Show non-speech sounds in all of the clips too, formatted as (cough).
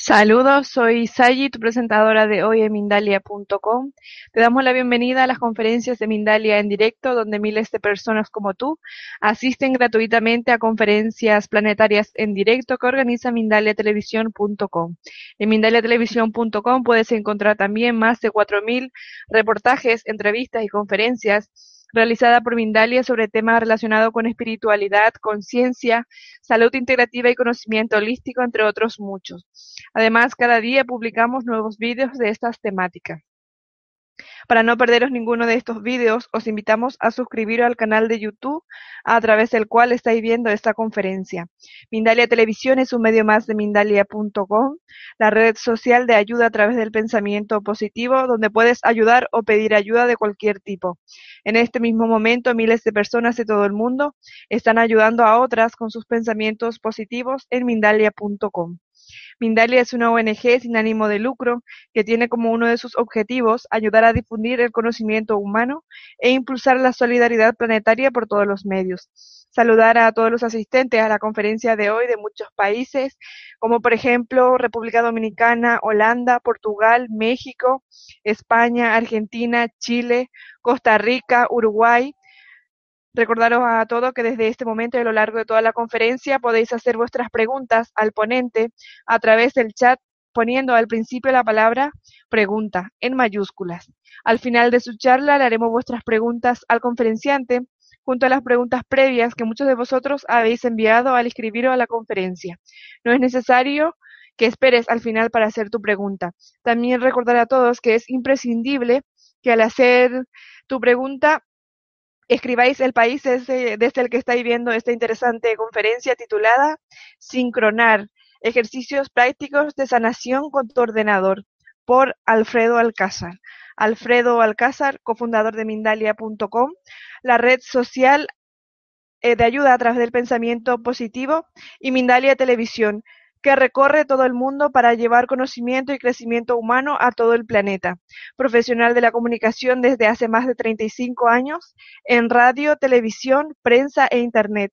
Saludos, soy Sayi, tu presentadora de hoy en Mindalia.com. Te damos la bienvenida a las conferencias de Mindalia en directo, donde miles de personas como tú asisten gratuitamente a conferencias planetarias en directo que organiza Mindaliatelevisión.com. En Mindaliatelevisión.com puedes encontrar también más de 4.000 reportajes, entrevistas y conferencias realizada por Mindalia sobre temas relacionados con espiritualidad, conciencia, salud integrativa y conocimiento holístico, entre otros muchos. Además, cada día publicamos nuevos vídeos de estas temáticas. Para no perderos ninguno de estos vídeos, os invitamos a suscribiros al canal de YouTube a través del cual estáis viendo esta conferencia. Mindalia Televisión es un medio más de Mindalia.com, la red social de ayuda a través del pensamiento positivo, donde puedes ayudar o pedir ayuda de cualquier tipo. En este mismo momento, miles de personas de todo el mundo están ayudando a otras con sus pensamientos positivos en Mindalia.com. Mindalia es una ONG sin ánimo de lucro que tiene como uno de sus objetivos ayudar a difundir el conocimiento humano e impulsar la solidaridad planetaria por todos los medios. Saludar a todos los asistentes a la conferencia de hoy de muchos países, como por ejemplo República Dominicana, Holanda, Portugal, México, España, Argentina, Chile, Costa Rica, Uruguay, Recordaros a todos que desde este momento y a lo largo de toda la conferencia podéis hacer vuestras preguntas al ponente a través del chat poniendo al principio la palabra pregunta en mayúsculas. Al final de su charla le haremos vuestras preguntas al conferenciante junto a las preguntas previas que muchos de vosotros habéis enviado al escribiros a la conferencia. No es necesario que esperes al final para hacer tu pregunta. También recordar a todos que es imprescindible que al hacer tu pregunta escribáis el país desde, el que estáis viendo esta interesante conferencia titulada Sincronar, ejercicios prácticos de sanación con tu ordenador, por Alfredo Alcázar. Alfredo Alcázar, cofundador de Mindalia.com, la red social eh, de ayuda a través del pensamiento positivo y Mindalia Televisión, que recorre todo el mundo para llevar conocimiento y crecimiento humano a todo el planeta. Profesional de la comunicación desde hace más de 35 años en radio, televisión, prensa e Internet.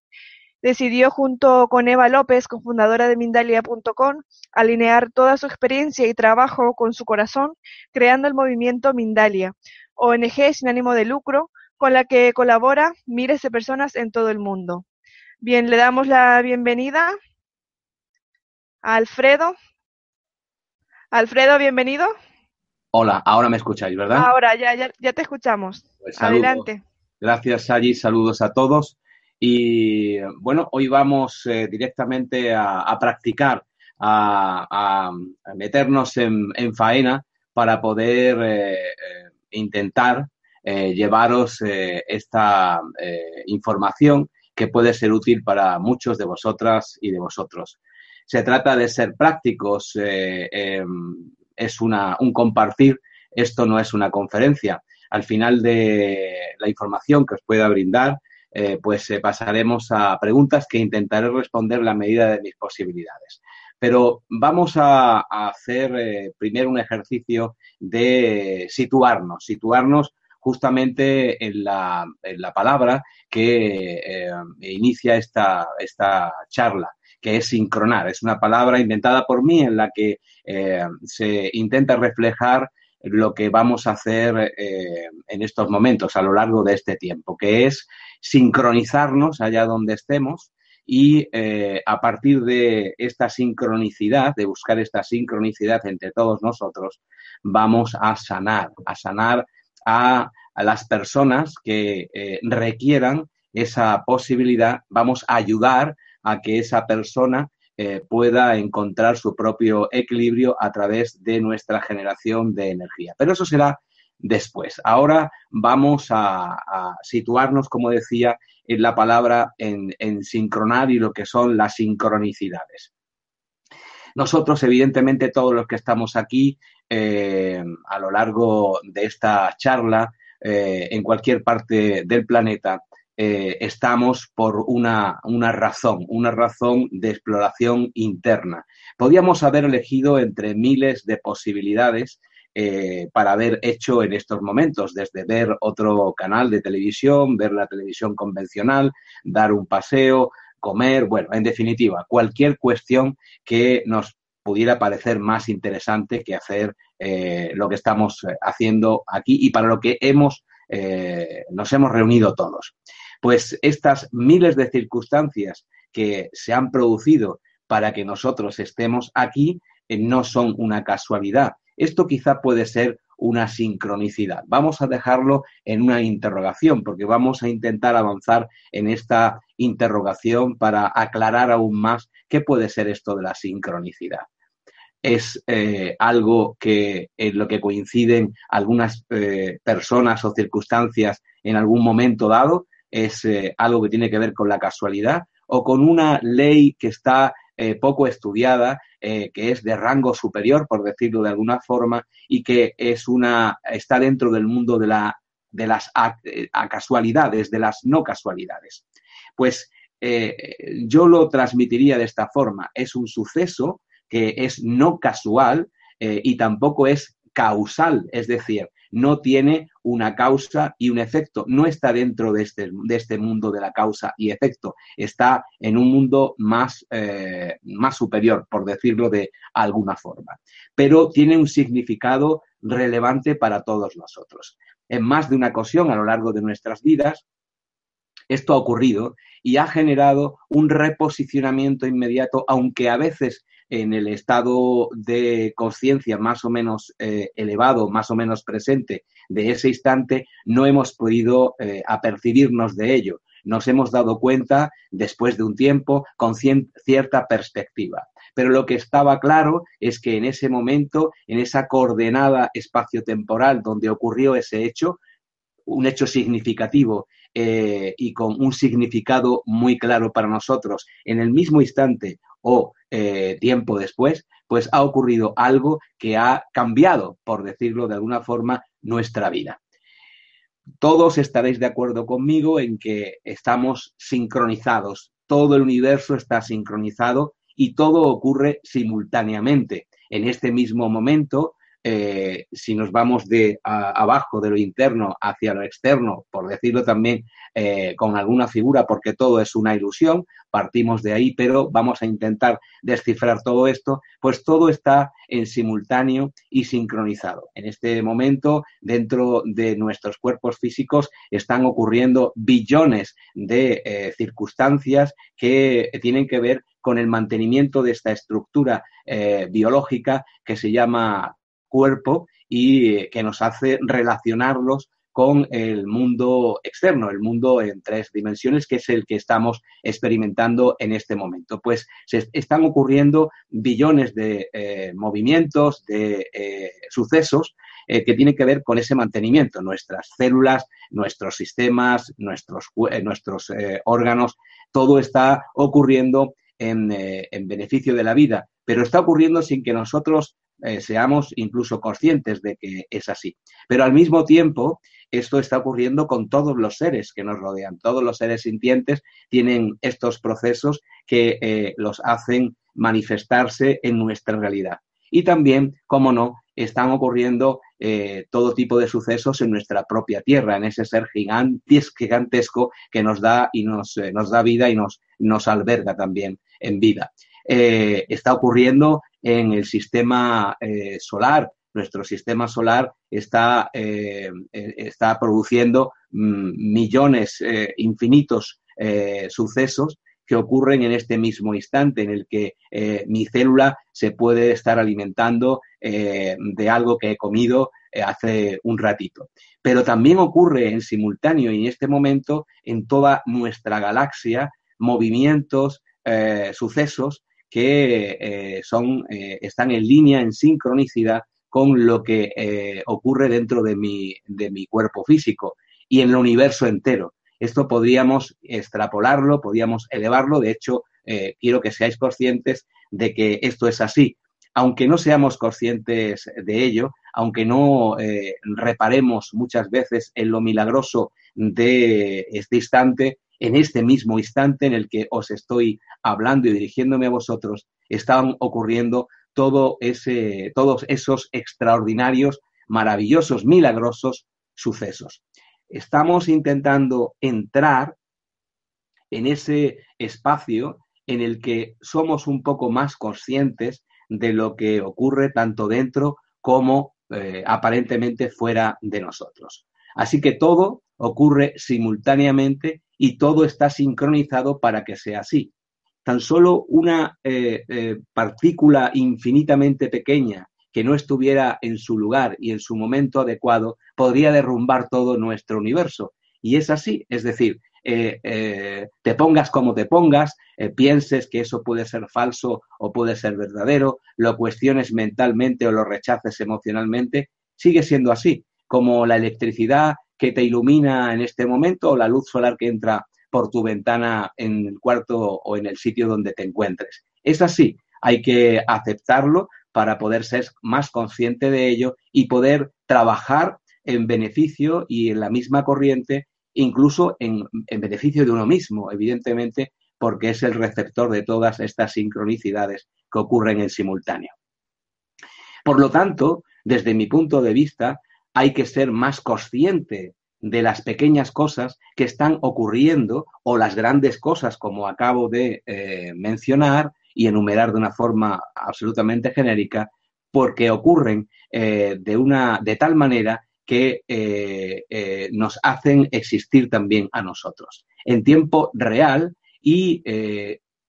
Decidió junto con Eva López, cofundadora de Mindalia.com, alinear toda su experiencia y trabajo con su corazón, creando el movimiento Mindalia, ONG sin ánimo de lucro, con la que colabora miles de personas en todo el mundo. Bien, le damos la bienvenida Alfredo. Alfredo, bienvenido. Hola, ahora me escucháis, ¿verdad? Ahora, ya, ya, te escuchamos. Pues Adelante. Gracias, Sally. Saludos a todos. Y bueno, hoy vamos eh, directamente a, practicar, a, meternos en, faena para poder eh, eh, intentar llevaros esta información que puede ser útil para muchos de vosotras y de vosotros. Se trata de ser prácticos, eh, em, es una, un compartir, esto no es una conferencia. Al final de la información que os pueda brindar, eh, pues eh, pasaremos a preguntas que intentaré responder la medida de mis posibilidades. Pero vamos a, hacer primero un ejercicio de situarnos, situarnos justamente en la, en la palabra que inicia esta, esta charla que es sincronar. Es una palabra inventada por mí en la que eh, se intenta reflejar lo que vamos a hacer eh, en estos momentos, a lo largo de este tiempo, que es sincronizarnos allá donde estemos y eh, a partir de esta sincronicidad, de buscar esta sincronicidad entre todos nosotros, vamos a sanar, a sanar a, a las personas que requieran esa posibilidad, vamos a ayudar a que esa persona eh, pueda encontrar su propio equilibrio a través de nuestra generación de energía. Pero eso será después. Ahora vamos a, situarnos, como decía, en la palabra en, sincronar y lo que son las sincronicidades. Nosotros, evidentemente, todos los que estamos aquí eh, a lo largo de esta charla, eh, en cualquier parte del planeta, eh, estamos por una, una, razón, una razón de exploración interna. Podíamos haber elegido entre miles de posibilidades eh, para haber hecho en estos momentos, desde ver otro canal de televisión, ver la televisión convencional, dar un paseo, comer, bueno, en definitiva, cualquier cuestión que nos pudiera parecer más interesante que hacer eh, lo que estamos haciendo aquí y para lo que hemos, nos hemos reunido todos. Pues estas miles de circunstancias que se han producido para que nosotros estemos aquí no son una casualidad. Esto quizá puede ser una sincronicidad. Vamos a dejarlo en una interrogación porque vamos a intentar avanzar en esta interrogación para aclarar aún más qué puede ser esto de la sincronicidad. Es eh, algo que en lo que coinciden algunas eh, personas o circunstancias en algún momento dado, es eh, algo que tiene que ver con la casualidad o con una ley que está poco estudiada eh, que es de rango superior, por decirlo de alguna forma, y que es una, está dentro del mundo de, la, de las casualidades, de las no casualidades. Pues eh, yo lo transmitiría de esta forma. Es un suceso que es no casual eh, y tampoco es causal, es decir, no tiene una causa y un efecto, no está dentro de este, de este mundo de la causa y efecto, está en un mundo más, eh, más superior, por decirlo de alguna forma, pero tiene un significado relevante para todos nosotros. En más de una ocasión a lo largo de nuestras vidas, esto ha ocurrido y ha generado un reposicionamiento inmediato, aunque a veces en el estado de conciencia más o menos eh, elevado, más o menos presente de ese instante, no hemos podido eh, apercibirnos de ello. Nos hemos dado cuenta después de un tiempo con cierta perspectiva. Pero lo que estaba claro es que en ese momento, en esa coordenada espaciotemporal donde ocurrió ese hecho, un hecho significativo eh, y con un significado muy claro para nosotros, en el mismo instante o eh, tiempo después, pues ha ocurrido algo que ha cambiado, por decirlo de alguna forma, nuestra vida. Todos estaréis de acuerdo conmigo en que estamos sincronizados, todo el universo está sincronizado y todo ocurre simultáneamente. En este mismo momento, eh, si nos vamos de abajo, de lo interno hacia lo externo, por decirlo también eh, con alguna figura, porque todo es una ilusión, partimos de ahí, pero vamos a intentar descifrar todo esto, pues todo está en simultáneo y sincronizado. En este momento, dentro de nuestros cuerpos físicos, están ocurriendo billones de eh, circunstancias que tienen que ver con el mantenimiento de esta estructura biológica que se llama cuerpo y eh, que nos hace relacionarlos con el mundo externo, el mundo en tres dimensiones, que es el que estamos experimentando en este momento. Pues se están ocurriendo billones de eh, movimientos, de eh, sucesos que tienen que ver con ese mantenimiento. Nuestras células, nuestros sistemas, nuestros, nuestros órganos, todo está ocurriendo en, en beneficio de la vida, pero está ocurriendo sin que nosotros eh, seamos incluso conscientes de que es así. Pero al mismo tiempo, esto está ocurriendo con todos los seres que nos rodean. Todos los seres sintientes tienen estos procesos que eh, los hacen manifestarse en nuestra realidad. Y también, como no, están ocurriendo eh, todo tipo de sucesos en nuestra propia tierra, en ese ser gigantesco que nos da y nos, nos da vida y nos, nos alberga también en vida. está ocurriendo en el sistema eh, solar. Nuestro sistema solar está, eh, eh, está produciendo mm, millones infinitos sucesos que ocurren en este mismo instante en el que mi célula se puede estar alimentando de algo que he comido hace un ratito. Pero también ocurre en simultáneo y en este momento en toda nuestra galaxia movimientos, sucesos que eh, son, eh, están en línea, en sincronicidad con lo que eh, ocurre dentro de mi, de mi cuerpo físico y en el universo entero. Esto podríamos extrapolarlo, podríamos elevarlo. De hecho, quiero que seáis conscientes de que esto es así. Aunque no seamos conscientes de ello, aunque no reparemos muchas veces en lo milagroso de este instante, en este mismo instante en el que os estoy hablando y dirigiéndome a vosotros, están ocurriendo todos esos extraordinarios, maravillosos, milagrosos sucesos. Estamos intentando entrar en ese espacio en el que somos un poco más conscientes de lo que ocurre tanto dentro como eh, aparentemente fuera de nosotros. Así que todo ocurre simultáneamente y todo está sincronizado para que sea así. Tan solo una eh, eh, partícula infinitamente pequeña que no estuviera en su lugar y en su momento adecuado podría derrumbar todo nuestro universo. Y es así, es decir, eh, te pongas como te pongas, pienses que eso puede ser falso o puede ser verdadero, lo cuestiones mentalmente o lo rechaces emocionalmente, sigue siendo así, como la electricidad que te ilumina en este momento o la luz solar que entra por tu ventana en el cuarto o en el sitio donde te encuentres. Es así, hay que aceptarlo para poder ser más consciente de ello y poder trabajar en beneficio y en la misma corriente, incluso en, en beneficio de uno mismo, evidentemente, porque es el receptor de todas estas sincronicidades que ocurren en simultáneo. Por lo tanto, desde mi punto de vista, hay que ser más consciente de las pequeñas cosas que están ocurriendo o las grandes cosas, como acabo de eh, mencionar y enumerar de una forma absolutamente genérica, porque ocurren eh, de, una, de tal manera que eh, nos hacen existir también a nosotros en tiempo real y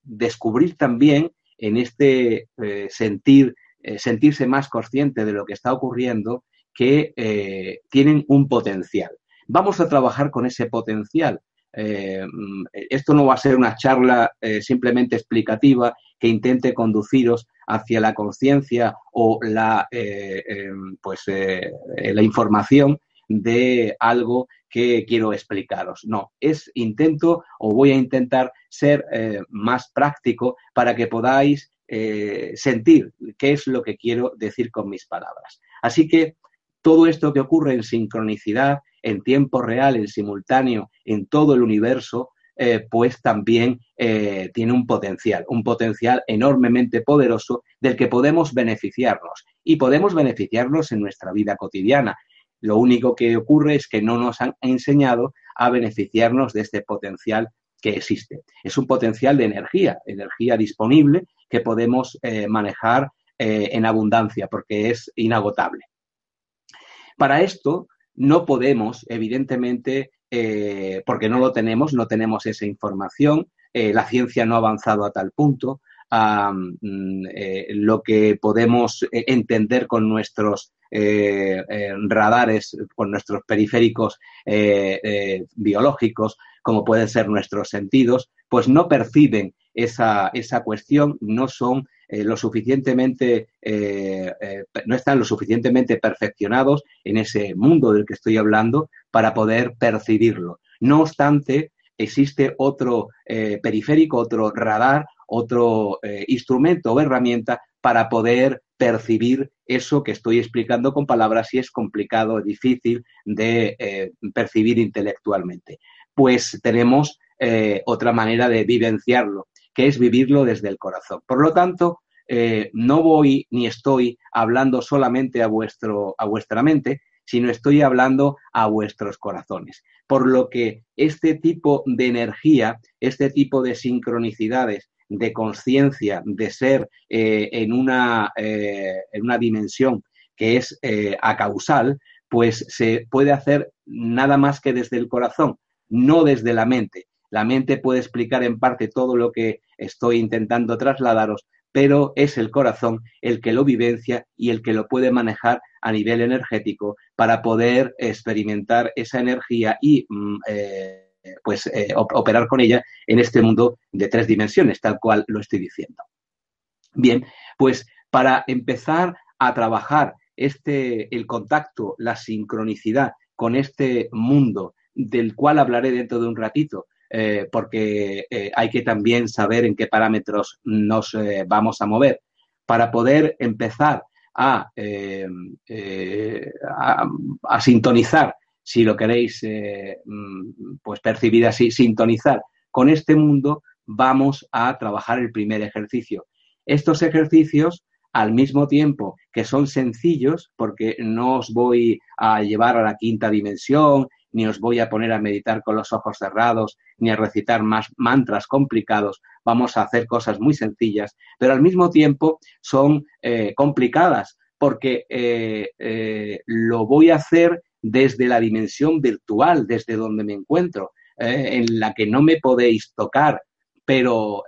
descubrir también en este sentir, sentirse más consciente de lo que está ocurriendo que eh, tienen un potencial. Vamos a trabajar con ese potencial. Eh, esto no va a ser una charla eh, simplemente explicativa que intente conduciros hacia la conciencia o la, pues, la información de algo que quiero explicaros. No, es intento o voy a intentar ser más práctico para que podáis sentir qué es lo que quiero decir con mis palabras. Así que todo esto que ocurre en sincronicidad, en tiempo real, en simultáneo, en todo el universo, eh, pues también eh, tiene un potencial, un potencial enormemente poderoso del que podemos beneficiarnos y podemos beneficiarnos en nuestra vida cotidiana. Lo único que ocurre es que no nos han enseñado a beneficiarnos de este potencial que existe. Es un potencial de energía, energía disponible que podemos eh, manejar en abundancia porque es inagotable. Para esto no podemos, evidentemente, eh, porque no lo tenemos, no tenemos esa información, eh, la ciencia no ha avanzado a tal punto, mm, eh, lo que podemos entender con nuestros radares, con nuestros periféricos biológicos, como pueden ser nuestros sentidos, pues no perciben esa, esa cuestión, no son eh, lo suficientemente, eh, eh, no están lo suficientemente perfeccionados en ese mundo del que estoy hablando para poder percibirlo. No obstante, existe otro periférico, otro radar, otro instrumento o herramienta para poder percibir eso que estoy explicando con palabras y es complicado, difícil de percibir intelectualmente. Pues tenemos otra manera de vivenciarlo que es vivirlo desde el corazón. Por lo tanto, eh, no voy ni estoy hablando solamente a, vuestro, a vuestra mente, sino estoy hablando a vuestros corazones. Por lo que este tipo de energía, este tipo de sincronicidades, de conciencia, de ser eh, en, una, eh, en, una, dimensión que es acausal, pues se puede hacer nada más que desde el corazón, no desde la mente. La mente puede explicar en parte todo lo que estoy intentando trasladaros, pero es el corazón el que lo vivencia y el que lo puede manejar a nivel energético para poder experimentar esa energía y mm, eh, pues eh, operar con ella en este mundo de tres dimensiones, tal cual lo estoy diciendo. Bien, pues para empezar a trabajar este el contacto, la sincronicidad con este mundo del cual hablaré dentro de un ratito, eh, porque eh, hay que también saber en qué parámetros nos eh, vamos a mover para poder empezar a, a, sintonizar, si lo queréis mm, pues percibir así, sintonizar con este mundo, vamos a trabajar el primer ejercicio. Estos ejercicios al mismo tiempo que son sencillos, porque no os voy a llevar a la quinta dimensión, ni os voy a poner a meditar con los ojos cerrados, ni a recitar más mantras complicados. Vamos a hacer cosas muy sencillas, pero al mismo tiempo son eh, complicadas porque eh, eh, lo voy a hacer desde la dimensión virtual, desde donde me encuentro, en la que no me podéis tocar, pero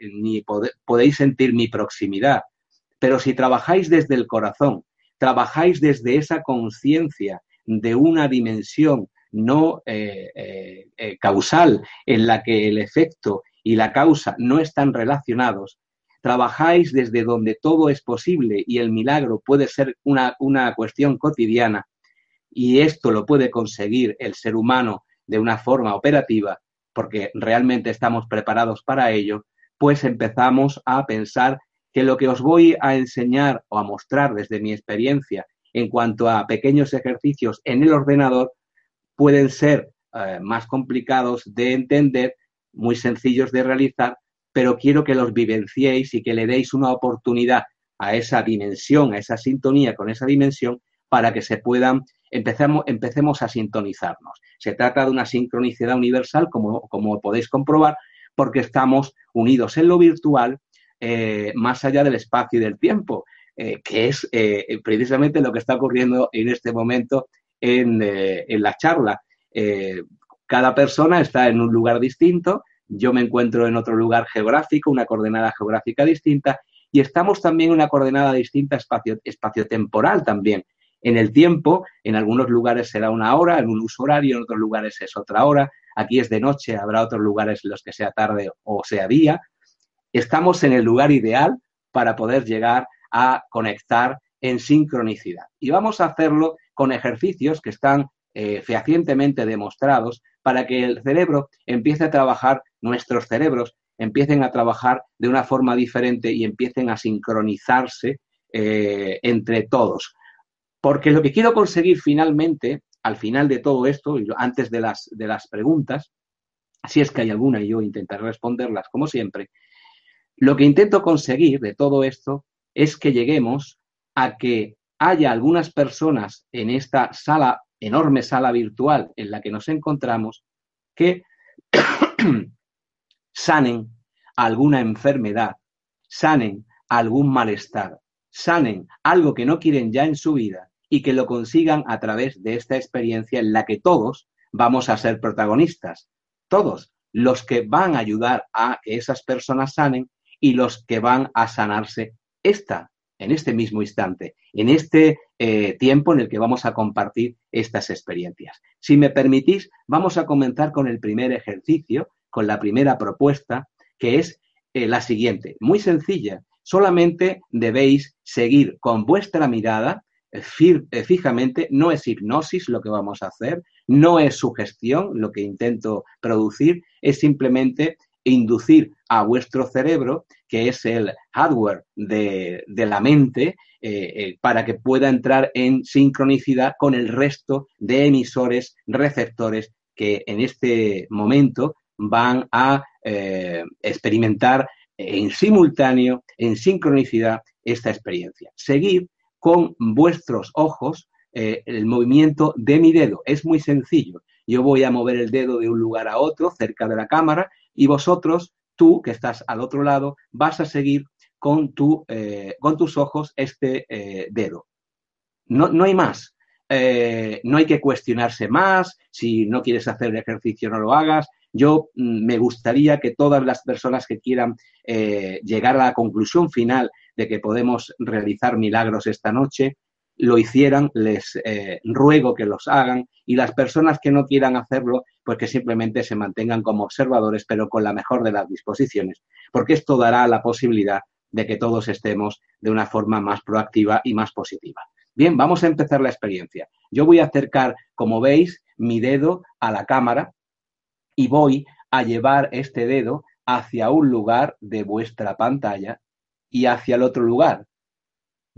ni podéis sentir mi proximidad. Pero si trabajáis desde el corazón, trabajáis desde esa conciencia de una dimensión no eh, eh, eh, causal en la que el efecto y la causa no están relacionados, trabajáis desde donde todo es posible y el milagro puede ser una, una cuestión cotidiana y esto lo puede conseguir el ser humano de una forma operativa, porque realmente estamos preparados para ello, pues empezamos a pensar que lo que os voy a enseñar o a mostrar desde mi experiencia en cuanto a pequeños ejercicios en el ordenador pueden ser eh, más complicados de entender, muy sencillos de realizar, pero quiero que los vivenciéis y que le deis una oportunidad a esa dimensión, a esa sintonía con esa dimensión, para que se puedan, empecemos, a sintonizarnos. Se trata de una sincronicidad universal, como, como podéis comprobar, porque estamos unidos en lo virtual eh, más allá del espacio y del tiempo, eh, que es precisamente lo que está ocurriendo en este momento en, en la charla. cada persona está en un lugar distinto, yo me encuentro en otro lugar geográfico, una coordenada geográfica distinta, y estamos también en una coordenada distinta espacio, espacio-temporal también. En el tiempo, en algunos lugares será una hora, en un uso horario, en otros lugares es otra hora, aquí es de noche, habrá otros lugares en los que sea tarde o sea día, estamos en el lugar ideal para poder llegar a conectar en sincronicidad. Y vamos a hacerlo con ejercicios que están eh, fehacientemente demostrados para que el cerebro empiece a trabajar, nuestros cerebros empiecen a trabajar de una forma diferente y empiecen a sincronizarse eh, entre todos. Porque lo que quiero conseguir finalmente, al final de todo esto, antes de las, de las preguntas, si es que hay alguna y yo intentaré responderlas como siempre, lo que intento conseguir de todo esto es que lleguemos a que haya algunas personas en esta sala, enorme sala virtual en la que nos encontramos, que (coughs) sanen alguna enfermedad, sanen algún malestar, sanen algo que no quieren ya en su vida y que lo consigan a través de esta experiencia en la que todos vamos a ser protagonistas. Todos los que van a ayudar a que esas personas sanen y los que van a sanarse esta, en este mismo instante, en este eh, tiempo en el que vamos a compartir estas experiencias. Si me permitís, vamos a comenzar con el primer ejercicio, con la primera propuesta, que es eh, la siguiente, muy sencilla. Solamente debéis seguir con vuestra mirada eh, fijamente, no es hipnosis lo que vamos a hacer, no es sugestión lo que intento producir, es simplemente inducir a vuestro cerebro, que es el hardware de, la mente, eh, eh, para que pueda entrar en sincronicidad con el resto de emisores, receptores que en este momento van a eh, experimentar en simultáneo, en sincronicidad, esta experiencia. Seguir con vuestros ojos el movimiento de mi dedo. Es muy sencillo. Yo voy a mover el dedo de un lugar a otro cerca de la cámara y vosotros, tú que estás al otro lado, vas a seguir con, tu, eh, con tus ojos este eh, dedo. No, no, hay más. Eh, no hay que cuestionarse más. Si no quieres hacer el ejercicio, no lo hagas. Yo mm, me gustaría que todas las personas que quieran llegar a la conclusión final de que podemos realizar milagros esta noche, lo hicieran, les eh, ruego que los hagan y las personas que no quieran hacerlo, pues que simplemente se mantengan como observadores, pero con la mejor de las disposiciones, porque esto dará la posibilidad de que todos estemos de una forma más proactiva y más positiva. Bien, vamos a empezar la experiencia. Yo voy a acercar, como veis, mi dedo a la cámara y voy a llevar este dedo hacia un lugar de vuestra pantalla y hacia el otro lugar.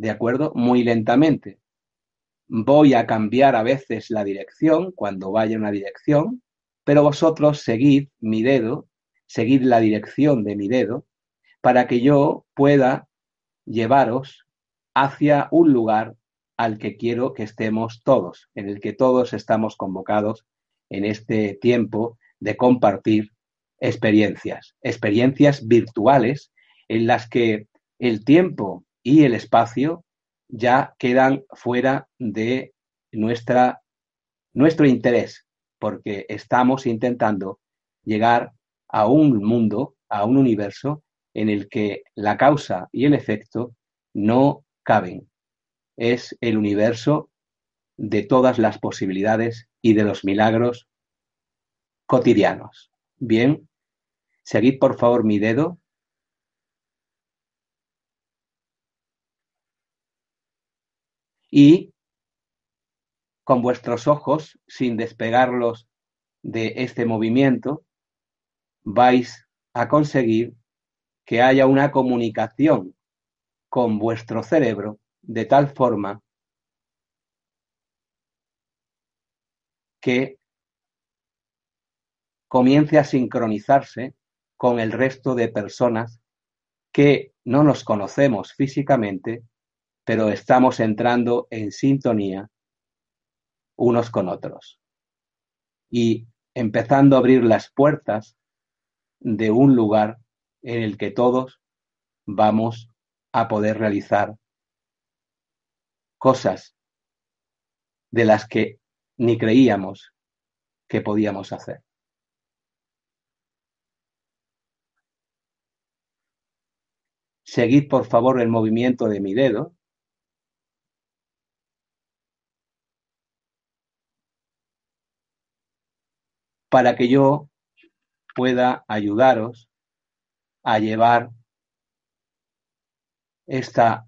¿De acuerdo? Muy lentamente. Voy a cambiar a veces la dirección cuando vaya una dirección, pero vosotros seguid mi dedo, seguid la dirección de mi dedo, para que yo pueda llevaros hacia un lugar al que quiero que estemos todos, en el que todos estamos convocados en este tiempo de compartir experiencias, experiencias virtuales en las que el tiempo y el espacio ya quedan fuera de nuestra, nuestro interés, porque estamos intentando llegar a un mundo, a un universo en el que la causa y el efecto no caben. Es el universo de todas las posibilidades y de los milagros cotidianos. Bien, seguid por favor mi dedo. Y con vuestros ojos, sin despegarlos de este movimiento, vais a conseguir que haya una comunicación con vuestro cerebro de tal forma que comience a sincronizarse con el resto de personas que no nos conocemos físicamente, pero estamos entrando en sintonía unos con otros y empezando a abrir las puertas de un lugar en el que todos vamos a poder realizar cosas de las que ni creíamos que podíamos hacer. Seguid por favor el movimiento de mi dedo. Para que yo pueda ayudaros a llevar esta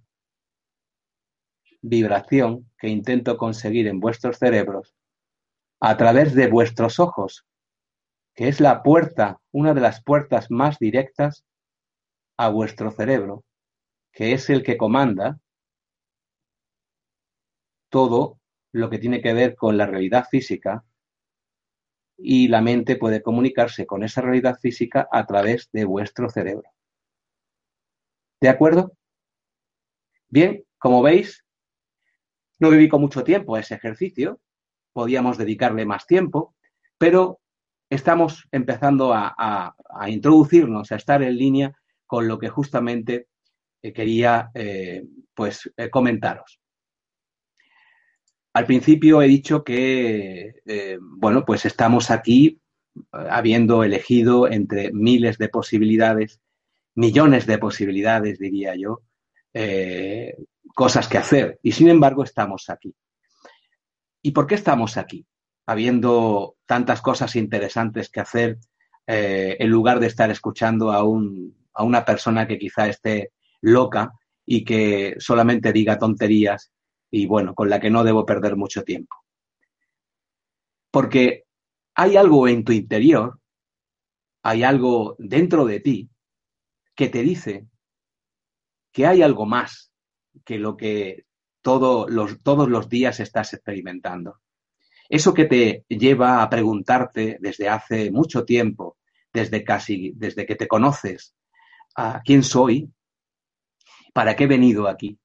vibración que intento conseguir en vuestros cerebros a través de vuestros ojos, que es la puerta, una de las puertas más directas a vuestro cerebro, que es el que comanda todo lo que tiene que ver con la realidad física y la mente puede comunicarse con esa realidad física a través de vuestro cerebro. ¿De acuerdo? Bien, como veis, no dedico mucho tiempo a ese ejercicio, podíamos dedicarle más tiempo, pero estamos empezando a, introducirnos, a estar en línea con lo que justamente eh, quería eh, pues, eh, comentaros. Al principio he dicho que, eh, bueno, pues estamos aquí eh, habiendo elegido entre miles de posibilidades, millones de posibilidades, diría yo, eh, cosas que hacer. Y sin embargo estamos aquí. ¿Y por qué estamos aquí? Habiendo tantas cosas interesantes que hacer, en lugar de estar escuchando a, un, a una persona que quizá esté loca y que solamente diga tonterías y bueno, con la que no debo perder mucho tiempo. Porque hay algo en tu interior, hay algo dentro de ti que te dice que hay algo más que lo que todos los días estás experimentando. Eso que te lleva a preguntarte desde hace mucho tiempo, desde casi, desde que te conoces, a quién soy, para qué he venido aquí.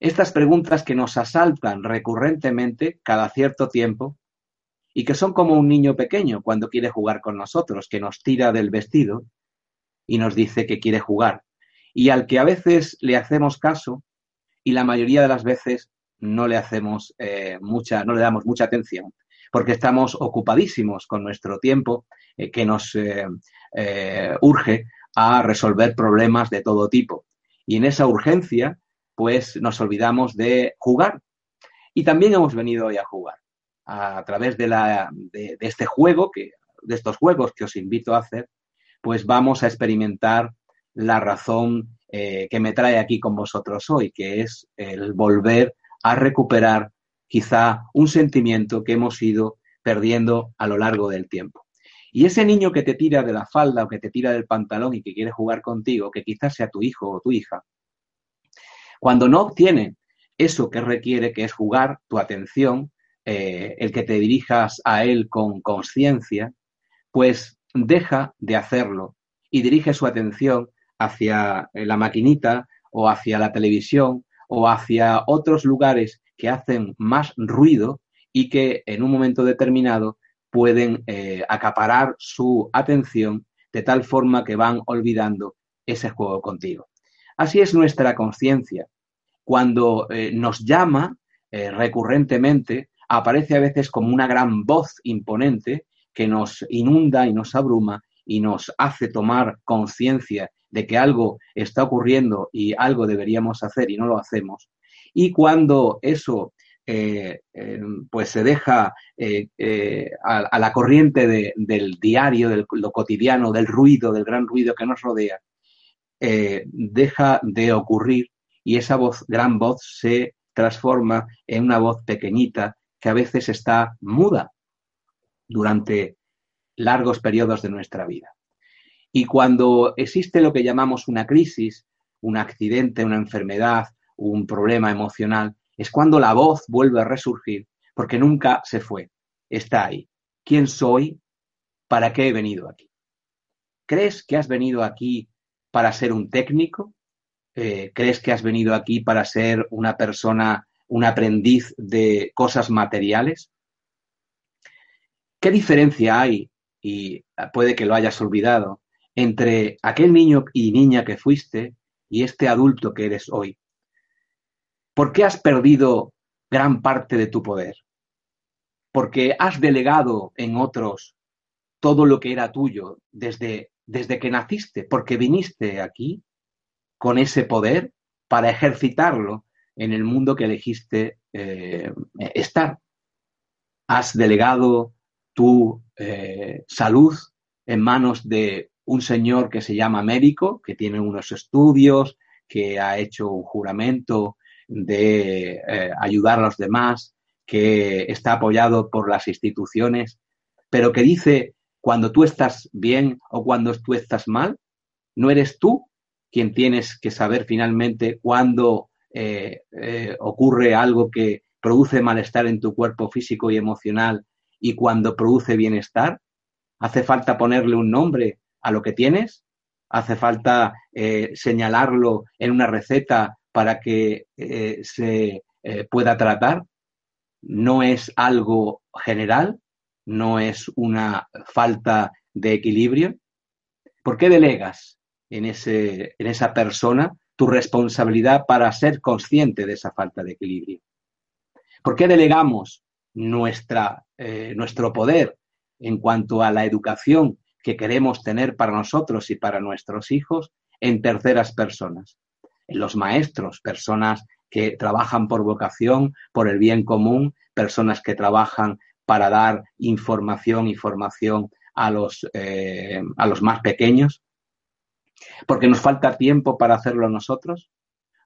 Estas preguntas que nos asaltan recurrentemente cada cierto tiempo y que son como un niño pequeño cuando quiere jugar con nosotros, que nos tira del vestido y nos dice que quiere jugar, y al que a veces le hacemos caso y la mayoría de las veces no le hacemos eh, mucha, no le damos mucha atención, porque estamos ocupadísimos con nuestro tiempo eh, que nos eh, urge a resolver problemas de todo tipo. Y en esa urgencia pues nos olvidamos de jugar. Y también hemos venido hoy a jugar a través de, la, de, este juego, que, de estos juegos que os invito a hacer, pues vamos a experimentar la razón eh, que me trae aquí con vosotros hoy, que es el volver a recuperar quizá un sentimiento que hemos ido perdiendo a lo largo del tiempo. Y ese niño que te tira de la falda o que te tira del pantalón y que quiere jugar contigo, que quizás sea tu hijo o tu hija, cuando no obtiene eso que requiere, que es jugar tu atención, eh, el que te dirijas a él con conciencia, pues deja de hacerlo y dirige su atención hacia la maquinita o hacia la televisión o hacia otros lugares que hacen más ruido y que en un momento determinado pueden eh, acaparar su atención de tal forma que van olvidando ese juego contigo. Así es nuestra conciencia. Cuando eh, nos llama eh, recurrentemente, aparece a veces como una gran voz imponente que nos inunda y nos abruma y nos hace tomar conciencia de que algo está ocurriendo y algo deberíamos hacer y no lo hacemos. Y cuando eso eh, pues se deja a, la corriente del diario, de lo cotidiano, del ruido, del gran ruido que nos rodea, eh, deja de ocurrir y esa voz, gran voz se transforma en una voz pequeñita que a veces está muda durante largos periodos de nuestra vida. Y cuando existe lo que llamamos una crisis, un accidente, una enfermedad, un problema emocional, es cuando la voz vuelve a resurgir, porque nunca se fue, está ahí. ¿Quién soy? ¿Para qué he venido aquí? ¿Crees que has venido aquí para ser un técnico? Eh, ¿Crees que has venido aquí para ser una persona, un aprendiz de cosas materiales? ¿Qué diferencia hay, y puede que lo hayas olvidado, entre aquel niño y niña que fuiste y este adulto que eres hoy? ¿Por qué has perdido gran parte de tu poder? Porque has delegado en otros todo lo que era tuyo desde desde que naciste, porque viniste aquí con ese poder para ejercitarlo en el mundo que elegiste eh, estar. Has delegado tu eh, salud en manos de un señor que se llama médico, que tiene unos estudios, que ha hecho un juramento de eh, ayudar a los demás, que está apoyado por las instituciones, pero que dice cuando tú estás bien o cuando tú estás mal, no eres tú quien tienes que saber finalmente cuándo eh, eh, ocurre algo que produce malestar en tu cuerpo físico y emocional y cuando produce bienestar. ¿Hace falta ponerle un nombre a lo que tienes? ¿Hace falta eh, señalarlo en una receta para que se pueda tratar? ¿No es algo general? No es una falta de equilibrio? ¿Por qué delegas en, ese, en esa persona tu responsabilidad para ser consciente de esa falta de equilibrio? ¿Por qué delegamos nuestra, eh, nuestro poder en cuanto a la educación que queremos tener para nosotros y para nuestros hijos en terceras personas? En los maestros, personas que trabajan por vocación, por el bien común, personas que trabajan para dar información y formación a los, eh, a los más pequeños, porque nos falta tiempo para hacerlo nosotros,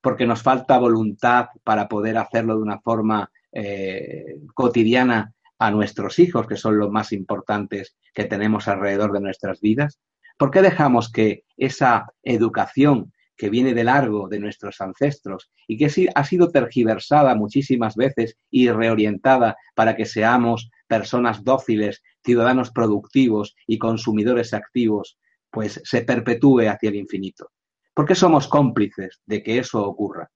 porque nos falta voluntad para poder hacerlo de una forma eh, cotidiana a nuestros hijos, que son los más importantes que tenemos alrededor de nuestras vidas. ¿Por qué dejamos que esa educación que viene de largo de nuestros ancestros y que ha sido tergiversada muchísimas veces y reorientada para que seamos personas dóciles, ciudadanos productivos y consumidores activos, pues se perpetúe hacia el infinito. ¿Por qué somos cómplices de que eso ocurra?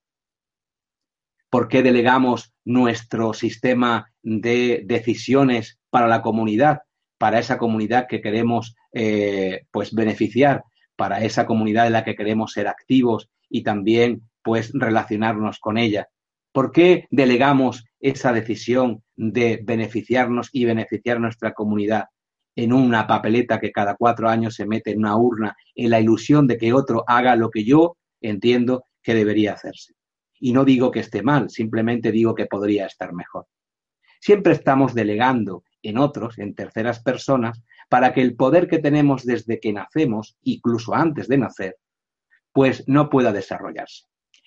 ¿Por qué delegamos nuestro sistema de decisiones para la comunidad, para esa comunidad que queremos eh, pues beneficiar, para esa comunidad en la que queremos ser activos y también pues relacionarnos con ella? ¿Por qué delegamos esa decisión de beneficiarnos y beneficiar nuestra comunidad en una papeleta que cada cuatro años se mete en una urna en la ilusión de que otro haga lo que yo entiendo que debería hacerse? Y no digo que esté mal, simplemente digo que podría estar mejor. Siempre estamos delegando en otros, en terceras personas, para que el poder que tenemos desde que nacemos, incluso antes de nacer, pues no pueda desarrollarse.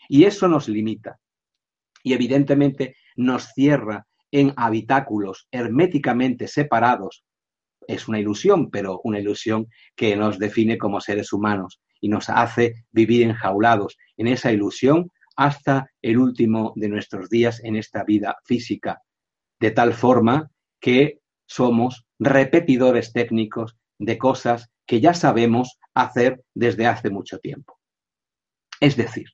Y eso nos limita, y evidentemente nos cierra en habitáculos herméticamente separados. Es una ilusión, pero una ilusión que nos define como seres humanos y nos hace vivir enjaulados en esa ilusión hasta el último de nuestros días en esta vida física, de tal forma que somos repetidores técnicos de cosas que ya sabemos hacer desde hace mucho tiempo. Es decir,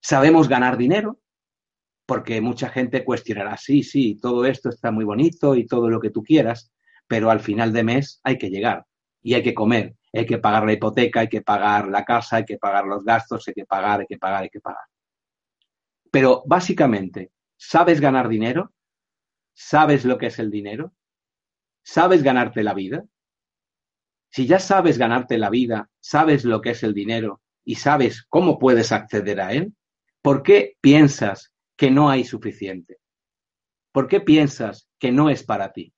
sabemos ganar dinero, porque mucha gente cuestionará, sí, sí, todo esto está muy bonito y todo lo que tú quieras, pero al final de mes hay que llegar y hay que comer, hay que pagar la hipoteca, hay que pagar la casa, hay que pagar los gastos, hay que pagar, hay que pagar, hay que pagar. Pero básicamente, ¿sabes ganar dinero? ¿Sabes lo que es el dinero? ¿Sabes ganarte la vida? Si ya sabes ganarte la vida, sabes lo que es el dinero y sabes cómo puedes acceder a él, ¿por qué piensas que no hay suficiente? ¿Por qué piensas que no es para ti?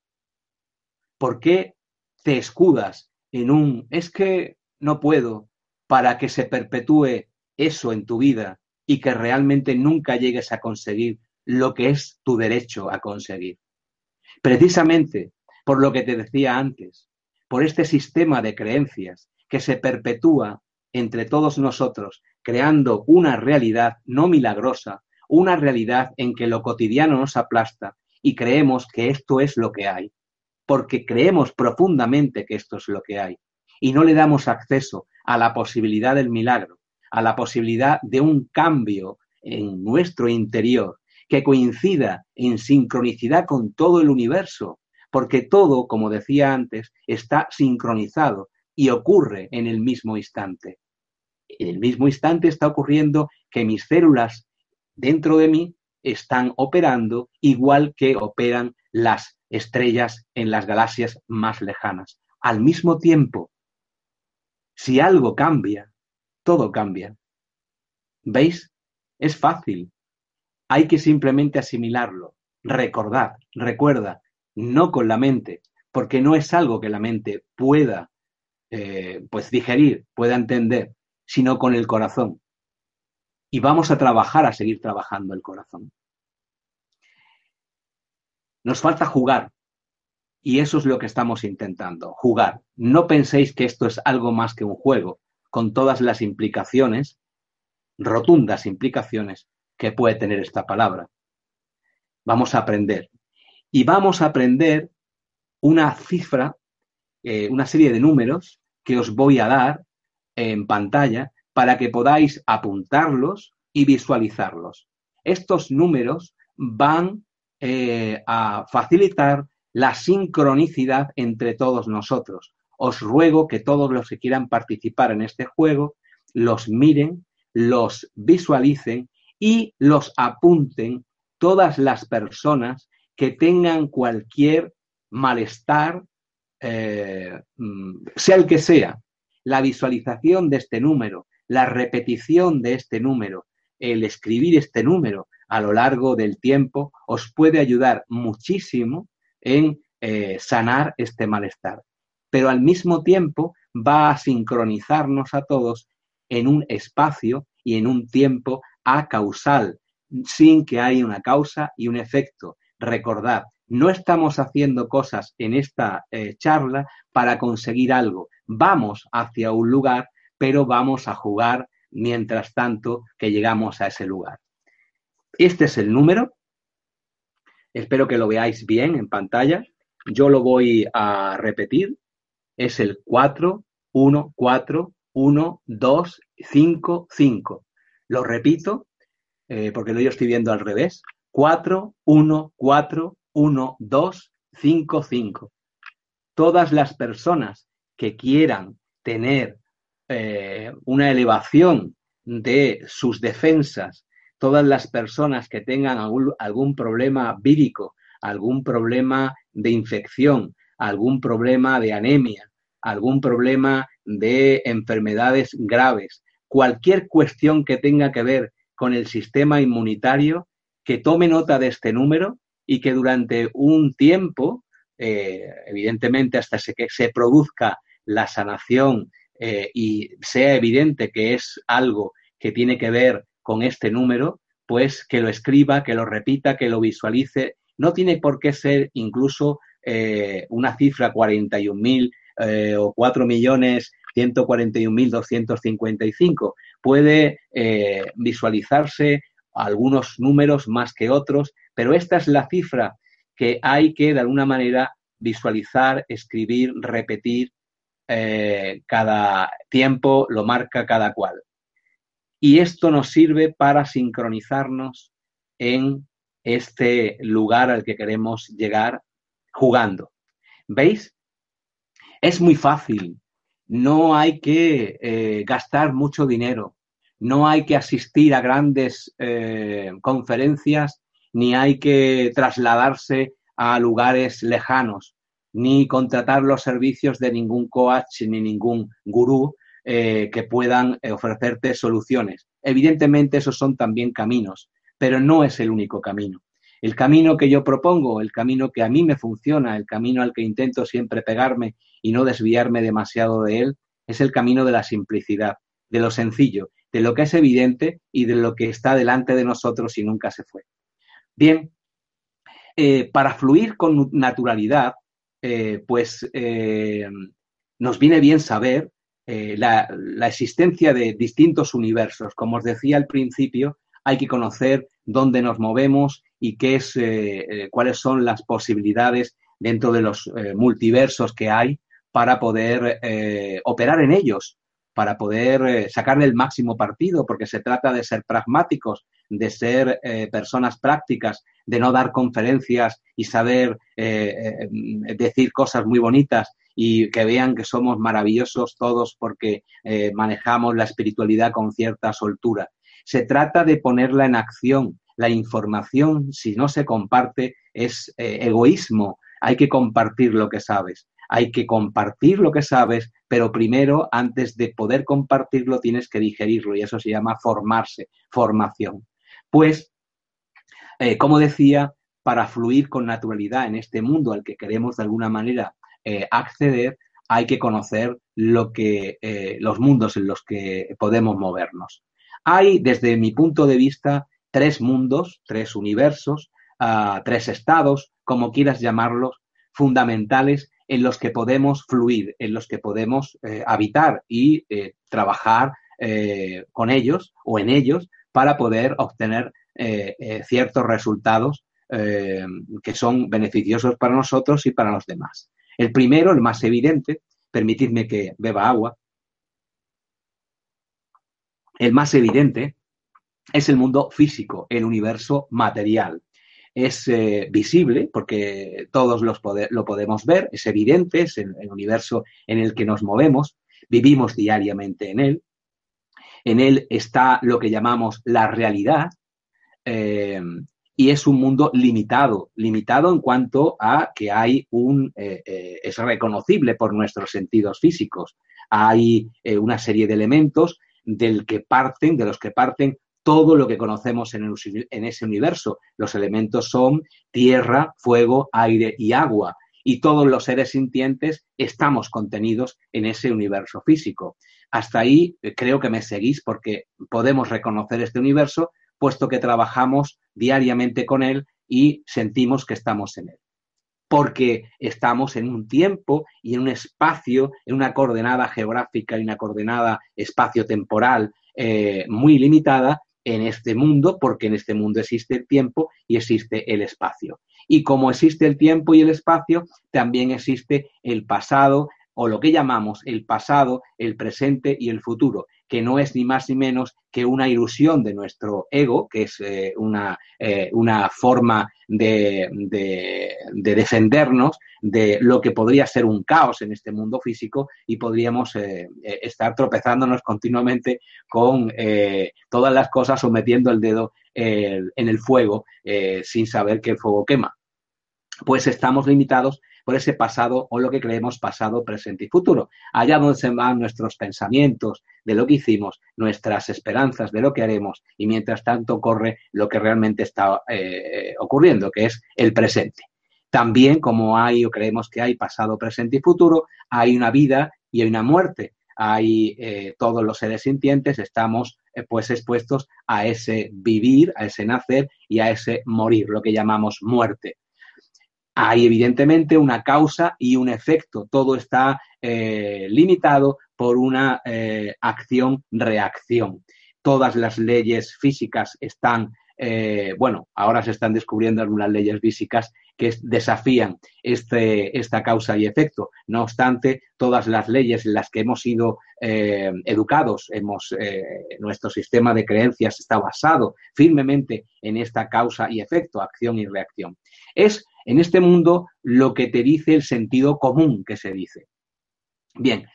¿Por qué te escudas en un es que no puedo para que se perpetúe eso en tu vida y que realmente nunca llegues a conseguir lo que es tu derecho a conseguir? Precisamente por lo que te decía antes, por este sistema de creencias que se perpetúa entre todos nosotros, creando una realidad no milagrosa, una realidad en que lo cotidiano nos aplasta y creemos que esto es lo que hay, porque creemos profundamente que esto es lo que hay y no le damos acceso a la posibilidad del milagro, a la posibilidad de un cambio en nuestro interior que coincida en sincronicidad con todo el universo, porque todo, como decía antes, está sincronizado y ocurre en el mismo instante. En el mismo instante está ocurriendo que mis células dentro de mí están operando igual que operan las estrellas en las galaxias más lejanas. Al mismo tiempo, si algo cambia, todo cambia. ¿Veis? Es fácil. Hay que simplemente asimilarlo. Recordar, recuerda, no con la mente, porque no es algo que la mente pueda eh, pues digerir, pueda entender, sino con el corazón. Y vamos a trabajar a seguir trabajando el corazón. Nos falta jugar. Y eso es lo que estamos intentando, jugar. No penséis que esto es algo más que un juego, con todas las implicaciones, rotundas implicaciones, que puede tener esta palabra. Vamos a aprender. Y vamos a aprender una cifra, eh, una serie de números que os voy a dar en pantalla para que podáis apuntarlos y visualizarlos. Estos números van eh, a facilitar la sincronicidad entre todos nosotros. Os ruego que todos los que quieran participar en este juego los miren, los visualicen y los apunten todas las personas que tengan cualquier malestar, eh, mm, sea el que sea. La visualización de este número, la repetición de este número, el escribir este número a lo largo del tiempo os puede ayudar muchísimo en eh, sanar este malestar. Pero al mismo tiempo va a sincronizarnos a todos en un espacio y en un tiempo a causal, sin que haya una causa y un efecto. Recordad, no estamos haciendo cosas en esta eh, charla para conseguir algo. Vamos hacia un lugar, pero vamos a jugar mientras tanto que llegamos a ese lugar. Este es el número. Espero que lo veáis bien en pantalla. Yo lo voy a repetir. Es el 4, 1, 4, 1, 2, 5, 5. Lo repito eh, porque lo yo estoy viendo al revés. 4, 1, 4, 1, 2, 5, 5. Todas las personas que quieran tener eh, una elevación de sus defensas, todas las personas que tengan algún, problema vírico, algún problema de infección, algún problema de anemia, algún problema de enfermedades graves, cualquier cuestión que tenga que ver con el sistema inmunitario, que tome nota de este número y que durante un tiempo, eh, evidentemente hasta que se produzca la sanación eh, y sea evidente que es algo que tiene que ver con este número, pues que lo escriba, que lo repita, que lo visualice. No tiene por qué ser incluso eh, una cifra 41.000 eh, o 4.141.255. Puede eh, visualizarse algunos números más que otros, pero esta es la cifra que hay que de alguna manera visualizar, escribir, repetir eh, cada tiempo lo marca cada cual. Y esto nos sirve para sincronizarnos en este lugar al que queremos llegar jugando. ¿Veis? Es muy fácil. No hay que eh, gastar mucho dinero. No hay que asistir a grandes eh, conferencias, ni hay que trasladarse a lugares lejanos, ni contratar los servicios de ningún coach ni ningún gurú eh, que puedan ofrecerte soluciones. Evidentemente, esos son también caminos, pero no es el único camino. El camino que yo propongo, el camino que a mí me funciona, el camino al que intento siempre pegarme y no desviarme demasiado de él, es el camino de la simplicidad, de lo sencillo, de lo que es evidente y de lo que está delante de nosotros y nunca se fue. Bien, eh, para fluir con naturalidad, eh, pues eh, nos viene bien saber la, la, existencia de distintos universos. Como os decía al principio, hay que conocer dónde nos movemos y qué es, eh, eh, cuáles son las posibilidades dentro de los eh, multiversos que hay para poder operar en ellos, para poder sacarle el máximo partido, porque se trata de ser pragmáticos, de ser personas prácticas, de no dar conferencias y saber decir cosas muy bonitas y que vean que somos maravillosos todos porque manejamos la espiritualidad con cierta soltura. Se trata de ponerla en acción. La información, si no se comparte, es eh, egoísmo. Hay que compartir lo que sabes. Hay que compartir lo que sabes, pero primero, antes de poder compartirlo, tienes que digerirlo y eso se llama formarse, formación. Pues, eh, como decía, para fluir con naturalidad en este mundo al que queremos de alguna manera eh, acceder, hay que conocer lo que, los mundos en los que podemos movernos. Hay, desde mi punto de vista, tres mundos, tres universos, ah, tres estados, como quieras llamarlos, fundamentales en los que podemos fluir, en los que podemos eh, habitar y eh, trabajar eh, con ellos o en ellos para poder obtener ciertos resultados que son beneficiosos para nosotros y para los demás. El primero, el más evidente, permitidme que beba agua, el más evidente es el mundo físico, el universo material. Es eh, visible porque todos los lo podemos ver, es evidente, es el, universo en el que nos movemos, vivimos diariamente en él. En él está lo que llamamos la realidad eh, y es un mundo limitado, limitado en cuanto a que hay un, eh, es reconocible por nuestros sentidos físicos. Hay una serie de elementos del que parten, de los que parten todo lo que conocemos en, ese universo. Los elementos son tierra, fuego, aire y agua. Y todos los seres sintientes estamos contenidos en ese universo físico. Hasta ahí eh, creo que me seguís porque podemos reconocer este universo puesto que trabajamos diariamente con él y sentimos que estamos en él porque estamos en un tiempo y en un espacio, en una coordenada geográfica y una coordenada espacio-temporal eh, muy limitada en este mundo, porque en este mundo existe el tiempo y existe el espacio. Y como existe el tiempo y el espacio, también existe el pasado o lo que llamamos el pasado, el presente y el futuro que no es ni más ni menos que una ilusión de nuestro ego, que es eh, una, eh, una, forma de, de, defendernos de lo que podría ser un caos en este mundo físico y podríamos eh, estar tropezándonos continuamente con todas las cosas o metiendo el dedo en el fuego sin saber que el fuego quema. Pues estamos limitados por ese pasado o lo que creemos pasado, presente y futuro. Allá donde se van nuestros pensamientos de lo que hicimos, nuestras esperanzas de lo que haremos y mientras tanto ocurre lo que realmente está eh, ocurriendo, que es el presente. También, como hay o creemos que hay pasado, presente y futuro, hay una vida y hay una muerte. Hay eh, todos los seres sintientes, estamos eh, pues expuestos a ese vivir, a ese nacer y a ese morir, lo que llamamos muerte. Hay evidentemente una causa y un efecto. Todo está limitado por una eh, acción-reacción. Todas las leyes físicas están, eh, bueno, ahora se están descubriendo algunas leyes físicas que desafían este, esta causa y efecto. No obstante, todas las leyes en las que hemos sido eh, educados, hemos, nuestro sistema de creencias está basado firmemente en esta causa y efecto, acción y reacción. Es en este mundo lo que te dice el sentido común que se dice. Bien,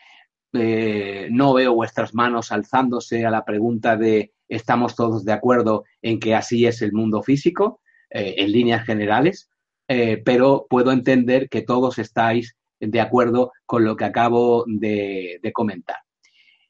eh, no veo vuestras manos alzándose a la pregunta de ¿estamos todos de acuerdo en que así es el mundo físico? en líneas generales. Eh, pero puedo entender que todos estáis de acuerdo con lo que acabo de, comentar.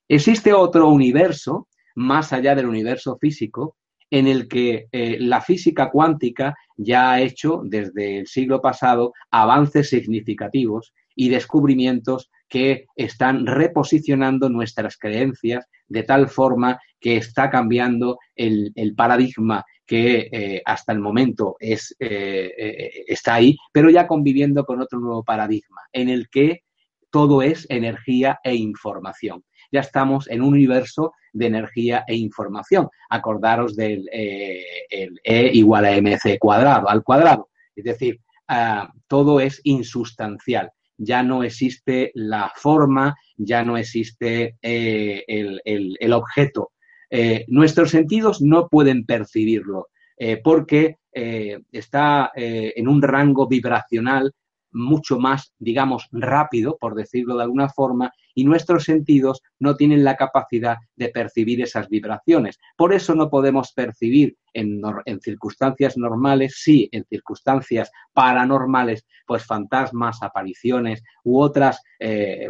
Existe otro universo, más allá del universo físico, en el que eh, la física cuántica ya ha hecho desde el siglo pasado avances significativos y descubrimientos que están reposicionando nuestras creencias de tal forma que está cambiando el paradigma que eh, hasta el momento es, eh, eh, está ahí, pero ya conviviendo con otro nuevo paradigma en el que todo es energía e información. Ya estamos en un universo de energía e información. Acordaros del el E igual a mc cuadrado, al cuadrado. Es decir, ah, todo es insustancial. Ya no existe la forma, ya no existe el, el objeto. Eh, nuestros sentidos no pueden percibirlo eh, porque eh, está en un rango vibracional mucho más, digamos, rápido, por decirlo de alguna forma, y nuestros sentidos no tienen la capacidad de percibir esas vibraciones. Por eso no podemos percibir en, circunstancias normales, sí, en circunstancias paranormales, pues fantasmas, apariciones u otras,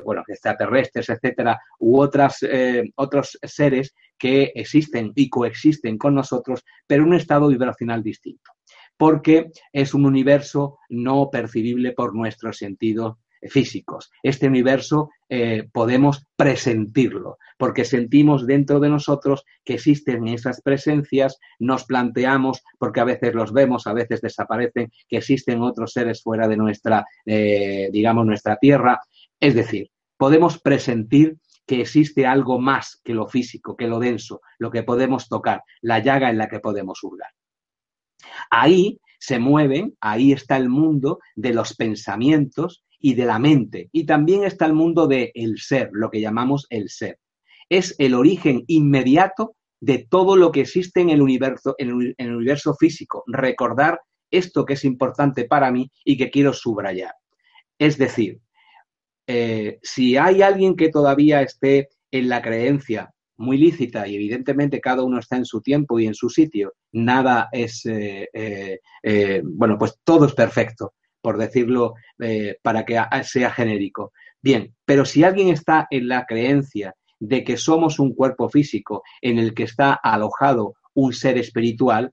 bueno, extraterrestres, etcétera, u otras, otros seres que existen y coexisten con nosotros, pero en un estado vibracional distinto, porque es un universo no percibible por nuestros sentidos físicos. Este universo eh, podemos presentirlo, porque sentimos dentro de nosotros que existen esas presencias, nos planteamos, porque a veces los vemos, a veces desaparecen, que existen otros seres fuera de nuestra, eh, digamos, nuestra tierra. Es decir, podemos presentir que existe algo más que lo físico, que lo denso, lo que podemos tocar, la llaga en la que podemos hurgar. Ahí se mueven, ahí está el mundo de los pensamientos y de la mente. Y también está el mundo del el ser, lo que llamamos el ser. Es el origen inmediato de todo lo que existe en el universo, en el universo físico. Recordar esto que es importante para mí y que quiero subrayar. Es decir, eh, si hay alguien que todavía esté en la creencia muy lícita y evidentemente cada uno está en su tiempo y en su sitio, nada es, eh, eh, bueno, pues todo es perfecto, por decirlo, para que sea genérico. Bien, pero si alguien está en la creencia de que somos un cuerpo físico en el que está alojado un ser espiritual,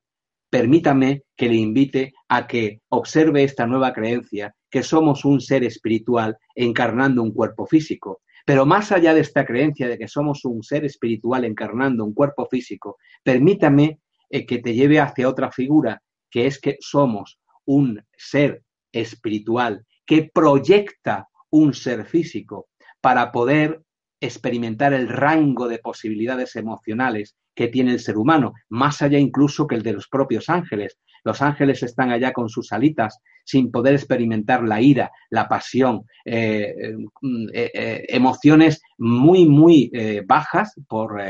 permítame que le invite a que observe esta nueva creencia que somos un ser espiritual encarnando un cuerpo físico. Pero más allá de esta creencia de que somos un ser espiritual encarnando un cuerpo físico, permítame eh, que te lleve hacia otra figura, que es que somos un ser espiritual que proyecta un ser físico para poder experimentar el rango de posibilidades emocionales que tiene el ser humano, más allá incluso que el de los propios ángeles. Los ángeles están allá con sus alitas sin poder experimentar la ira, la pasión, eh, eh, eh, emociones muy, muy bajas, por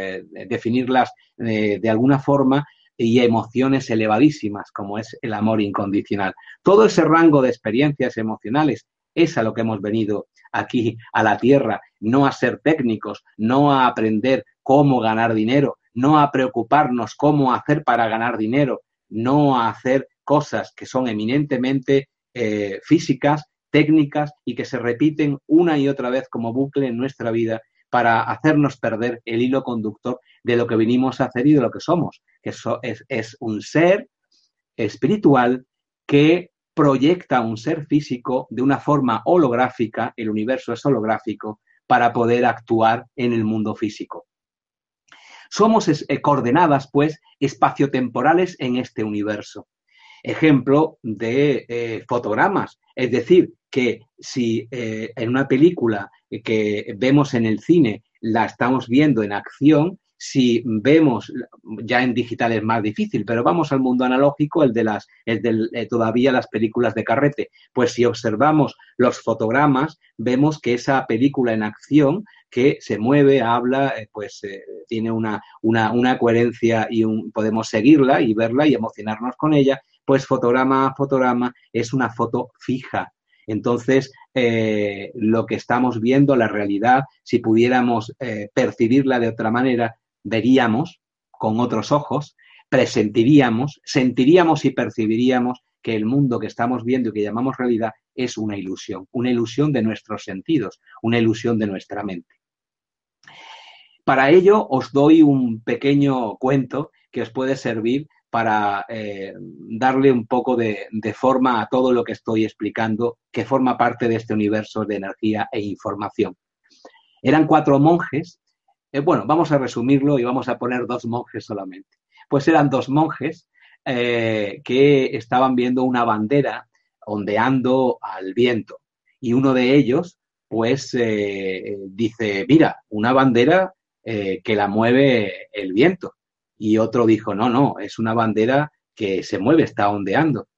definirlas de alguna forma, y emociones elevadísimas, como es el amor incondicional. Todo ese rango de experiencias emocionales es a lo que hemos venido aquí a la Tierra, no a ser técnicos, no a aprender cómo ganar dinero, no a preocuparnos cómo hacer para ganar dinero, no hacer cosas que son eminentemente eh, físicas, técnicas y que se repiten una y otra vez como bucle en nuestra vida para hacernos perder el hilo conductor de lo que vinimos a hacer y de lo que somos, que es un ser espiritual que proyecta un ser físico de una forma holográfica, el universo es holográfico, para poder actuar en el mundo físico. Somos eh, coordenadas, pues, espaciotemporales en este universo. Ejemplo de eh, fotogramas, es decir, que si eh, en una película que vemos en el cine la estamos viendo en acción, si vemos, ya en digital es más difícil, pero vamos al mundo analógico, el de las, el todavía las películas de carrete. Pues si observamos los fotogramas, vemos que esa película en acción que se mueve, habla, eh, pues eh, tiene una, una, una, coherencia y podemos seguirla y verla y emocionarnos con ella, pues fotograma a fotograma es una foto fija. Entonces, eh, lo que estamos viendo, la realidad, si pudiéramos percibirla de otra manera, veríamos con otros ojos, presentiríamos, sentiríamos y percibiríamos que el mundo que estamos viendo y que llamamos realidad es una ilusión, una ilusión de nuestros sentidos, una ilusión de nuestra mente. Para ello os doy un pequeño cuento que os puede servir para eh, darle un poco de, forma a todo lo que estoy explicando, que forma parte de este universo de energía e información. Eran cuatro monjes eh, bueno, vamos a resumirlo y vamos a poner dos monjes solamente. Pues eran dos monjes eh, que estaban viendo una bandera ondeando al viento y uno de ellos pues eh, dice, mira, una bandera que la mueve el viento. Y otro dijo, no, no, es una bandera que se mueve, está ondeando.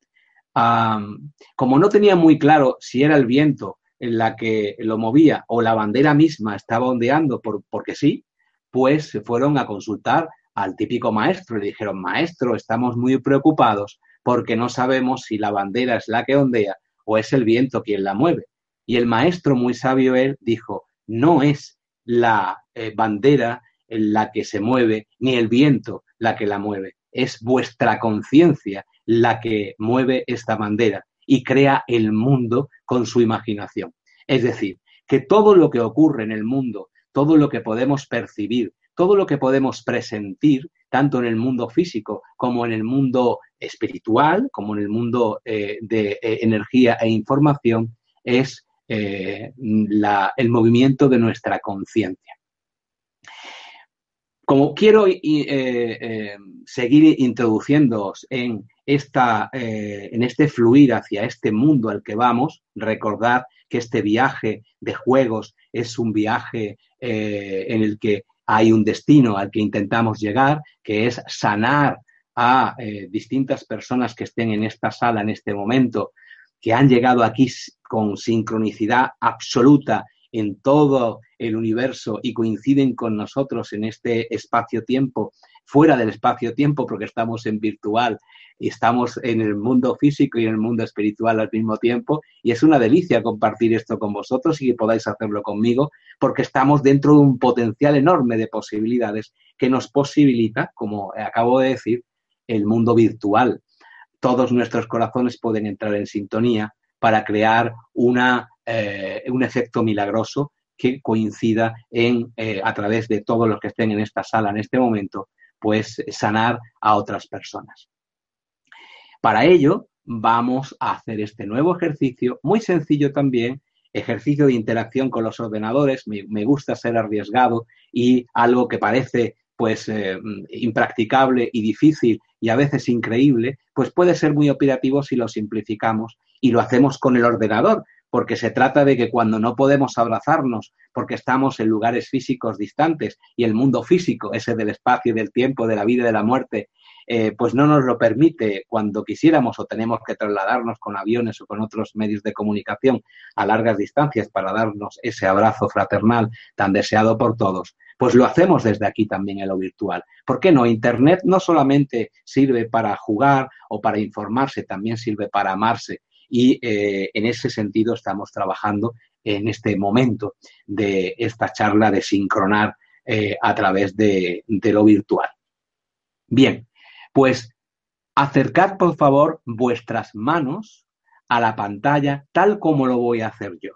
como no tenía muy claro si era el viento en la que lo movía o la bandera misma estaba ondeando por, porque sí, pues se fueron a consultar al típico maestro. Le dijeron, maestro, estamos muy preocupados porque no sabemos si la bandera es la que ondea o es el viento quien la mueve. Y el maestro, muy sabio él, dijo, no es la eh, bandera en la que se mueve, ni el viento la que la mueve, es vuestra conciencia la que mueve esta bandera y crea el mundo con su imaginación. Es decir, que todo lo que ocurre en el mundo todo lo que podemos percibir, todo lo que podemos presentir, tanto en el mundo físico como en el mundo espiritual, como en el mundo eh, de eh, energía e información, es eh, el movimiento de nuestra conciencia. Como quiero seguir introduciéndoos en, esta, en este fluir hacia este mundo al que vamos, recordad que este viaje de juegos es un viaje en el que hay un destino al que intentamos llegar, que es sanar a eh, distintas personas que estén en esta sala en este momento, que han llegado aquí con sincronicidad absoluta en todo el universo y coinciden con nosotros en este espacio-tiempo, fuera del espacio-tiempo porque estamos en virtual y estamos en el mundo físico y en el mundo espiritual al mismo tiempo y es una delicia compartir esto con vosotros y que podáis hacerlo conmigo porque estamos dentro de un potencial enorme de posibilidades que nos posibilita, como acabo de decir, el mundo virtual. Todos nuestros corazones pueden entrar en sintonía para crear una, eh, un efecto milagroso que coincida en, eh, a través de todos los que estén en esta sala en este momento, pues sanar a otras personas. Para ello, vamos a hacer este nuevo ejercicio, muy sencillo también, ejercicio de interacción con los ordenadores. Me, gusta ser arriesgado y algo que parece pues eh, impracticable y difícil y a veces increíble, pues puede ser muy operativo si lo simplificamos y lo hacemos con el ordenador, porque se trata de que cuando no podemos abrazarnos porque estamos en lugares físicos distantes y el mundo físico, ese del espacio y del tiempo, de la vida y de la muerte, eh, pues no nos lo permite cuando quisiéramos o tenemos que trasladarnos con aviones o con otros medios de comunicación a largas distancias para darnos ese abrazo fraternal tan deseado por todos, pues lo hacemos desde aquí también en lo virtual. ¿Por qué no? Internet no solamente sirve para jugar o para informarse, también sirve para amarse. Y eh, en ese sentido estamos trabajando en este momento de esta charla de sincronar eh, a través de lo virtual. Bien, pues acercad por favor vuestras manos a la pantalla tal como lo voy a hacer yo.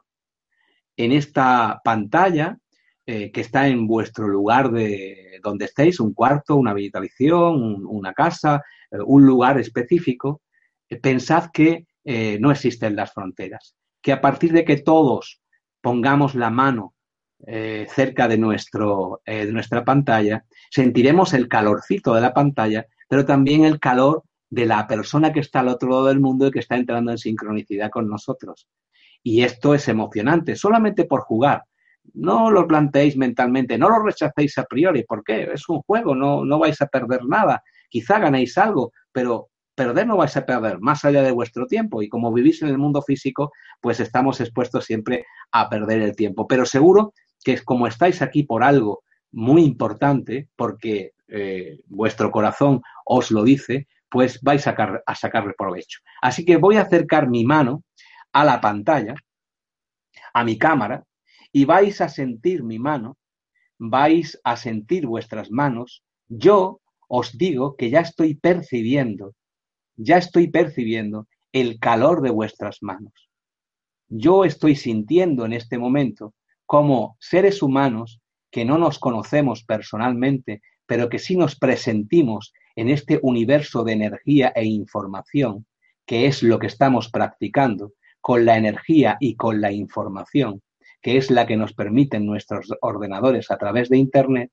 En esta pantalla eh, que está en vuestro lugar de donde estéis, un cuarto, una habitación, una casa, un lugar específico, pensad que no existen las fronteras, que a partir de que todos pongamos la mano cerca de, nuestro, de nuestra pantalla, sentiremos el calorcito de la pantalla pero también el calor de la persona que está al otro lado del mundo y que está entrando en sincronicidad con nosotros. Y esto es emocionante, solamente por jugar. no lo planteéis mentalmente, no lo rechacéis a priori. ¿Por qué? Es un juego, no, no vais a perder nada. Quizá ganéis algo, pero perder no vais a perder más allá de vuestro tiempo. Y como vivís en el mundo físico, pues estamos expuestos siempre a perder el tiempo. Pero seguro que como estáis aquí por algo muy importante, porque eh, vuestro corazón os lo dice, pues vais a, a sacarle provecho. Así que voy a acercar mi mano a la pantalla, a mi cámara, y vais a sentir mi mano, vais a sentir vuestras manos. Yo os digo que ya estoy percibiendo, ya estoy percibiendo el calor de vuestras manos. Yo estoy sintiendo en este momento como seres humanos que no nos conocemos personalmente, pero que sí nos presentimos en este universo de energía e información, que es lo que estamos practicando, con la energía y con la información, que es la que nos permiten nuestros ordenadores a través de Internet,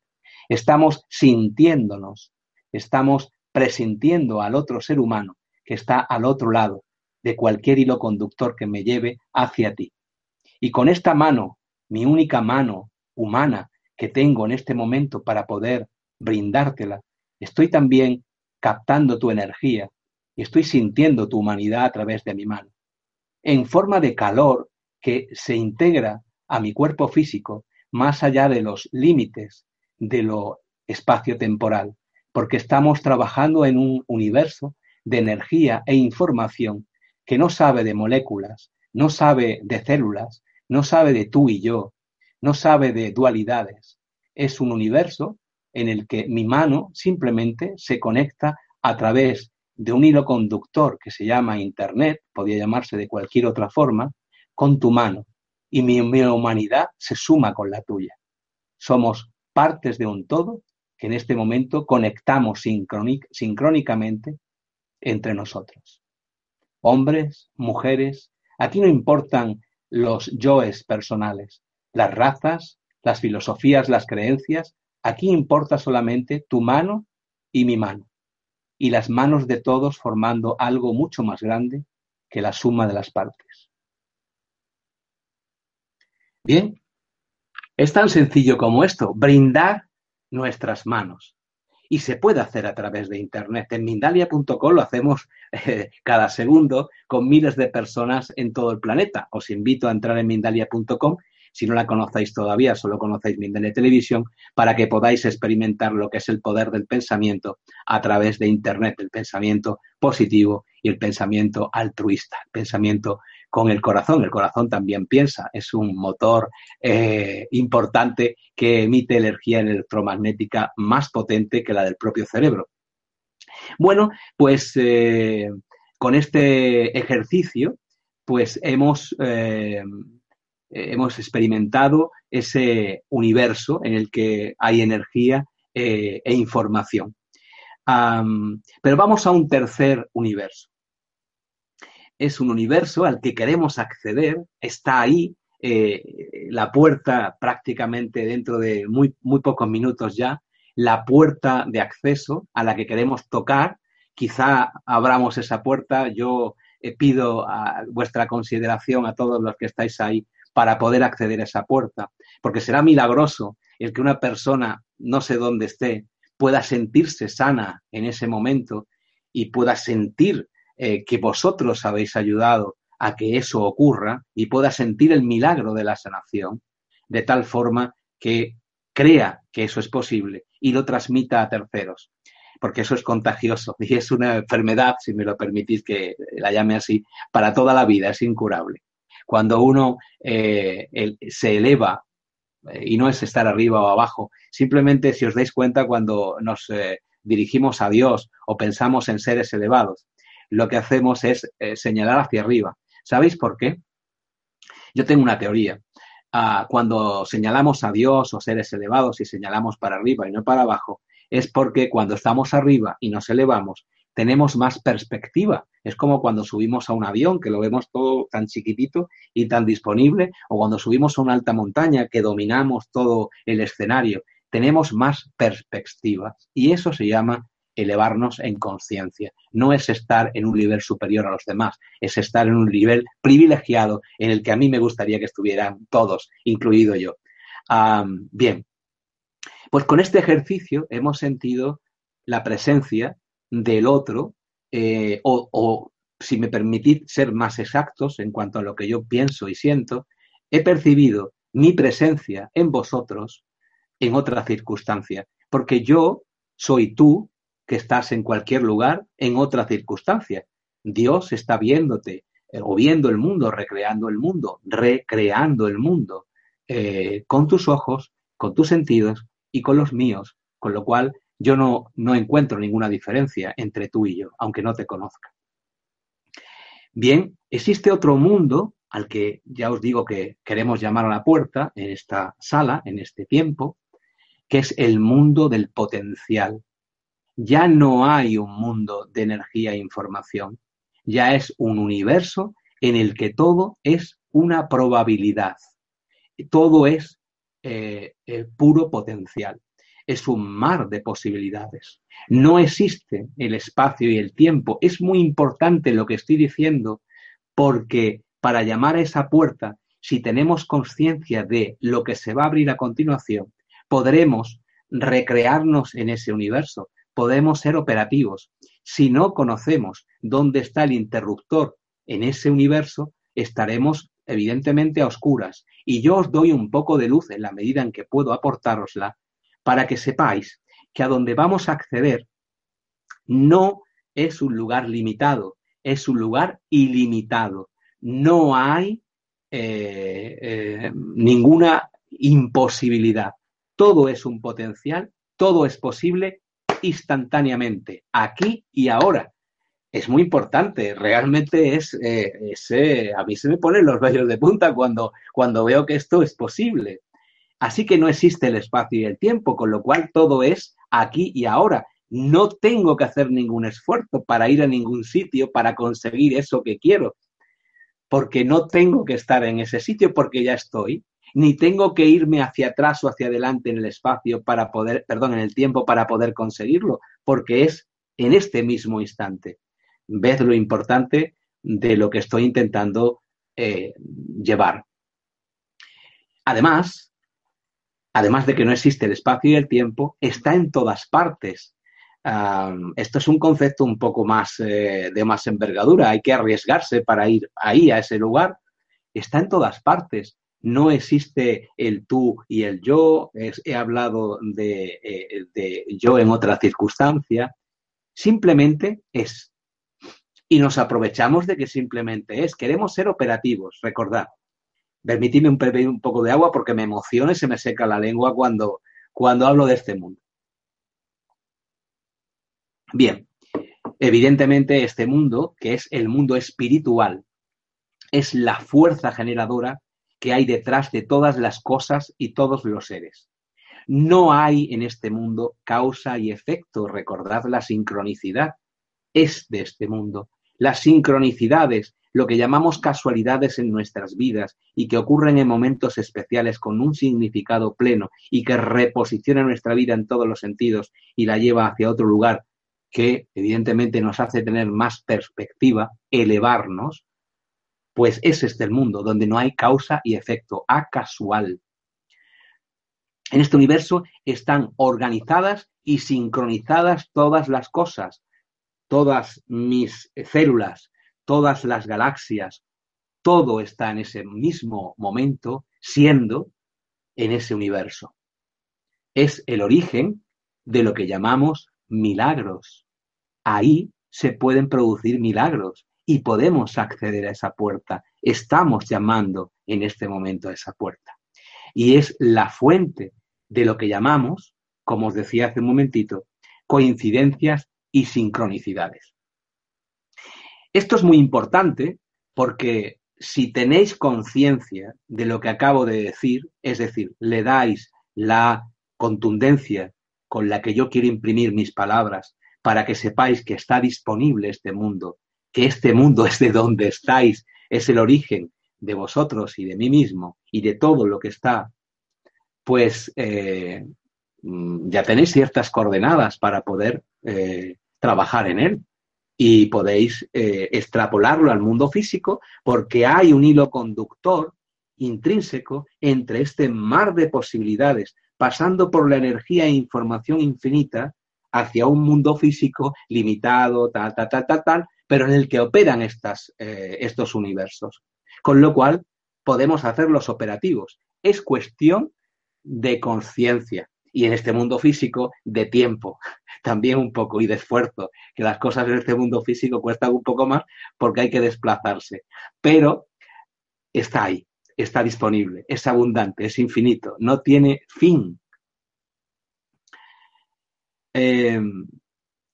estamos sintiéndonos, estamos presintiendo al otro ser humano que está al otro lado de cualquier hilo conductor que me lleve hacia ti. Y con esta mano, mi única mano humana que tengo en este momento para poder brindártela, estoy también captando tu energía y estoy sintiendo tu humanidad a través de mi mano, en forma de calor que se integra a mi cuerpo físico más allá de los límites de lo espacio-temporal, porque estamos trabajando en un universo de energía e información que no sabe de moléculas, no sabe de células, no sabe de tú y yo, no sabe de dualidades. Es un universo en el que mi mano simplemente se conecta a través de un hilo conductor que se llama Internet, podría llamarse de cualquier otra forma, con tu mano y mi, humanidad se suma con la tuya. Somos partes de un todo que en este momento conectamos sincrónicamente entre nosotros. Hombres, mujeres, aquí no importan los yoes personales, las razas, las filosofías, las creencias, aquí importa solamente tu mano y mi mano, y las manos de todos formando algo mucho más grande que la suma de las partes. Bien, es tan sencillo como esto, brindar nuestras manos. Y se puede hacer a través de Internet. En Mindalia.com lo hacemos eh, cada segundo con miles de personas en todo el planeta. Os invito a entrar en Mindalia.com si no la conocéis todavía, solo conocéis Mindalia Televisión, para que podáis experimentar lo que es el poder del pensamiento a través de Internet, el pensamiento positivo y el pensamiento altruista, el pensamiento con el corazón. El corazón también piensa, es un motor eh, importante que emite energía electromagnética más potente que la del propio cerebro. Bueno, pues eh, con este ejercicio, pues hemos, eh, hemos experimentado ese universo en el que hay energía e información. pero vamos a un tercer universo es un universo al que queremos acceder, está ahí, eh, la puerta prácticamente dentro de muy, muy pocos minutos ya, la puerta de acceso a la que queremos tocar. Quizá abramos esa puerta. Yo eh, pido a vuestra consideración a todos los que estáis ahí para poder acceder a esa puerta, porque será milagroso el que una persona, no sé dónde esté, pueda sentirse sana en ese momento y pueda sentir eh, que vosotros habéis ayudado a que eso ocurra y pueda sentir el milagro de la sanación, de tal forma que crea que eso es posible y lo transmita a terceros, porque eso es contagioso (laughs) y es una enfermedad, si me lo permitís que la llame así, para toda la vida, es incurable. Cuando uno eh, se eleva, eh, y no es estar arriba o abajo, simplemente si os dais cuenta cuando nos dirigimos a Dios o pensamos en seres elevados, lo que hacemos es eh, señalar hacia arriba. ¿Sabéis por qué? Yo tengo una teoría. Ah, cuando señalamos a Dios o seres elevados y señalamos para arriba y no para abajo, es porque cuando estamos arriba y nos elevamos, tenemos más perspectiva. Es como cuando subimos a un avión, que lo vemos todo tan chiquitito y tan disponible, o cuando subimos a una alta montaña, que dominamos todo el escenario. Tenemos más perspectiva. Y eso se llama elevarnos en conciencia. No es estar en un nivel superior a los demás, es estar en un nivel privilegiado en el que a mí me gustaría que estuvieran todos, incluido yo. bien, pues con este ejercicio hemos sentido la presencia del otro, eh, o, o, si me permitís ser más exactos en cuanto a lo que yo pienso y siento, he percibido mi presencia en vosotros en otra circunstancia, porque yo soy tú que estás en cualquier lugar en otra circunstancia. Dios está viéndote eh, o viendo el mundo, recreando el mundo, recreando el mundo eh, con tus ojos, con tus sentidos y con los míos, con lo cual yo no, no encuentro ninguna diferencia entre tú y yo, aunque no te conozca. Bien, existe otro mundo al que ya os digo que queremos llamar a la puerta en esta sala, en este tiempo, que es el mundo del potencial. Ya no hay un mundo de energía e información, ya es un universo en el que todo es una probabilidad, todo es eh, eh, puro potencial, es un mar de posibilidades. No existe el espacio y el tiempo. Es muy importante lo que estoy diciendo porque para llamar a esa puerta, si tenemos conciencia de lo que se va a abrir a continuación, podremos recrearnos en ese universo, podemos ser operativos. Si no conocemos dónde está el interruptor en ese universo, estaremos evidentemente a oscuras. Y yo os doy un poco de luz en la medida en que puedo aportárosla para que sepáis que a donde vamos a acceder no es un lugar limitado, es un lugar ilimitado. No hay eh, eh, ninguna imposibilidad. Todo es un potencial, todo es posible instantáneamente, aquí y ahora. Es muy importante, realmente es, eh, a mí se me ponen los vellos de punta cuando, cuando veo que esto es posible. Así que no existe el espacio y el tiempo, con lo cual todo es aquí y ahora. No tengo que hacer ningún esfuerzo para ir a ningún sitio para conseguir eso que quiero, porque no tengo que estar en ese sitio porque ya estoy ni tengo que irme hacia atrás o hacia adelante en el espacio para poder, perdón, en el tiempo para poder conseguirlo, porque es en este mismo instante. Ved lo importante de lo que estoy intentando eh, llevar. Además, además de que no existe el espacio y el tiempo, está en todas partes. esto es un concepto un poco más eh, de más envergadura. Hay que arriesgarse para ir ahí, a ese lugar. Está en todas partes no existe el tú y el yo, he hablado de, eh, de, yo en otra circunstancia, simplemente es. Y nos aprovechamos de que simplemente es. Queremos ser operativos, recordad. Permitidme un, un poco de agua porque me emociona y se me seca la lengua cuando, cuando hablo de este mundo. Bien, evidentemente este mundo, que es el mundo espiritual, es la fuerza generadora que hay detrás de todas las cosas y todos los seres. No hay en este mundo causa y efecto. Recordad la sincronicidad. Es de este mundo. Las sincronicidades, lo que llamamos casualidades en nuestras vidas y que ocurren en momentos especiales con un significado pleno y que reposiciona nuestra vida en todos los sentidos y la lleva hacia otro lugar que evidentemente nos hace tener más perspectiva, elevarnos, pues es este el mundo, donde no hay causa y efecto, a casual. En este universo están organizadas y sincronizadas todas las cosas, todas mis células, todas las galaxias, todo está en ese mismo momento siendo en ese universo. Es el origen de lo que llamamos milagros. Ahí se pueden producir milagros y podemos acceder a esa puerta. Estamos llamando en este momento a esa puerta. Y es la fuente de lo que llamamos, como os decía hace un momentito, coincidencias y sincronicidades. Esto es muy importante porque si tenéis conciencia de lo que acabo de decir, es decir, le dais la contundencia con la que yo quiero imprimir mis palabras para que sepáis que está disponible este mundo que este mundo es de donde estáis, es el origen de vosotros y de mí mismo y de todo lo que está, pues eh, mm, ya tenéis ciertas coordenadas para poder eh, trabajar en él y podéis eh, extrapolarlo al mundo físico porque hay un hilo conductor intrínseco entre este mar de posibilidades, pasando por la energía e información infinita hacia un mundo físico limitado, tal, tal, tal, tal, tal, pero en el que operan estas, eh, estos universos. Con lo cual, podemos hacerlos operativos. Es cuestión de conciencia y en este mundo físico de tiempo (laughs) también un poco y de esfuerzo, que las cosas en este mundo físico cuestan un poco más porque hay que desplazarse, pero está ahí, está disponible, es abundante, es infinito, no tiene fin. Eh,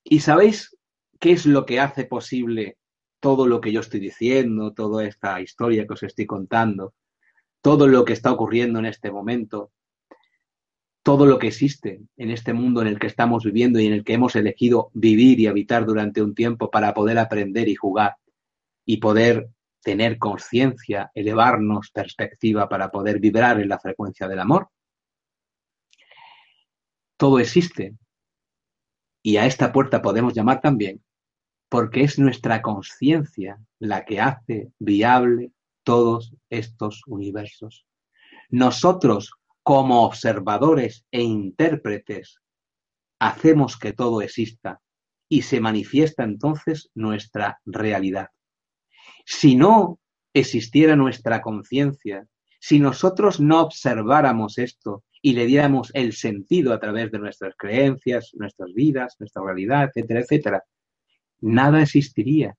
¿Y sabéis qué es lo que hace posible todo lo que yo estoy diciendo, toda esta historia que os estoy contando, todo lo que está ocurriendo en este momento, todo lo que existe en este mundo en el que estamos viviendo y en el que hemos elegido vivir y habitar durante un tiempo para poder aprender y jugar y poder tener conciencia, elevarnos perspectiva para poder vibrar en la frecuencia del amor. Todo existe y a esta puerta podemos llamar también porque es nuestra conciencia la que hace viable todos estos universos. Nosotros, como observadores e intérpretes, hacemos que todo exista y se manifiesta entonces nuestra realidad. Si no existiera nuestra conciencia, si nosotros no observáramos esto y le diéramos el sentido a través de nuestras creencias, nuestras vidas, nuestra realidad, etcétera, etcétera, nada existiría.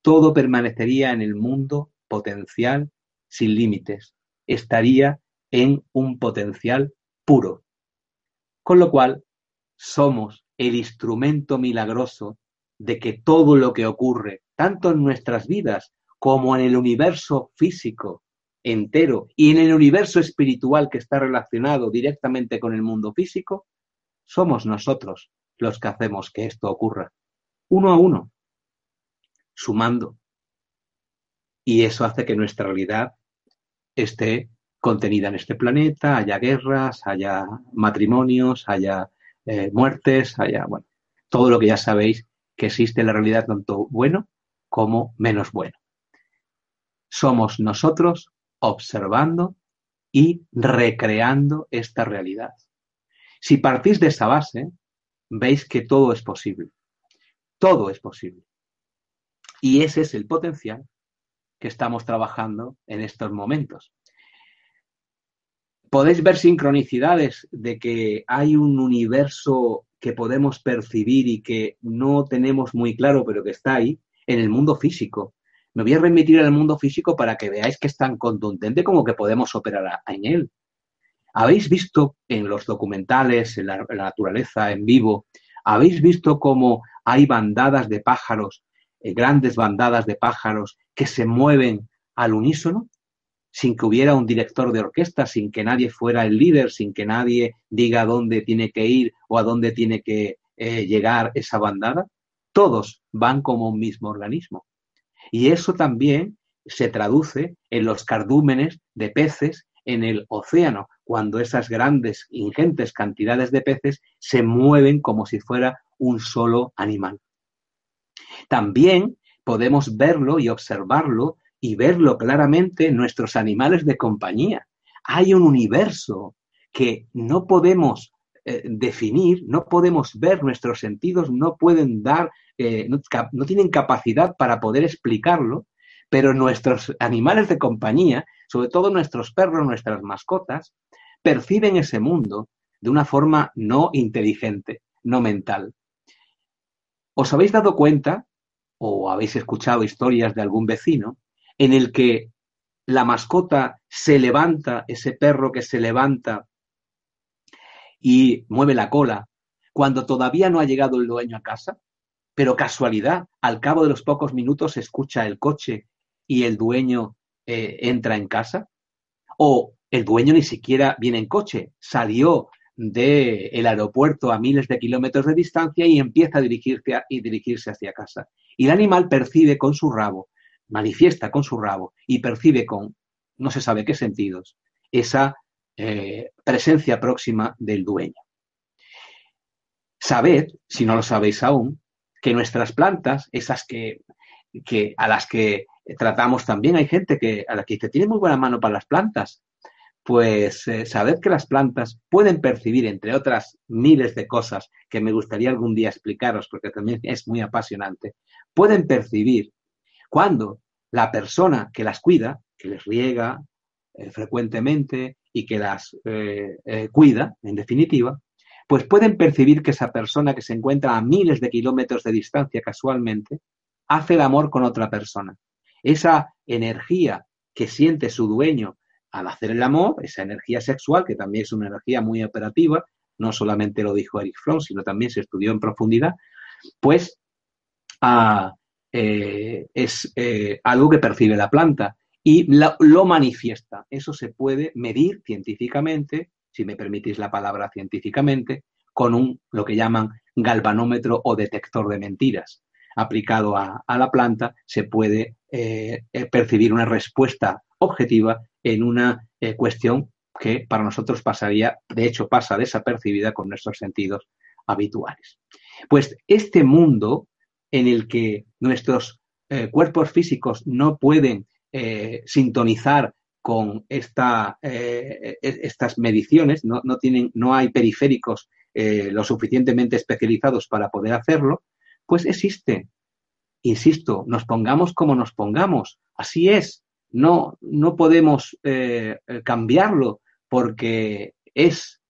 Todo permanecería en el mundo potencial sin límites. Estaría en un potencial puro. Con lo cual, somos el instrumento milagroso de que todo lo que ocurre, tanto en nuestras vidas como en el universo físico entero y en el universo espiritual que está relacionado directamente con el mundo físico, somos nosotros los que hacemos que esto ocurra uno a uno, sumando. Y eso hace que nuestra realidad esté contenida en este planeta, haya guerras, haya matrimonios, haya eh, muertes, haya, bueno, todo lo que ya sabéis que existe en la realidad, tanto bueno como menos bueno. Somos nosotros observando y recreando esta realidad. Si partís de esa base, veis que todo es posible. Todo es posible. Y ese es el potencial que estamos trabajando en estos momentos. Podéis ver sincronicidades de que hay un universo que podemos percibir y que no tenemos muy claro, pero que está ahí, en el mundo físico. Me voy a remitir al mundo físico para que veáis que es tan contundente como que podemos operar en él. ¿Habéis visto en los documentales, en la, naturaleza, en vivo, habéis visto cómo hay bandadas de pájaros, eh, grandes bandadas de pájaros que se mueven al unísono, sin que hubiera un director de orquesta, sin que nadie fuera el líder, sin que nadie diga dónde tiene que ir o a dónde tiene que eh, llegar esa bandada. Todos van como un mismo organismo. Y eso también se traduce en los cardúmenes de peces en el océano, cuando esas grandes, ingentes cantidades de peces se mueven como si fuera un solo animal. También podemos verlo y observarlo y verlo claramente en nuestros animales de compañía. Hay un universo que no podemos eh, definir, no podemos ver, nuestros sentidos no pueden dar, eh, no, no tienen capacidad para poder explicarlo, pero nuestros animales de compañía, sobre todo nuestros perros, nuestras mascotas, perciben ese mundo de una forma no inteligente, no mental. ¿Os habéis dado cuenta o habéis escuchado historias de algún vecino en el que la mascota se levanta, ese perro que se levanta y mueve la cola cuando todavía no ha llegado el dueño a casa? Pero casualidad, al cabo de los pocos minutos se escucha el coche y el dueño eh, entra en casa. O el dueño ni siquiera viene en coche, salió del aeropuerto a miles de kilómetros de distancia y empieza a dirigirse, y dirigirse hacia casa. Y el animal percibe con su rabo, manifiesta con su rabo y percibe con no se sabe qué sentidos esa eh, presencia próxima del dueño. Sabed, si no lo sabéis aún, que nuestras plantas, esas que, a las que tratamos también, hay gente que a la que dice, tiene muy buena mano para las plantas. Pues eh, sabed que las plantas pueden percibir, entre otras miles de cosas que me gustaría algún día explicaros, porque también es muy apasionante, pueden percibir cuando la persona que las cuida, que les riega eh, frecuentemente y que las eh, cuida, en definitiva, pues pueden percibir que esa persona que se encuentra a miles de kilómetros de distancia casualmente, hace el amor con otra persona. Esa energía que siente su dueño al hacer el amor, esa energía sexual, que también es una energía muy operativa, no solamente lo dijo Eric Fromm, sino también se estudió en profundidad, pues ah, eh, es eh, algo que percibe la planta y lo manifiesta. Eso se puede medir científicamente si me permitís la palabra científicamente, con un lo que llaman galvanómetro o detector de mentiras. Aplicado a, la planta se puede eh, eh, percibir una respuesta objetiva en una eh, cuestión que para nosotros pasaría, de hecho pasa desapercibida con nuestros sentidos habituales. Pues este mundo en el que nuestros cuerpos físicos no pueden sintonizar con esta, eh, e, estas mediciones, no, tienen, no hay periféricos eh, lo suficientemente especializados para poder hacerlo, pues existe. Insisto, nos pongamos como nos pongamos, así es, no, no podemos eh, cambiarlo porque es,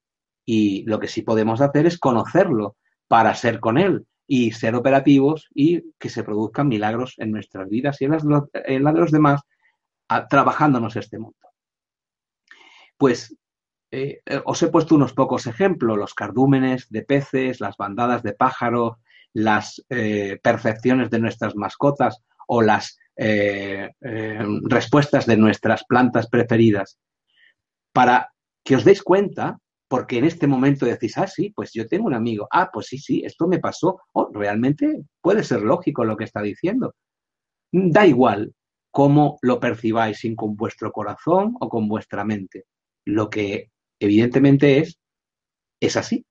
y lo que sí podemos hacer es conocerlo para ser con él y ser operativos y que se produzcan milagros en nuestras vidas y en las, las de los demás trabajándonos este mundo. Pues eh, eh, os he puesto unos pocos ejemplos, los cardúmenes de peces, las bandadas de pájaros, las eh, percepciones de nuestras mascotas o las respuestas de nuestras plantas preferidas, para que os deis cuenta, porque en este momento decís, ah, sí, pues yo tengo un amigo, ah, pues sí, sí, esto me pasó, oh, realmente puede ser lógico lo que está diciendo. Da igual, cómo lo percibáis, sin con vuestro corazón o con vuestra mente. Lo que evidentemente es, es así,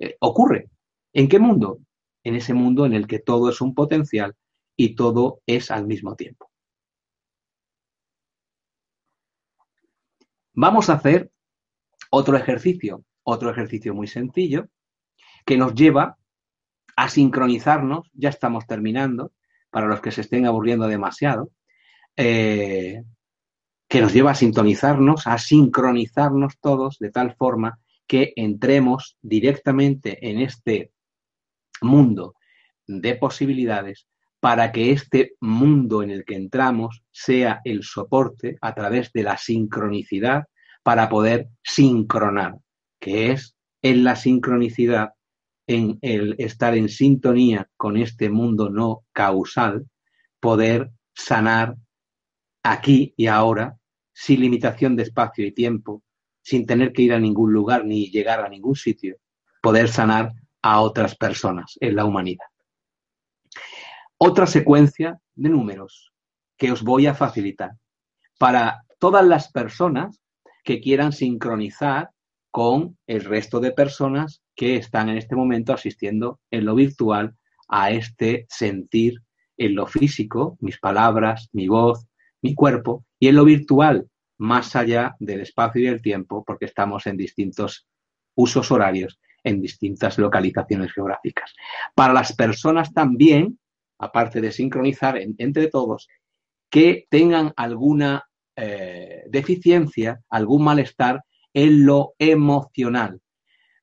eh, ocurre. ¿En qué mundo? En ese mundo en el que todo es un potencial y todo es al mismo tiempo. Vamos a hacer otro ejercicio, otro ejercicio muy sencillo, que nos lleva a sincronizarnos, ya estamos terminando, para los que se estén aburriendo demasiado, eh, que nos lleva a sintonizarnos, a sincronizarnos todos de tal forma que entremos directamente en este mundo de posibilidades para que este mundo en el que entramos sea el soporte a través de la sincronicidad para poder sincronar, que es en la sincronicidad, en el estar en sintonía con este mundo no causal, poder sanar aquí y ahora, sin limitación de espacio y tiempo, sin tener que ir a ningún lugar ni llegar a ningún sitio, poder sanar a otras personas en la humanidad. Otra secuencia de números que os voy a facilitar para todas las personas que quieran sincronizar con el resto de personas que están en este momento asistiendo en lo virtual a este sentir en lo físico, mis palabras, mi voz, mi cuerpo, y en lo virtual, más allá del espacio y del tiempo, porque estamos en distintos usos horarios, en distintas localizaciones geográficas. Para las personas también, aparte de sincronizar entre todos, que tengan alguna eh, deficiencia, algún malestar en lo emocional.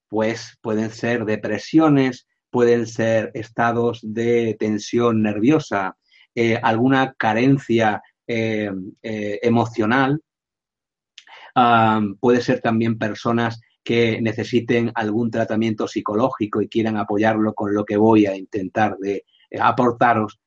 Pues pueden ser depresiones, pueden ser estados de tensión nerviosa, eh, alguna carencia eh, emocional. puede ser también personas que necesiten algún tratamiento psicológico y quieran apoyarlo con lo que voy a intentar de aportaros.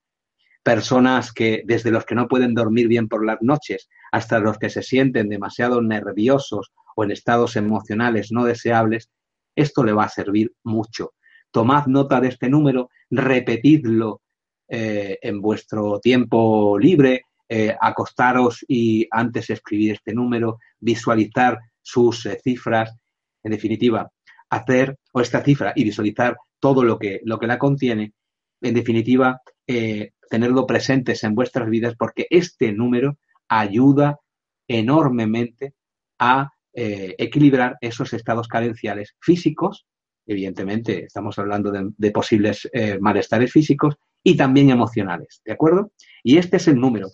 Personas que, desde los que no pueden dormir bien por las noches hasta los que se sienten demasiado nerviosos o en estados emocionales no deseables, esto le va a servir mucho. Tomad nota de este número, repetidlo en vuestro tiempo libre, eh, acostaros y antes escribir este número, visualizar sus eh, cifras, en definitiva, hacer o esta cifra y visualizar todo lo que, lo que la contiene, en definitiva, eh, tenerlo presentes en vuestras vidas porque este número ayuda enormemente a eh, equilibrar esos estados carenciales físicos, evidentemente estamos hablando de, posibles eh, malestares físicos y también emocionales, ¿de acuerdo? Y este es el número.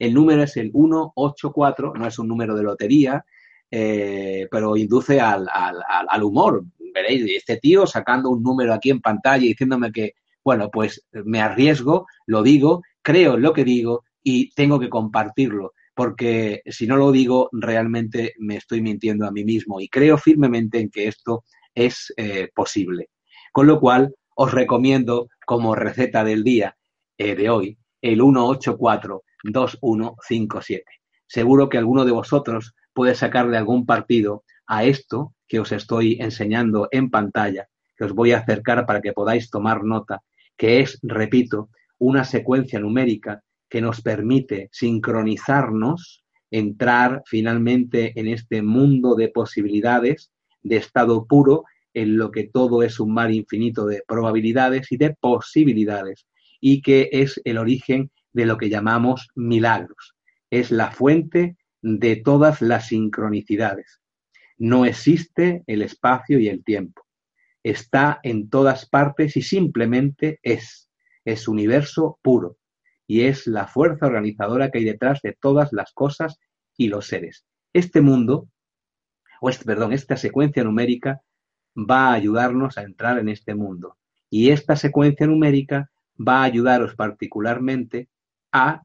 El número es el 184, no es un número de lotería, eh, pero induce al, al, humor. Veréis, este tío sacando un número aquí en pantalla y diciéndome que, bueno, pues me arriesgo, lo digo, creo en lo que digo y tengo que compartirlo porque si no lo digo, realmente me estoy mintiendo a mí mismo y creo firmemente en que esto es eh, posible. Con lo cual, os recomiendo como receta del día eh, de hoy el 1842157. Seguro que alguno de vosotros puede sacarle algún partido a esto que os estoy enseñando en pantalla, que os voy a acercar para que podáis tomar nota, que es, repito, una secuencia numérica que nos permite sincronizarnos, entrar finalmente en este mundo de posibilidades, de estado puro, en lo que todo es un mar infinito de probabilidades y de posibilidades, y que es el origen de lo que llamamos milagros. Es la fuente de todas las sincronicidades. No existe el espacio y el tiempo. Está en todas partes y simplemente es. Es universo puro y es la fuerza organizadora que hay detrás de todas las cosas y los seres. Este mundo, o este, perdón, esta secuencia numérica va a ayudarnos a entrar en este mundo. Y esta secuencia numérica va a ayudaros particularmente a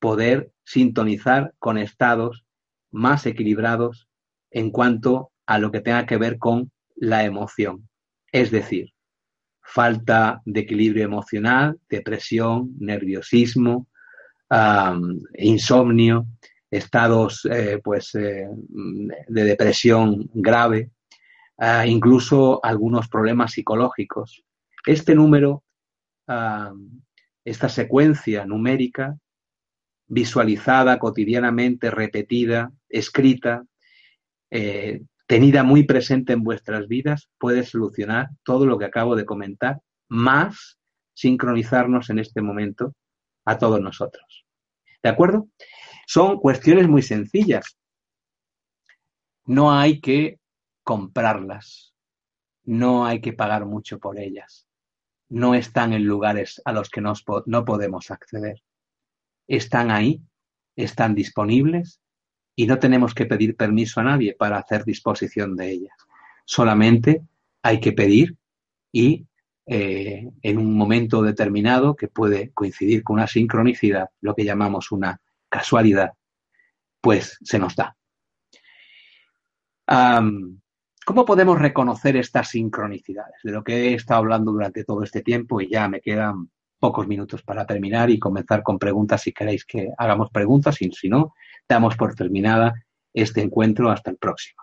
poder sintonizar con estados más equilibrados en cuanto a lo que tenga que ver con la emoción. Es decir, falta de equilibrio emocional, depresión, nerviosismo, insomnio, estados eh, pues, eh, de depresión grave, ah, incluso algunos problemas psicológicos. Este número, esta secuencia numérica, visualizada cotidianamente, repetida, escrita, eh, tenida muy presente en vuestras vidas, puede solucionar todo lo que acabo de comentar, más sincronizarnos en este momento a todos nosotros. ¿De acuerdo? Son cuestiones muy sencillas. No hay que comprarlas, no hay que pagar mucho por ellas, no están en lugares a los que no podemos acceder. Están ahí, están disponibles y no tenemos que pedir permiso a nadie para hacer disposición de ellas. Solamente hay que pedir y eh, en un momento determinado que puede coincidir con una sincronicidad, lo que llamamos una casualidad, pues se nos da. ¿Cómo podemos reconocer estas sincronicidades? De lo que he estado hablando durante todo este tiempo y ya me quedan pocos minutos para terminar y comenzar con preguntas si queréis que hagamos preguntas y si no, damos por terminada este encuentro hasta el próximo.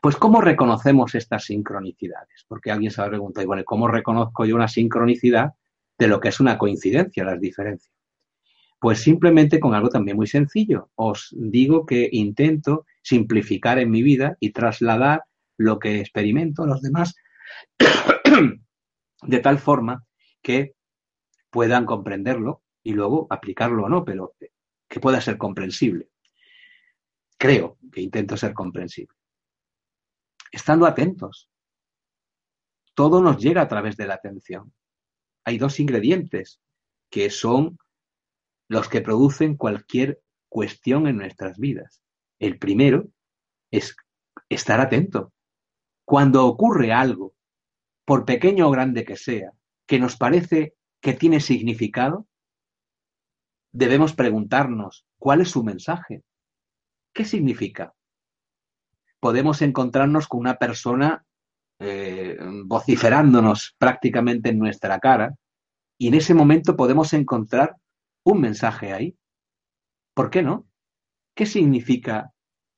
Pues, ¿cómo reconocemos estas sincronicidades? Porque alguien se ha preguntado, bueno, ¿cómo reconozco yo una sincronicidad de lo que es una coincidencia, las diferencias? Pues simplemente con algo también muy sencillo. Os digo que intento simplificar en mi vida y trasladar lo que experimento a los demás (clears throat) de tal forma que puedan comprenderlo y luego aplicarlo o no, pero que pueda ser comprensible. Creo que intento ser comprensible. Estando atentos. Todo nos llega a través de la atención. Hay dos ingredientes que son los que producen cualquier cuestión en nuestras vidas. El primero es estar atento. Cuando ocurre algo, por pequeño o grande que sea, que nos parece que tiene significado, debemos preguntarnos, ¿cuál es su mensaje? ¿Qué significa? Podemos encontrarnos con una persona eh, vociferándonos prácticamente en nuestra cara y en ese momento podemos encontrar un mensaje ahí. ¿Por qué no? ¿Qué significa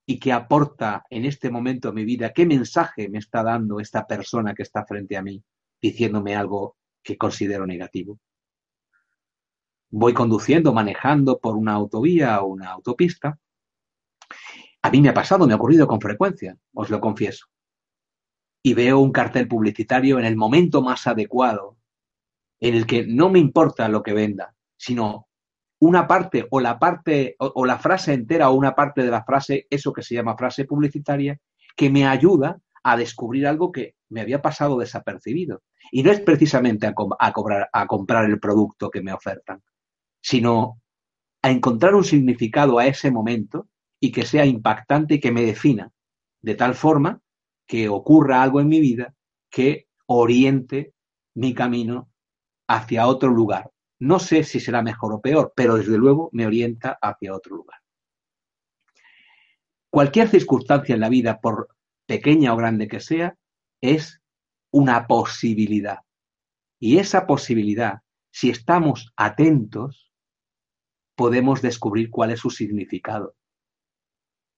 y qué aporta en este momento a mi vida? ¿Qué mensaje me está dando esta persona que está frente a mí diciéndome algo que considero negativo? voy conduciendo, manejando por una autovía o una autopista, a mí me ha pasado, me ha ocurrido con frecuencia, os lo confieso. Y veo un cartel publicitario en el momento más adecuado en el que no me importa lo que venda, sino una parte o la parte o, la frase entera o una parte de la frase, eso que se llama frase publicitaria, que me ayuda a descubrir algo que me había pasado desapercibido. Y no es precisamente a, cobrar, a comprar el producto que me ofertan, sino a encontrar un significado a ese momento y que sea impactante y que me defina, de tal forma que ocurra algo en mi vida que oriente mi camino hacia otro lugar. No sé si será mejor o peor, pero desde luego me orienta hacia otro lugar. Cualquier circunstancia en la vida, por pequeña o grande que sea, es una posibilidad. Y esa posibilidad, si estamos atentos, podemos descubrir cuál es su significado,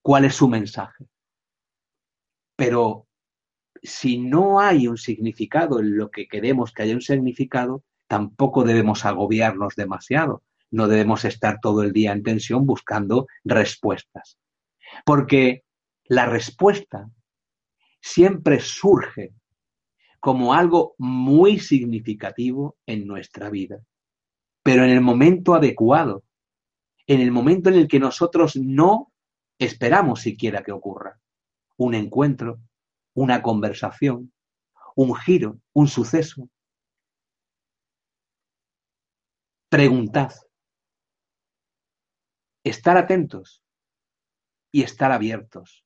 cuál es su mensaje. Pero si no hay un significado en lo que queremos que haya un significado, tampoco debemos agobiarnos demasiado. No debemos estar todo el día en tensión buscando respuestas. Porque la respuesta siempre surge como algo muy significativo en nuestra vida, pero en el momento adecuado, en el momento en el que nosotros no esperamos siquiera que ocurra. Un encuentro, una conversación, un giro, un suceso. Preguntad. Estar atentos y estar abiertos.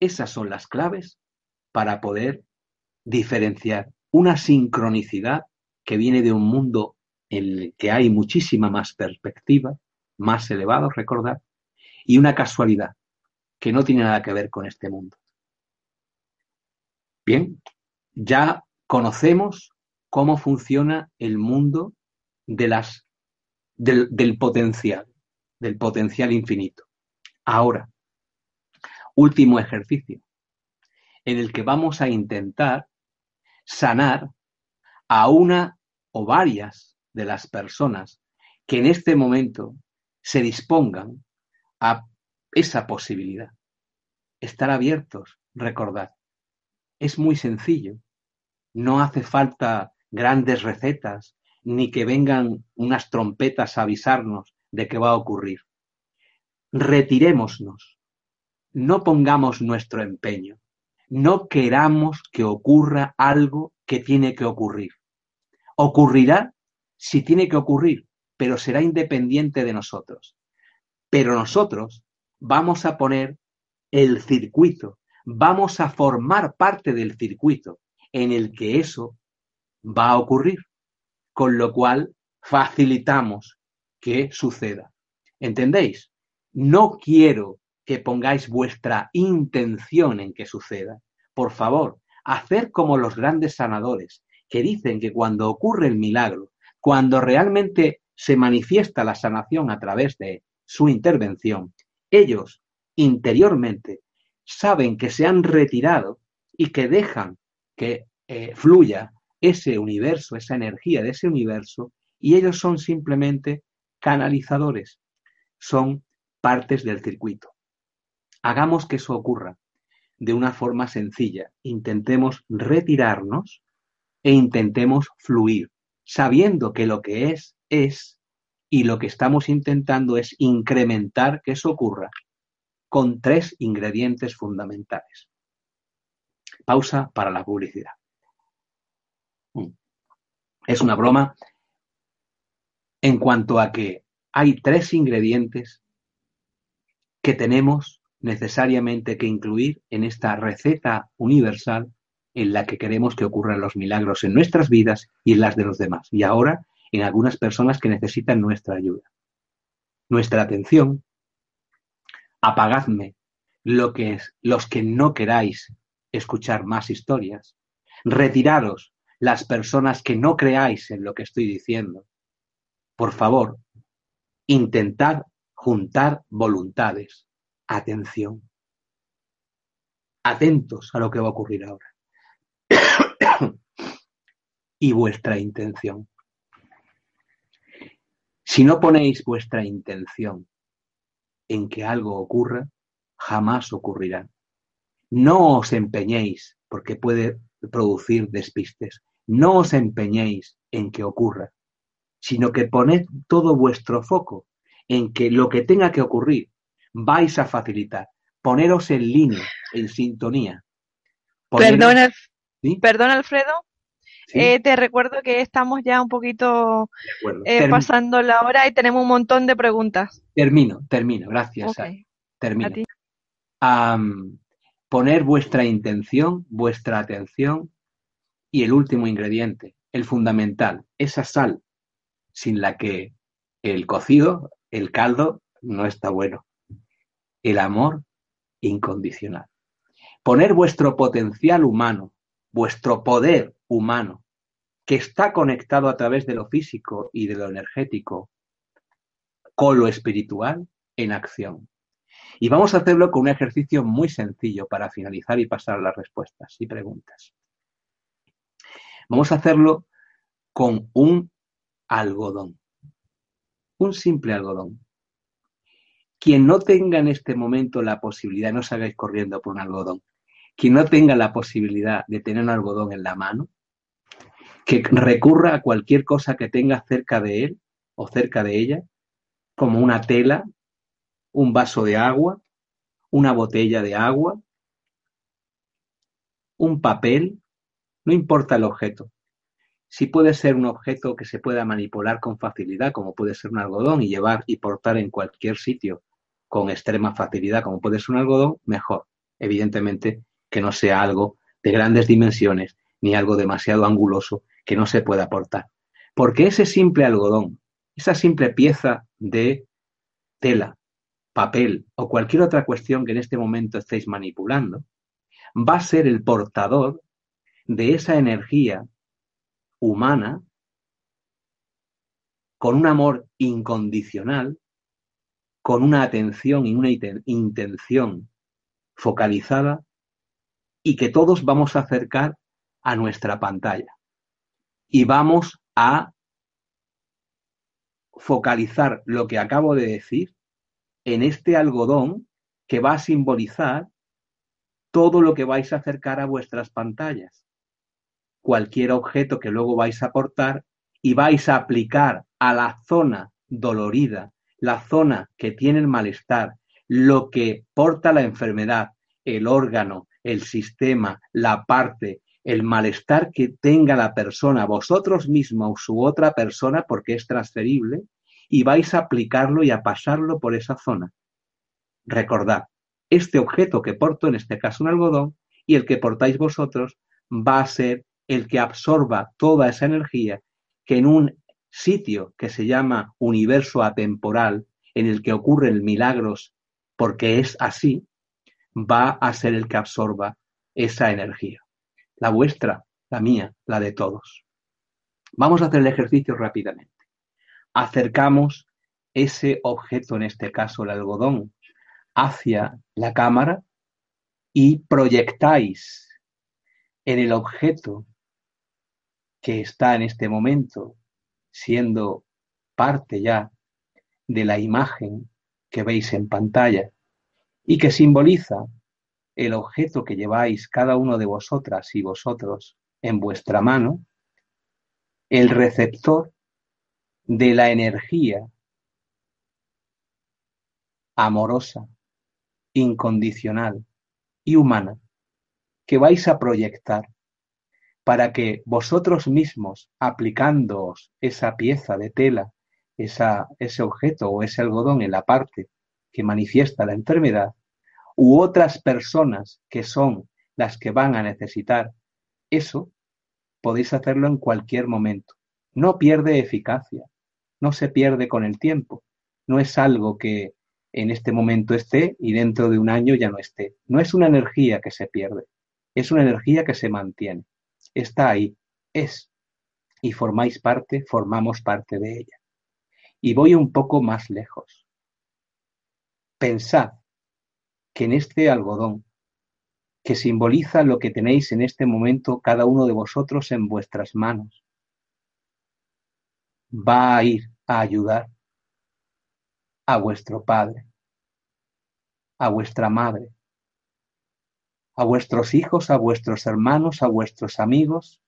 Esas son las claves para poder diferenciar una sincronicidad que viene de un mundo en el que hay muchísima más perspectiva, más elevado, recordad, y una casualidad que no tiene nada que ver con este mundo. Bien, ya conocemos cómo funciona el mundo del potencial, del potencial infinito. Ahora, último ejercicio, en el que vamos a intentar sanar a una o varias de las personas que en este momento se dispongan a esa posibilidad. Estar abiertos, recordad. Es muy sencillo. No hace falta grandes recetas ni que vengan unas trompetas a avisarnos de que va a ocurrir. Retirémonos. No pongamos nuestro empeño. No queramos que ocurra algo que tiene que ocurrir. Ocurrirá si tiene que ocurrir, pero será independiente de nosotros. Pero nosotros vamos a poner el circuito vamos a formar parte del circuito en el que eso va a ocurrir, con lo cual facilitamos que suceda. ¿Entendéis? No quiero que pongáis vuestra intención en que suceda. Por favor, hacer como los grandes sanadores, que dicen que cuando ocurre el milagro, cuando realmente se manifiesta la sanación a través de su intervención, ellos interiormente saben que se han retirado y que dejan que eh, fluya ese universo, esa energía de ese universo, y ellos son simplemente canalizadores, son partes del circuito. Hagamos que eso ocurra de una forma sencilla. Intentemos retirarnos e intentemos fluir, sabiendo que lo que es, es, y lo que estamos intentando es incrementar que eso ocurra con tres ingredientes fundamentales. Pausa para la publicidad. Mm. Es una broma en cuanto a que hay tres ingredientes que tenemos necesariamente que incluir en esta receta universal en la que queremos que ocurran los milagros en nuestras vidas y en las de los demás. Y ahora en algunas personas que necesitan nuestra ayuda. Nuestra atención, apagadme lo que es, los que no queráis escuchar más historias, retiraros las personas que no creáis en lo que estoy diciendo. Por favor, intentad juntar voluntades. Atención. Atentos a lo que va a ocurrir ahora. (coughs) y vuestra intención. Si no ponéis vuestra intención en que algo ocurra, jamás ocurrirá. No os empeñéis porque puede producir despistes. no os empeñéis en que ocurra, sino que poned todo vuestro foco en que lo que tenga que ocurrir vais a facilitar. Poneros en línea, en sintonía. Perdona, Perdón, Alfredo. Eh, te recuerdo que estamos ya un poquito eh, pasando la hora y tenemos un montón de preguntas. Termino, termino, gracias. termino. poner vuestra intención, vuestra atención y el último ingrediente, el fundamental, esa sal sin la que el cocido, el caldo, no está bueno. El amor incondicional. Poner vuestro potencial humano, vuestro poder humano, que está conectado a través de lo físico y de lo energético, con lo espiritual, en acción. Y vamos a hacerlo con un ejercicio muy sencillo para finalizar y pasar a las respuestas y preguntas. Vamos a hacerlo con un algodón, un simple algodón. Quien no tenga en este momento la posibilidad, no salgáis corriendo por un algodón, quien no tenga la posibilidad de tener un algodón en la mano, que recurra a cualquier cosa que tenga cerca de él o cerca de ella, como una tela, un vaso de agua, una botella de agua, un papel, no importa el objeto. Si puede ser un objeto que se pueda manipular con facilidad, como puede ser un algodón, y llevar y portar en cualquier sitio con extrema facilidad, como puede ser un algodón, mejor. Evidentemente que no sea algo de grandes dimensiones ni algo demasiado anguloso que no se pueda portar. Porque ese simple algodón, esa simple pieza de tela, papel o cualquier otra cuestión que en este momento estéis manipulando, va a ser el portador de esa energía humana con un amor incondicional con una atención y una intención focalizada y que todos vamos a acercar a nuestra pantalla. Y vamos a focalizar lo que acabo de decir en este algodón que va a simbolizar todo lo que vais a acercar a vuestras pantallas. Cualquier objeto que luego vais a aportar y vais a aplicar a la zona dolorida la zona que tiene el malestar, lo que porta la enfermedad, el órgano, el sistema, la parte, el malestar que tenga la persona, vosotros mismos u otra persona, porque es transferible, y vais a aplicarlo y a pasarlo por esa zona. Recordad, este objeto que porto, en este caso un algodón, y el que portáis vosotros, va a ser el que absorba toda esa energía que en un sitio que se llama universo atemporal, en el que ocurren milagros porque es así, va a ser el que absorba esa energía. La vuestra, la mía, la de todos. Vamos a hacer el ejercicio rápidamente. Acercamos ese objeto, en este caso el algodón, hacia la cámara y proyectáis en el objeto que está en este momento siendo parte ya de la imagen que veis en pantalla y que simboliza el objeto que lleváis cada uno de vosotras y vosotros en vuestra mano, el receptor de la energía amorosa, incondicional y humana que vais a proyectar para que vosotros mismos, aplicándoos esa pieza de tela, ese objeto o ese algodón en la parte que manifiesta la enfermedad, u otras personas que son las que van a necesitar eso, podéis hacerlo en cualquier momento. No pierde eficacia, no se pierde con el tiempo, no es algo que en este momento esté y dentro de un año ya no esté. No es una energía que se pierde, es una energía que se mantiene está ahí, es, y formáis parte, formamos parte de ella. Y voy un poco más lejos. Pensad que en este algodón, que simboliza lo que tenéis en este momento cada uno de vosotros en vuestras manos, va a ir a ayudar a vuestro padre, a vuestra madre, a vuestros hijos, a vuestros hermanos, a vuestros amigos,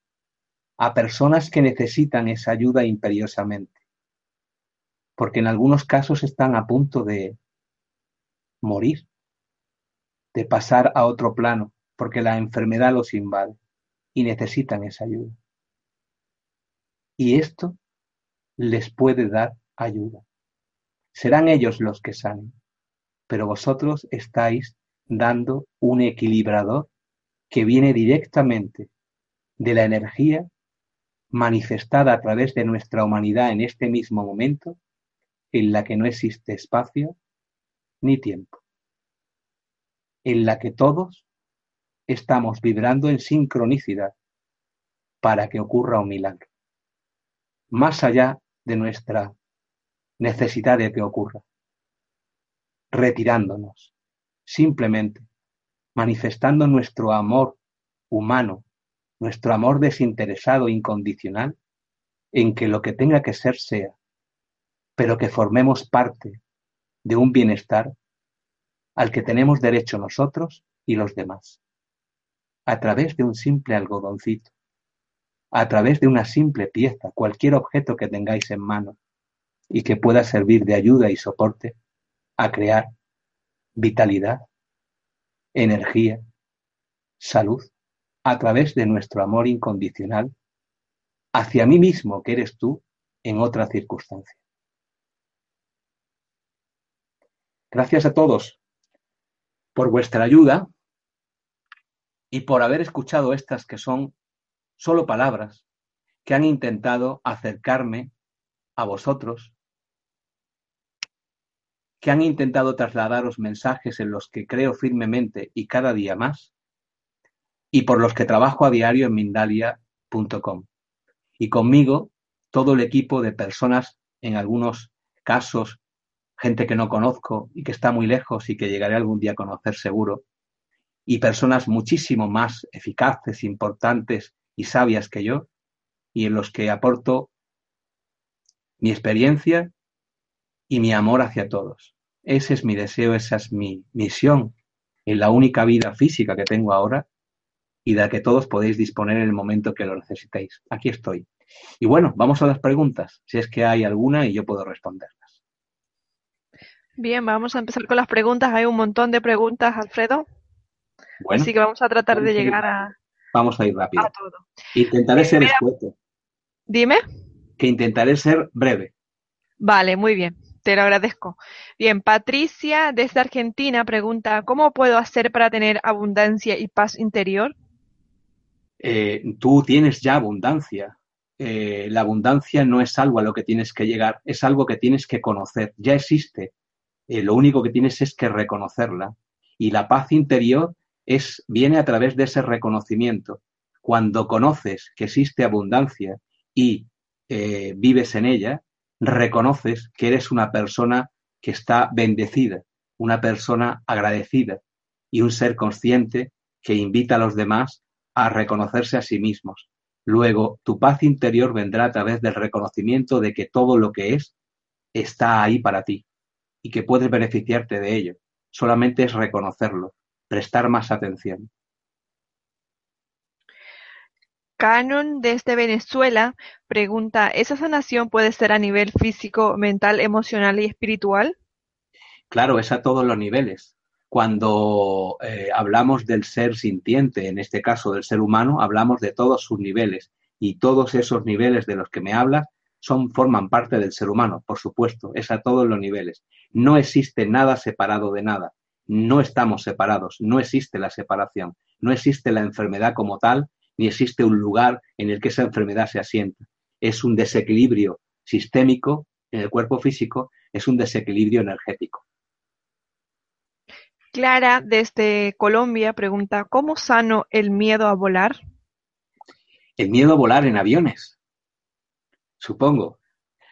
a personas que necesitan esa ayuda imperiosamente, porque en algunos casos están a punto de morir, de pasar a otro plano, porque la enfermedad los invade y necesitan esa ayuda. Y esto les puede dar ayuda. Serán ellos los que sanen, pero vosotros estáis dando un equilibrador que viene directamente de la energía manifestada a través de nuestra humanidad en este mismo momento, en la que no existe espacio ni tiempo, en la que todos estamos vibrando en sincronicidad para que ocurra un milagro, más allá de nuestra necesidad de que ocurra, retirándonos, simplemente manifestando nuestro amor humano, nuestro amor desinteresado, incondicional, en que lo que tenga que ser sea, pero que formemos parte de un bienestar al que tenemos derecho nosotros y los demás, a través de un simple algodoncito, a través de una simple pieza, cualquier objeto que tengáis en mano y que pueda servir de ayuda y soporte a crear vitalidad, energía, salud, a través de nuestro amor incondicional hacia mí mismo que eres tú en otra circunstancia. Gracias a todos por vuestra ayuda y por haber escuchado estas que son solo palabras que han intentado acercarme a vosotros, que han intentado trasladaros mensajes en los que creo firmemente y cada día más, y por los que trabajo a diario en Mindalia.com. Y conmigo todo el equipo de personas, en algunos casos, gente que no conozco y que está muy lejos y que llegaré algún día a conocer seguro, y personas muchísimo más eficaces, importantes y sabias que yo, y en los que aporto mi experiencia y mi amor hacia todos. Ese es mi deseo, esa es mi misión en la única vida física que tengo ahora y de la que todos podéis disponer en el momento que lo necesitéis. Aquí estoy. Y bueno, vamos a las preguntas, si es que hay alguna y yo puedo responderlas. Bien, vamos a empezar con las preguntas. Hay un montón de preguntas, Alfredo. Así que vamos a tratar de llegar a, Vamos a ir rápido. Intentaré ser escueto. Dime. Que intentaré ser breve. Vale, muy bien. Te lo agradezco. Bien, Patricia desde Argentina pregunta, ¿cómo puedo hacer para tener abundancia y paz interior? Eh, tú tienes ya abundancia. Eh, la abundancia no es algo a lo que tienes que llegar, es algo que tienes que conocer. Ya existe. Eh, lo único que tienes es que reconocerla. Y la paz interior es, viene a través de ese reconocimiento. Cuando conoces que existe abundancia y vives en ella, reconoces que eres una persona que está bendecida, una persona agradecida y un ser consciente que invita a los demás a reconocerse a sí mismos. Luego, tu paz interior vendrá a través del reconocimiento de que todo lo que es está ahí para ti y que puedes beneficiarte de ello. Solamente es reconocerlo, prestar más atención. Canon desde Venezuela pregunta, ¿esa sanación puede ser a nivel físico, mental, emocional y espiritual? Claro, es a todos los niveles. Cuando eh, hablamos del ser sintiente, en este caso del ser humano, hablamos de todos sus niveles y todos esos niveles de los que me hablas son, forman parte del ser humano, por supuesto, es a todos los niveles. No existe nada separado de nada, no estamos separados, no existe la separación, no existe la enfermedad como tal, ni existe un lugar en el que esa enfermedad se asienta. Es un desequilibrio sistémico en el cuerpo físico, es un desequilibrio energético. Clara, desde Colombia, pregunta, ¿cómo sano el miedo a volar? El miedo a volar en aviones, supongo.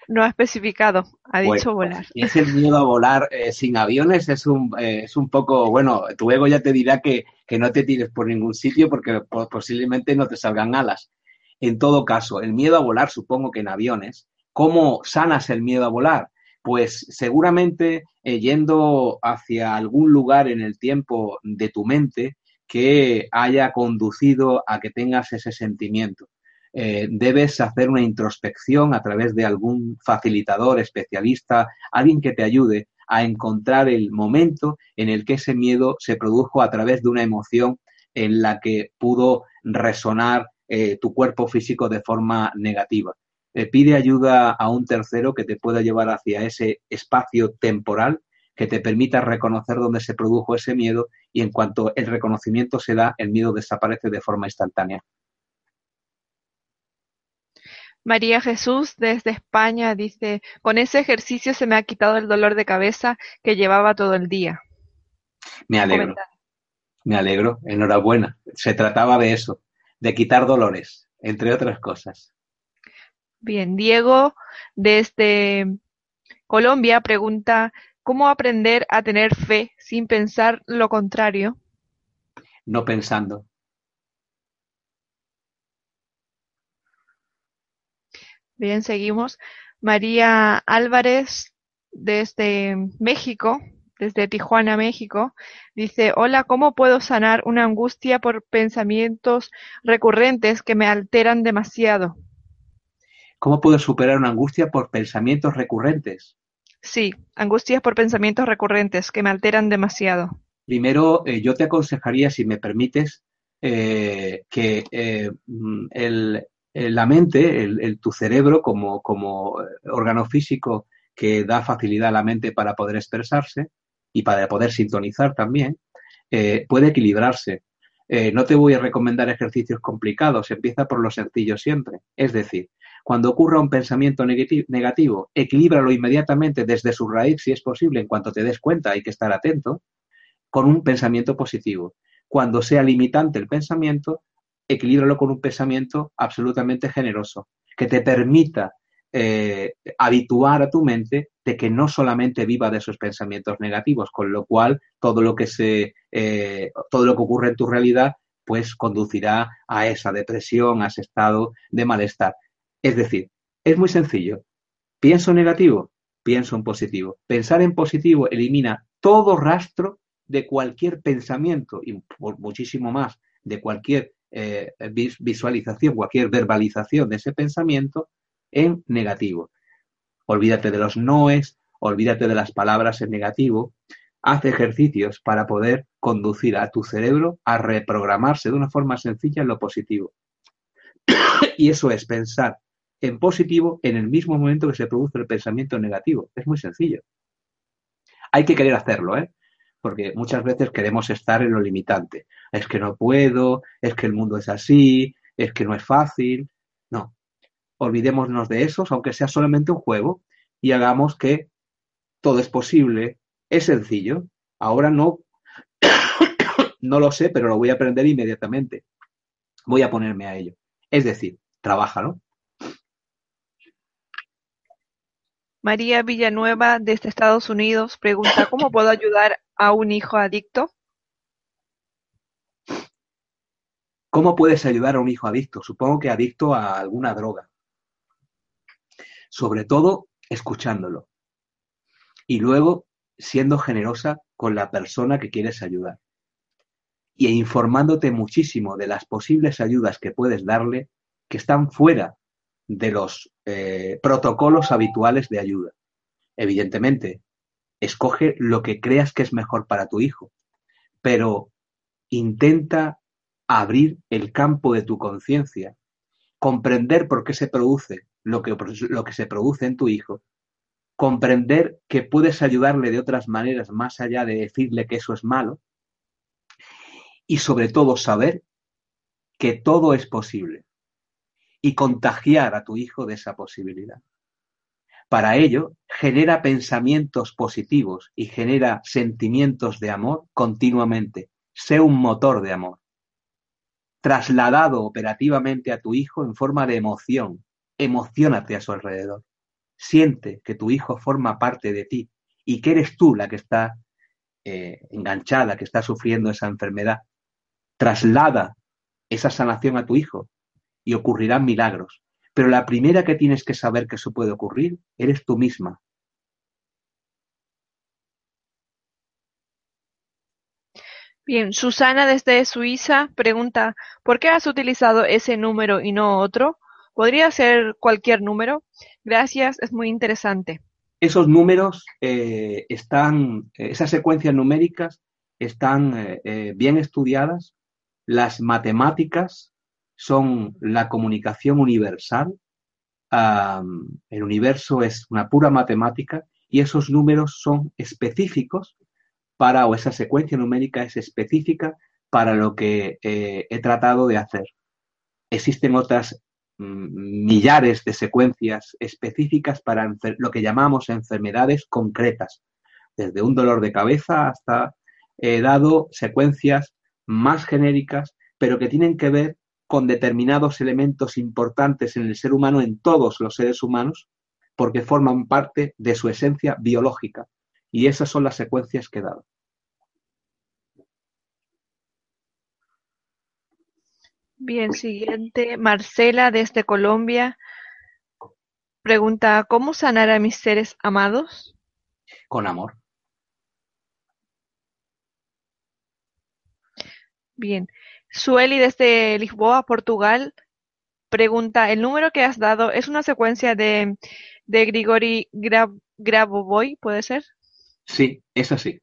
No ha especificado, ha dicho volar. (laughs) Es el miedo a volar eh, sin aviones, es un, eh, es un poco, bueno, tu ego ya te dirá que, que no te tires por ningún sitio porque posiblemente no te salgan alas. En todo caso, el miedo a volar, supongo que en aviones, ¿cómo sanas el miedo a volar? Pues seguramente eh, yendo hacia algún lugar en el tiempo de tu mente que haya conducido a que tengas ese sentimiento. eh, debes hacer una introspección a través de algún facilitador, especialista, alguien que te ayude a encontrar el momento en el que ese miedo se produjo a través de una emoción en la que pudo resonar eh, tu cuerpo físico de forma negativa. Eh, pide ayuda a un tercero que te pueda llevar hacia ese espacio temporal que te permita reconocer dónde se produjo ese miedo y en cuanto el reconocimiento se da, el miedo desaparece de forma instantánea. María Jesús desde España dice, con ese ejercicio se me ha quitado el dolor de cabeza que llevaba todo el día. Me alegro. Me alegro. Enhorabuena. Se trataba de eso, de quitar dolores, entre otras cosas. Bien, Diego desde Colombia pregunta, ¿Cómo aprender a tener fe sin pensar lo contrario? No pensando. Bien, seguimos. María Álvarez desde México, desde Tijuana, México, dice, hola, ¿cómo puedo sanar una angustia por pensamientos recurrentes que me alteran demasiado? ¿Cómo puedo superar una angustia por pensamientos recurrentes? Sí, angustias por pensamientos recurrentes que me alteran demasiado. Primero, eh, yo te aconsejaría, si me permites, eh, que eh, la mente, el, tu cerebro como, como órgano físico que da facilidad a la mente para poder expresarse y para poder sintonizar también, puede equilibrarse. no te voy a recomendar ejercicios complicados, empieza por lo sencillo siempre. Es decir, cuando ocurra un pensamiento negativo, equilíbralo inmediatamente desde su raíz, si es posible, en cuanto te des cuenta, hay que estar atento, con un pensamiento positivo. Cuando sea limitante el pensamiento, equilíbralo con un pensamiento absolutamente generoso, que te permita eh, habituar a tu mente de que no solamente viva de esos pensamientos negativos, con lo cual todo lo que se, eh, todo lo que ocurre en tu realidad, pues conducirá a esa depresión, a ese estado de malestar. Es decir, es muy sencillo. Pienso negativo, pienso en positivo. Pensar en positivo elimina todo rastro de cualquier pensamiento y por muchísimo más de cualquier eh, visualización, cualquier verbalización de ese pensamiento en negativo. Olvídate de los noes, olvídate de las palabras en negativo. Haz ejercicios para poder conducir a tu cerebro a reprogramarse de una forma sencilla en lo positivo. (coughs) y eso es pensar en positivo en el mismo momento que se produce el pensamiento negativo. Es muy sencillo. Hay que querer hacerlo, ¿eh? Porque muchas veces queremos estar en lo limitante. Es que no puedo, es que el mundo es así, es que no es fácil. No. Olvidémonos de esos, aunque sea solamente un juego, y hagamos que todo es posible, es sencillo. Ahora no, (coughs) no lo sé, pero lo voy a aprender inmediatamente. Voy a ponerme a ello. Es decir, trabájalo. María Villanueva desde Estados Unidos pregunta ¿Cómo puedo ayudar a un hijo adicto? ¿Cómo puedes ayudar a un hijo adicto? Supongo que adicto a alguna droga. Sobre todo escuchándolo. Y luego siendo generosa con la persona que quieres ayudar. Y informándote muchísimo de las posibles ayudas que puedes darle que están fuera de los eh, protocolos habituales de ayuda. Evidentemente, escoge lo que creas que es mejor para tu hijo, pero intenta abrir el campo de tu conciencia, comprender por qué se produce lo que, lo que se produce en tu hijo, comprender que puedes ayudarle de otras maneras más allá de decirle que eso es malo, y sobre todo saber que todo es posible y contagiar a tu hijo de esa posibilidad. Para ello, genera pensamientos positivos y genera sentimientos de amor continuamente. Sé un motor de amor. Trasladado operativamente a tu hijo en forma de emoción. Emocionate a su alrededor. Siente que tu hijo forma parte de ti y que eres tú la que está eh, enganchada, que está sufriendo esa enfermedad. Traslada esa sanación a tu hijo y ocurrirán milagros. Pero la primera que tienes que saber que eso puede ocurrir eres tú misma. Bien, Susana desde Suiza pregunta, ¿por qué has utilizado ese número y no otro? ¿Podría ser cualquier número? Gracias, es muy interesante. Esos números eh, están, esas secuencias numéricas están eh, eh, bien estudiadas. Las matemáticas son la comunicación universal. el universo es una pura matemática y esos números son específicos para, o esa secuencia numérica es específica para lo que eh, he tratado de hacer. Existen otras mm, millares de secuencias específicas para lo que llamamos enfermedades concretas, desde un dolor de cabeza hasta he dado secuencias más genéricas, pero que tienen que ver con determinados elementos importantes en el ser humano, en todos los seres humanos, porque forman parte de su esencia biológica. Y esas son las secuencias que he dado. Bien, siguiente. Marcela desde Colombia pregunta, ¿cómo sanar a mis seres amados? Con amor. Bien. Sueli desde Lisboa, Portugal, pregunta, ¿el número que has dado es una secuencia de, de Grigori Grabovoi, puede ser? Sí, es así.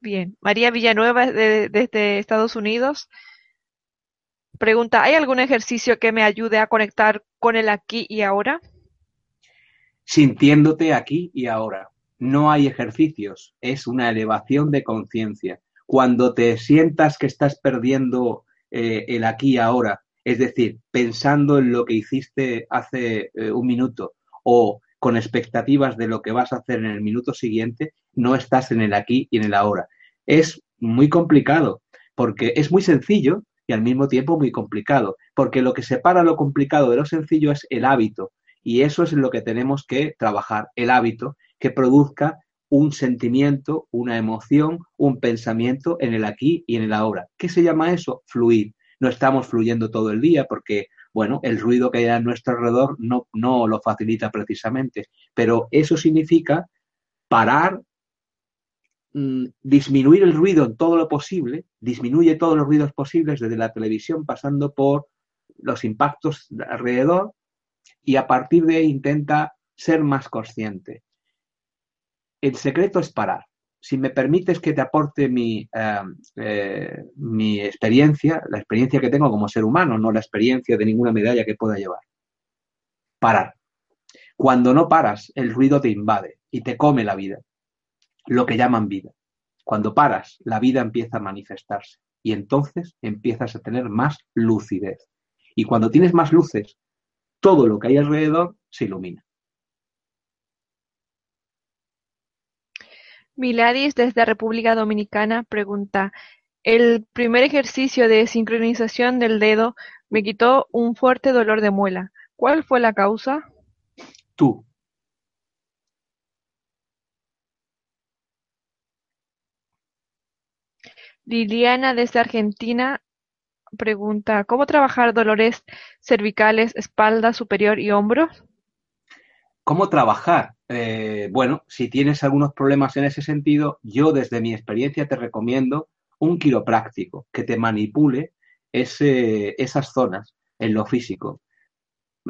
Bien. María Villanueva desde Estados Unidos pregunta, ¿hay algún ejercicio que me ayude a conectar con el aquí y ahora? Sintiéndote aquí y ahora. No hay ejercicios, es una elevación de conciencia. Cuando te sientas que estás perdiendo eh, el aquí y ahora, es decir, pensando en lo que hiciste hace eh, un minuto o con expectativas de lo que vas a hacer en el minuto siguiente, no estás en el aquí y en el ahora. Es muy complicado, porque es muy sencillo y al mismo tiempo muy complicado, porque lo que separa lo complicado de lo sencillo es el hábito, y eso es lo que tenemos que trabajar, el hábito que produzca un sentimiento, una emoción, un pensamiento en el aquí y en el ahora. ¿Qué se llama eso? Fluir. No estamos fluyendo todo el día porque bueno, el ruido que hay a nuestro alrededor no, no lo facilita precisamente, pero eso significa parar, mm, disminuir el ruido en todo lo posible, disminuye todos los ruidos posibles desde la televisión pasando por los impactos alrededor y a partir de ahí intenta ser más consciente. El secreto es parar si me permites que te aporte mi, em, eh, mi experiencia, la experiencia que tengo como ser humano, no la experiencia de ninguna medalla que pueda llevar. Parar. Cuando no paras, el ruido te invade y te come la vida, lo que llaman vida. Cuando paras, la vida empieza a manifestarse y entonces empiezas a tener más lucidez. Y cuando tienes más luces, todo lo que hay alrededor se ilumina. Miladis desde República Dominicana pregunta, el primer ejercicio de sincronización del dedo me quitó un fuerte dolor de muela. ¿Cuál fue la causa? Tú. Liliana desde Argentina pregunta, ¿cómo trabajar dolores cervicales, espalda superior y hombros? ¿Cómo trabajar? Eh, bueno, si tienes algunos problemas en ese sentido, yo desde mi experiencia te recomiendo un quiropráctico que te manipule esas zonas en lo físico.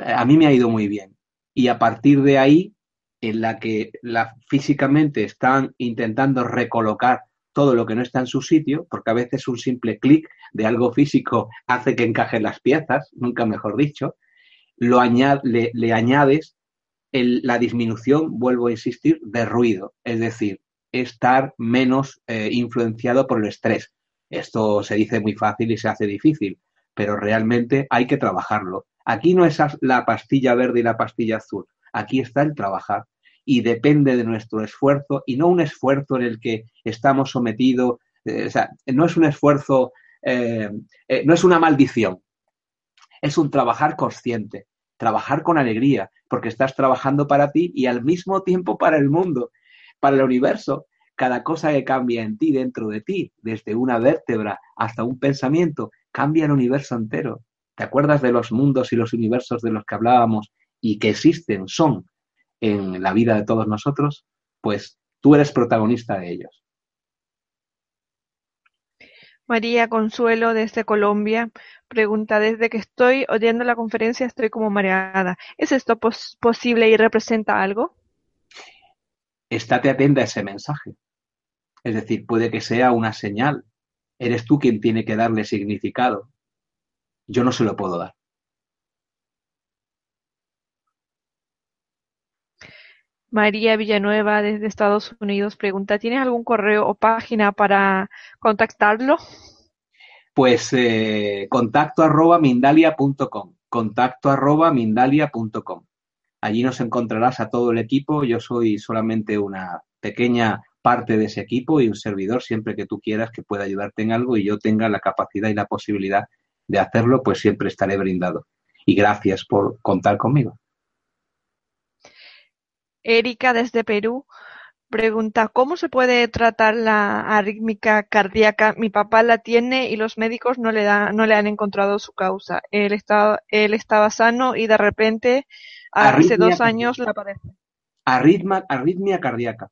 A mí me ha ido muy bien. Y a partir de ahí, en la que la, físicamente están intentando recolocar todo lo que no está en su sitio, porque a veces un simple clic de algo físico hace que encajen las piezas, nunca mejor dicho, lo le añades la disminución, vuelvo a insistir, de ruido, es decir, estar menos eh, influenciado por el estrés. Esto se dice muy fácil y se hace difícil, pero realmente hay que trabajarlo. Aquí no es la pastilla verde y la pastilla azul, aquí está el trabajar y depende de nuestro esfuerzo y no un esfuerzo en el que estamos sometidos, eh, o sea, no es un esfuerzo, eh, no es una maldición, es un trabajar consciente, trabajar con alegría, porque estás trabajando para ti y al mismo tiempo para el mundo, para el universo. Cada cosa que cambia en ti, dentro de ti, desde una vértebra hasta un pensamiento, cambia el universo entero. ¿Te acuerdas de los mundos y los universos de los que hablábamos y que existen, son en la vida de todos nosotros? Pues tú eres protagonista de ellos. María Consuelo desde Colombia pregunta, desde que estoy oyendo la conferencia estoy como mareada. ¿Es esto pos posible y representa algo? Estate atenta a ese mensaje. Es decir, puede que sea una señal. Eres tú quien tiene que darle significado. Yo no se lo puedo dar. María Villanueva desde Estados Unidos pregunta, ¿tienes algún correo o página para contactarlo? Pues eh, contacto arroba mindalia.com, contacto arroba mindalia.com. Allí nos encontrarás a todo el equipo. Yo soy solamente una pequeña parte de ese equipo y un servidor siempre que tú quieras que pueda ayudarte en algo y yo tenga la capacidad y la posibilidad de hacerlo, pues siempre estaré brindado. Y gracias por contar conmigo. Erika desde Perú pregunta, ¿cómo se puede tratar la arrítmica cardíaca? Mi papá la tiene y los médicos no le, da, no le han encontrado su causa. Él, está, él estaba sano y de repente hace dos años la padece. Arritma, arritmia cardíaca.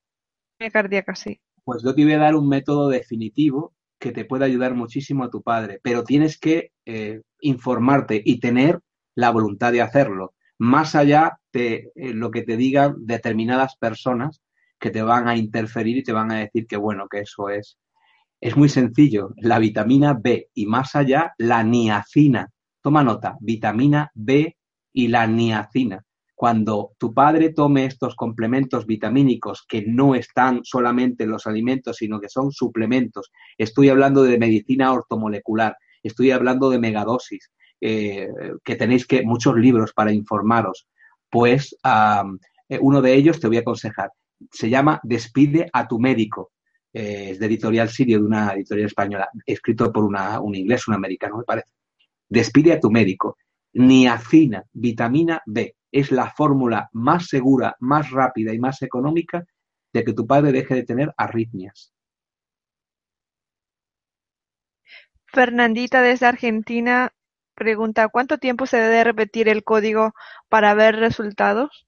Arritmia cardíaca, sí. Pues yo te voy a dar un método definitivo que te puede ayudar muchísimo a tu padre, pero tienes que eh, informarte y tener la voluntad de hacerlo más allá de eh, lo que te digan determinadas personas que te van a interferir y te van a decir que bueno, que eso es. Es muy sencillo, la vitamina B y más allá la niacina. Toma nota, vitamina B y la niacina. Cuando tu padre tome estos complementos vitamínicos que no están solamente en los alimentos, sino que son suplementos, estoy hablando de medicina ortomolecular, estoy hablando de megadosis, eh, que tenéis que muchos libros para informaros, pues eh, uno de ellos te voy a aconsejar. Se llama Despide a tu médico. Eh, es de editorial sirio, de una editorial española, escrito por una, un inglés, un americano, me parece. Despide a tu médico. Niacina, vitamina B, es la fórmula más segura, más rápida y más económica de que tu padre deje de tener arritmias. Fernandita desde Argentina Pregunta, ¿cuánto tiempo se debe repetir el código para ver resultados?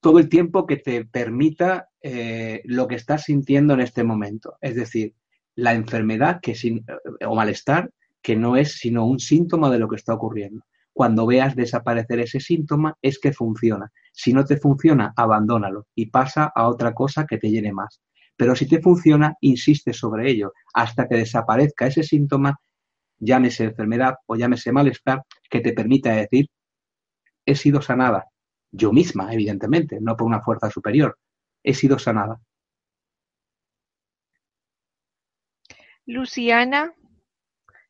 Todo el tiempo que te permita eh, lo que estás sintiendo en este momento. Es decir, la enfermedad que sin, o malestar que no es sino un síntoma de lo que está ocurriendo. Cuando veas desaparecer ese síntoma es que funciona. Si no te funciona, abandónalo y pasa a otra cosa que te llene más. Pero si te funciona, insiste sobre ello hasta que desaparezca ese síntoma llámese enfermedad o llámese malestar, que te permita decir, he sido sanada. Yo misma, evidentemente, no por una fuerza superior. He sido sanada. Luciana,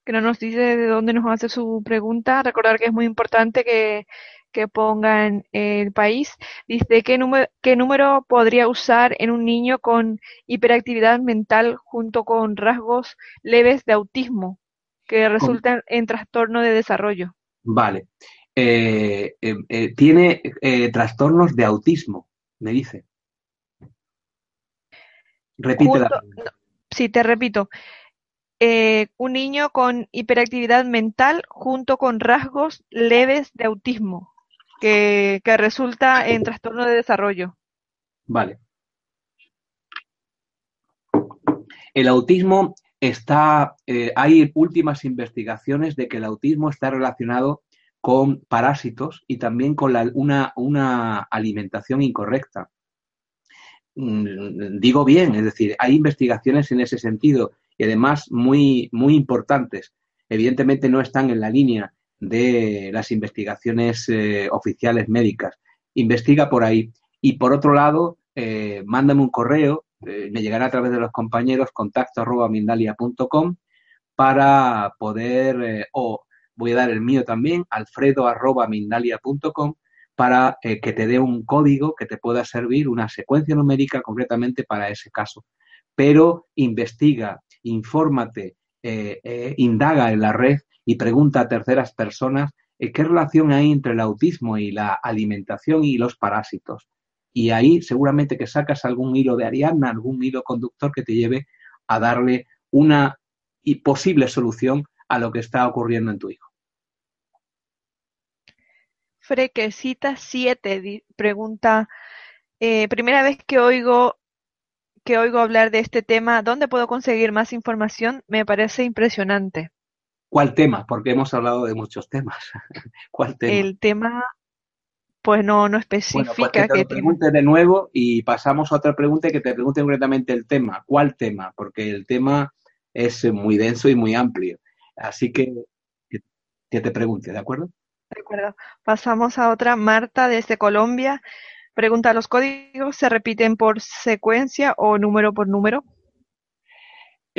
que no nos dice de dónde nos hace su pregunta, recordar que es muy importante que, que pongan el país. Dice, ¿qué número, ¿qué número podría usar en un niño con hiperactividad mental junto con rasgos leves de autismo? Que resultan en trastorno de desarrollo. Vale. Eh, eh, eh, tiene trastornos de autismo, me dice. Repite la Sí, te repito. un niño con hiperactividad mental junto con rasgos leves de autismo, que, que resulta en trastorno de desarrollo. Vale. El autismo está, eh, hay últimas investigaciones de que el autismo está relacionado con parásitos y también con una, una, alimentación incorrecta. Mm, digo bien, es decir, hay investigaciones en ese sentido y además muy, muy importantes. Evidentemente no están en la línea de las investigaciones eh, oficiales médicas. Investiga por ahí. Y por otro lado, eh, mándame un correo eh, me llegará a través de los compañeros contacto arroba mindalia.com para poder, eh, o voy a dar el mío también, alfredo arroba mindalia.com para eh, que te dé un código que te pueda servir, una secuencia numérica concretamente para ese caso. Pero investiga, infórmate, indaga en la red y pregunta a terceras personas qué relación hay entre el autismo y la alimentación y los parásitos y ahí seguramente que sacas algún hilo de Ariadna, algún hilo conductor que te lleve a darle una posible solución a lo que está ocurriendo en tu hijo. Frequecita 7 pregunta, eh, primera vez que oigo que oigo hablar de este tema, ¿dónde puedo conseguir más información? Me parece impresionante. ¿Cuál tema? Porque hemos hablado de muchos temas. (laughs) ¿Cuál tema? El tema, pues no, no Bueno, pues especifica que te pregunte de nuevo y pasamos a otra pregunta y que te pregunte concretamente el tema. ¿Cuál tema? Porque el tema es muy denso y muy amplio. Así que que, que te pregunte, ¿de acuerdo? De acuerdo. Pasamos a otra. Marta desde Colombia. Pregunta, ¿los códigos se repiten por secuencia o número por número?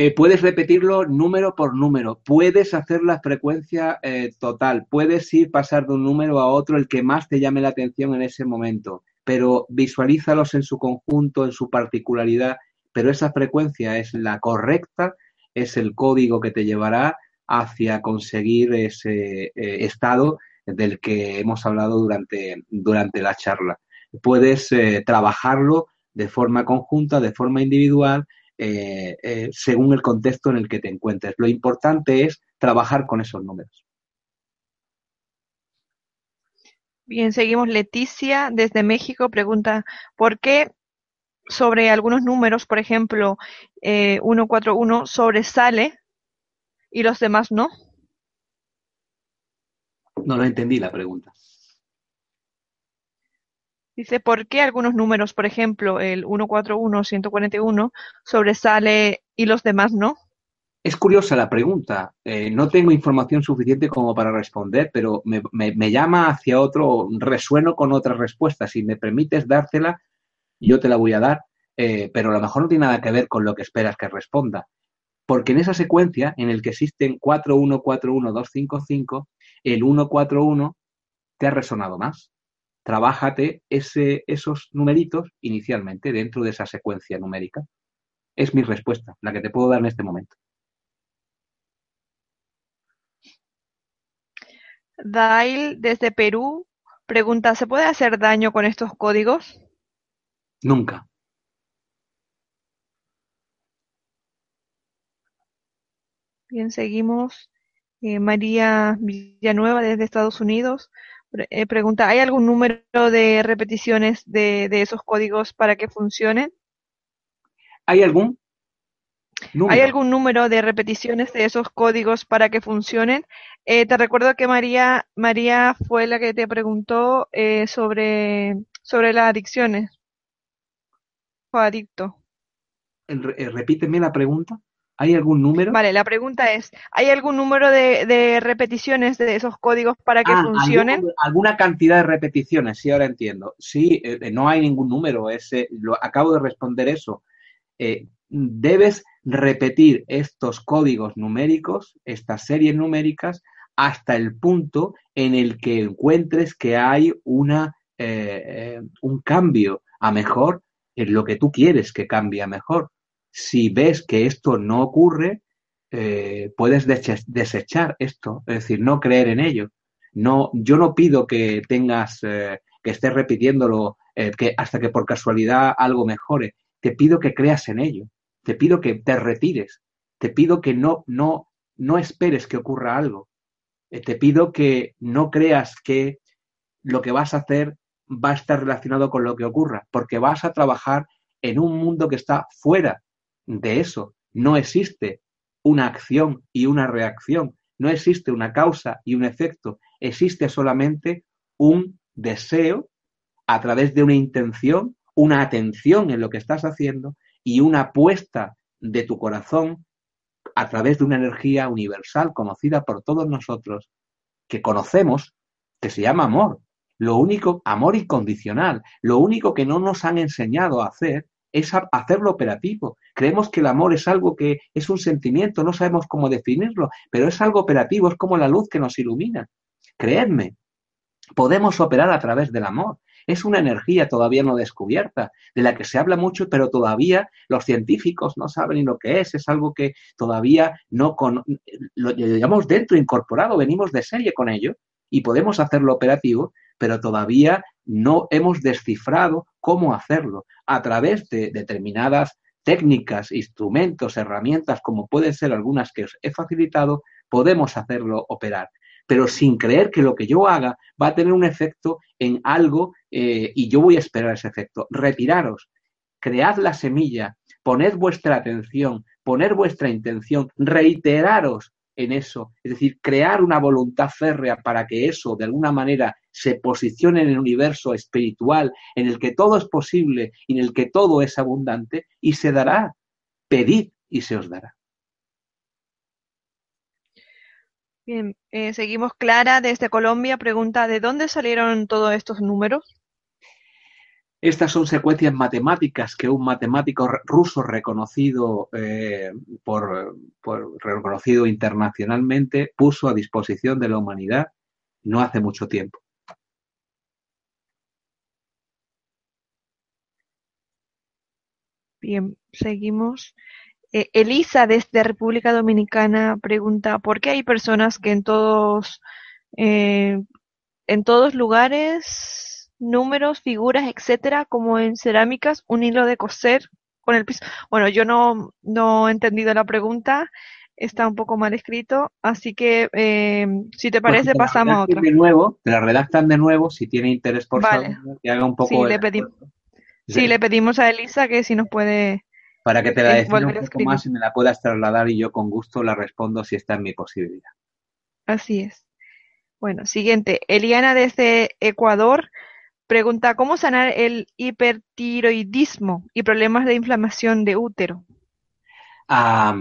Eh, puedes repetirlo número por número, puedes hacer la frecuencia eh, total, puedes ir pasar de un número a otro el que más te llame la atención en ese momento, pero visualízalos en su conjunto, en su particularidad, pero esa frecuencia es la correcta, es el código que te llevará hacia conseguir ese eh, estado del que hemos hablado durante, durante la charla. Puedes trabajarlo de forma conjunta, de forma individual, eh, eh, según el contexto en el que te encuentres. Lo importante es trabajar con esos números. Bien, seguimos. Leticia desde México pregunta, ¿por qué sobre algunos números, por ejemplo, eh, 141 sobresale y los demás no? No lo entendí la pregunta. Dice, ¿por qué algunos números, por ejemplo, el 141, 141, sobresale y los demás no? Es curiosa la pregunta. Eh, no tengo información suficiente como para responder, pero me, me- llama hacia otro, resueno con otra respuesta. Si me permites dártela, yo te la voy a dar, eh, pero a lo mejor no tiene nada que ver con lo que esperas que responda. Porque en esa secuencia en el que existen 4, 1, 4, 1, 2, 5, 5, el 1, 4, 1 te ha resonado más. Trabájate ese, esos numeritos inicialmente dentro de esa secuencia numérica. Es mi respuesta, la que te puedo dar en este momento. Dail desde Perú pregunta, ¿se puede hacer daño con estos códigos? Nunca. Bien, seguimos. Eh, María Villanueva desde Estados Unidos eh, pregunta, ¿hay algún número de repeticiones de, de esos códigos para que funcionen? ¿Hay algún número? ¿Hay algún número de repeticiones de esos códigos para que funcionen? Eh, te recuerdo que María, María fue la que te preguntó eh, sobre, sobre las adicciones o adicto. Eh, Repíteme la pregunta. ¿Hay algún número? Vale, la pregunta es, ¿hay algún número de, de repeticiones de esos códigos para que Ah, funcionen? algún- alguna cantidad de repeticiones, sí, ahora entiendo. Sí, eh, eh, no hay ningún número, ese, lo, acabo de responder eso. Eh, debes repetir estos códigos numéricos, estas series numéricas, hasta el punto en el que encuentres que hay una, eh, eh, un cambio a mejor en lo que tú quieres que cambie a mejor. Si ves que esto no ocurre, eh, puedes desechar esto, es decir, no creer en ello. No, yo no pido que tengas, eh, que estés repitiéndolo, eh, que hasta que por casualidad algo mejore. Te pido que creas en ello. Te pido que te retires. Te pido que no, no, no esperes que ocurra algo. Te pido que no creas que lo que vas a hacer va a estar relacionado con lo que ocurra, porque vas a trabajar en un mundo que está fuera de eso. No existe una acción y una reacción, no existe una causa y un efecto, existe solamente un deseo a través de una intención, una atención en lo que estás haciendo y una puesta de tu corazón a través de una energía universal conocida por todos nosotros, que conocemos, que se llama amor. Lo único, amor incondicional, lo único que no nos han enseñado a hacer es hacerlo operativo. Creemos que el amor es algo que es un sentimiento, no sabemos cómo definirlo, pero es algo operativo, es como la luz que nos ilumina. Creedme, podemos operar a través del amor. Es una energía todavía no descubierta, de la que se habla mucho, pero todavía los científicos no saben ni lo que es. Es algo que todavía no con, lo llevamos dentro, incorporado, venimos de serie con ello y podemos hacerlo operativo, pero todavía no hemos descifrado cómo hacerlo a través de determinadas técnicas, instrumentos, herramientas, como pueden ser algunas que os he facilitado, podemos hacerlo operar pero sin creer que lo que yo haga va a tener un efecto en algo eh, y yo voy a esperar ese efecto. Retiraros, cread la semilla poned vuestra atención, poner vuestra intención, reiteraros en eso, es decir, crear una voluntad férrea para que eso de alguna manera se posicione en el universo espiritual en el que todo es posible y en el que todo es abundante y se dará. Pedid y se os dará. Bien, eh, seguimos. Clara desde Colombia pregunta, ¿de dónde salieron todos estos números? Estas son secuencias matemáticas que un matemático ruso reconocido eh, por, reconocido internacionalmente puso a disposición de la humanidad no hace mucho tiempo. Bien, seguimos. Eh, Elisa desde República Dominicana pregunta, ¿por qué hay personas que en todos, eh, en todos lugares números, figuras, etcétera, como en cerámicas, un hilo de coser con el piso. Bueno, yo no, no he entendido la pregunta, está un poco mal escrito, así que eh, si te parece pasamos a otra. De nuevo, te la redactan de nuevo si tiene interés por vale. que haga un poco. Sí, le, pedimos, sí, le pedimos a Elisa que si nos puede. Para que te la defina un poco más y me la puedas trasladar y yo con gusto la respondo si está en mi posibilidad. Así es. Bueno, siguiente. Eliana desde Ecuador Pregunta, ¿cómo sanar el hipertiroidismo y problemas de inflamación de útero?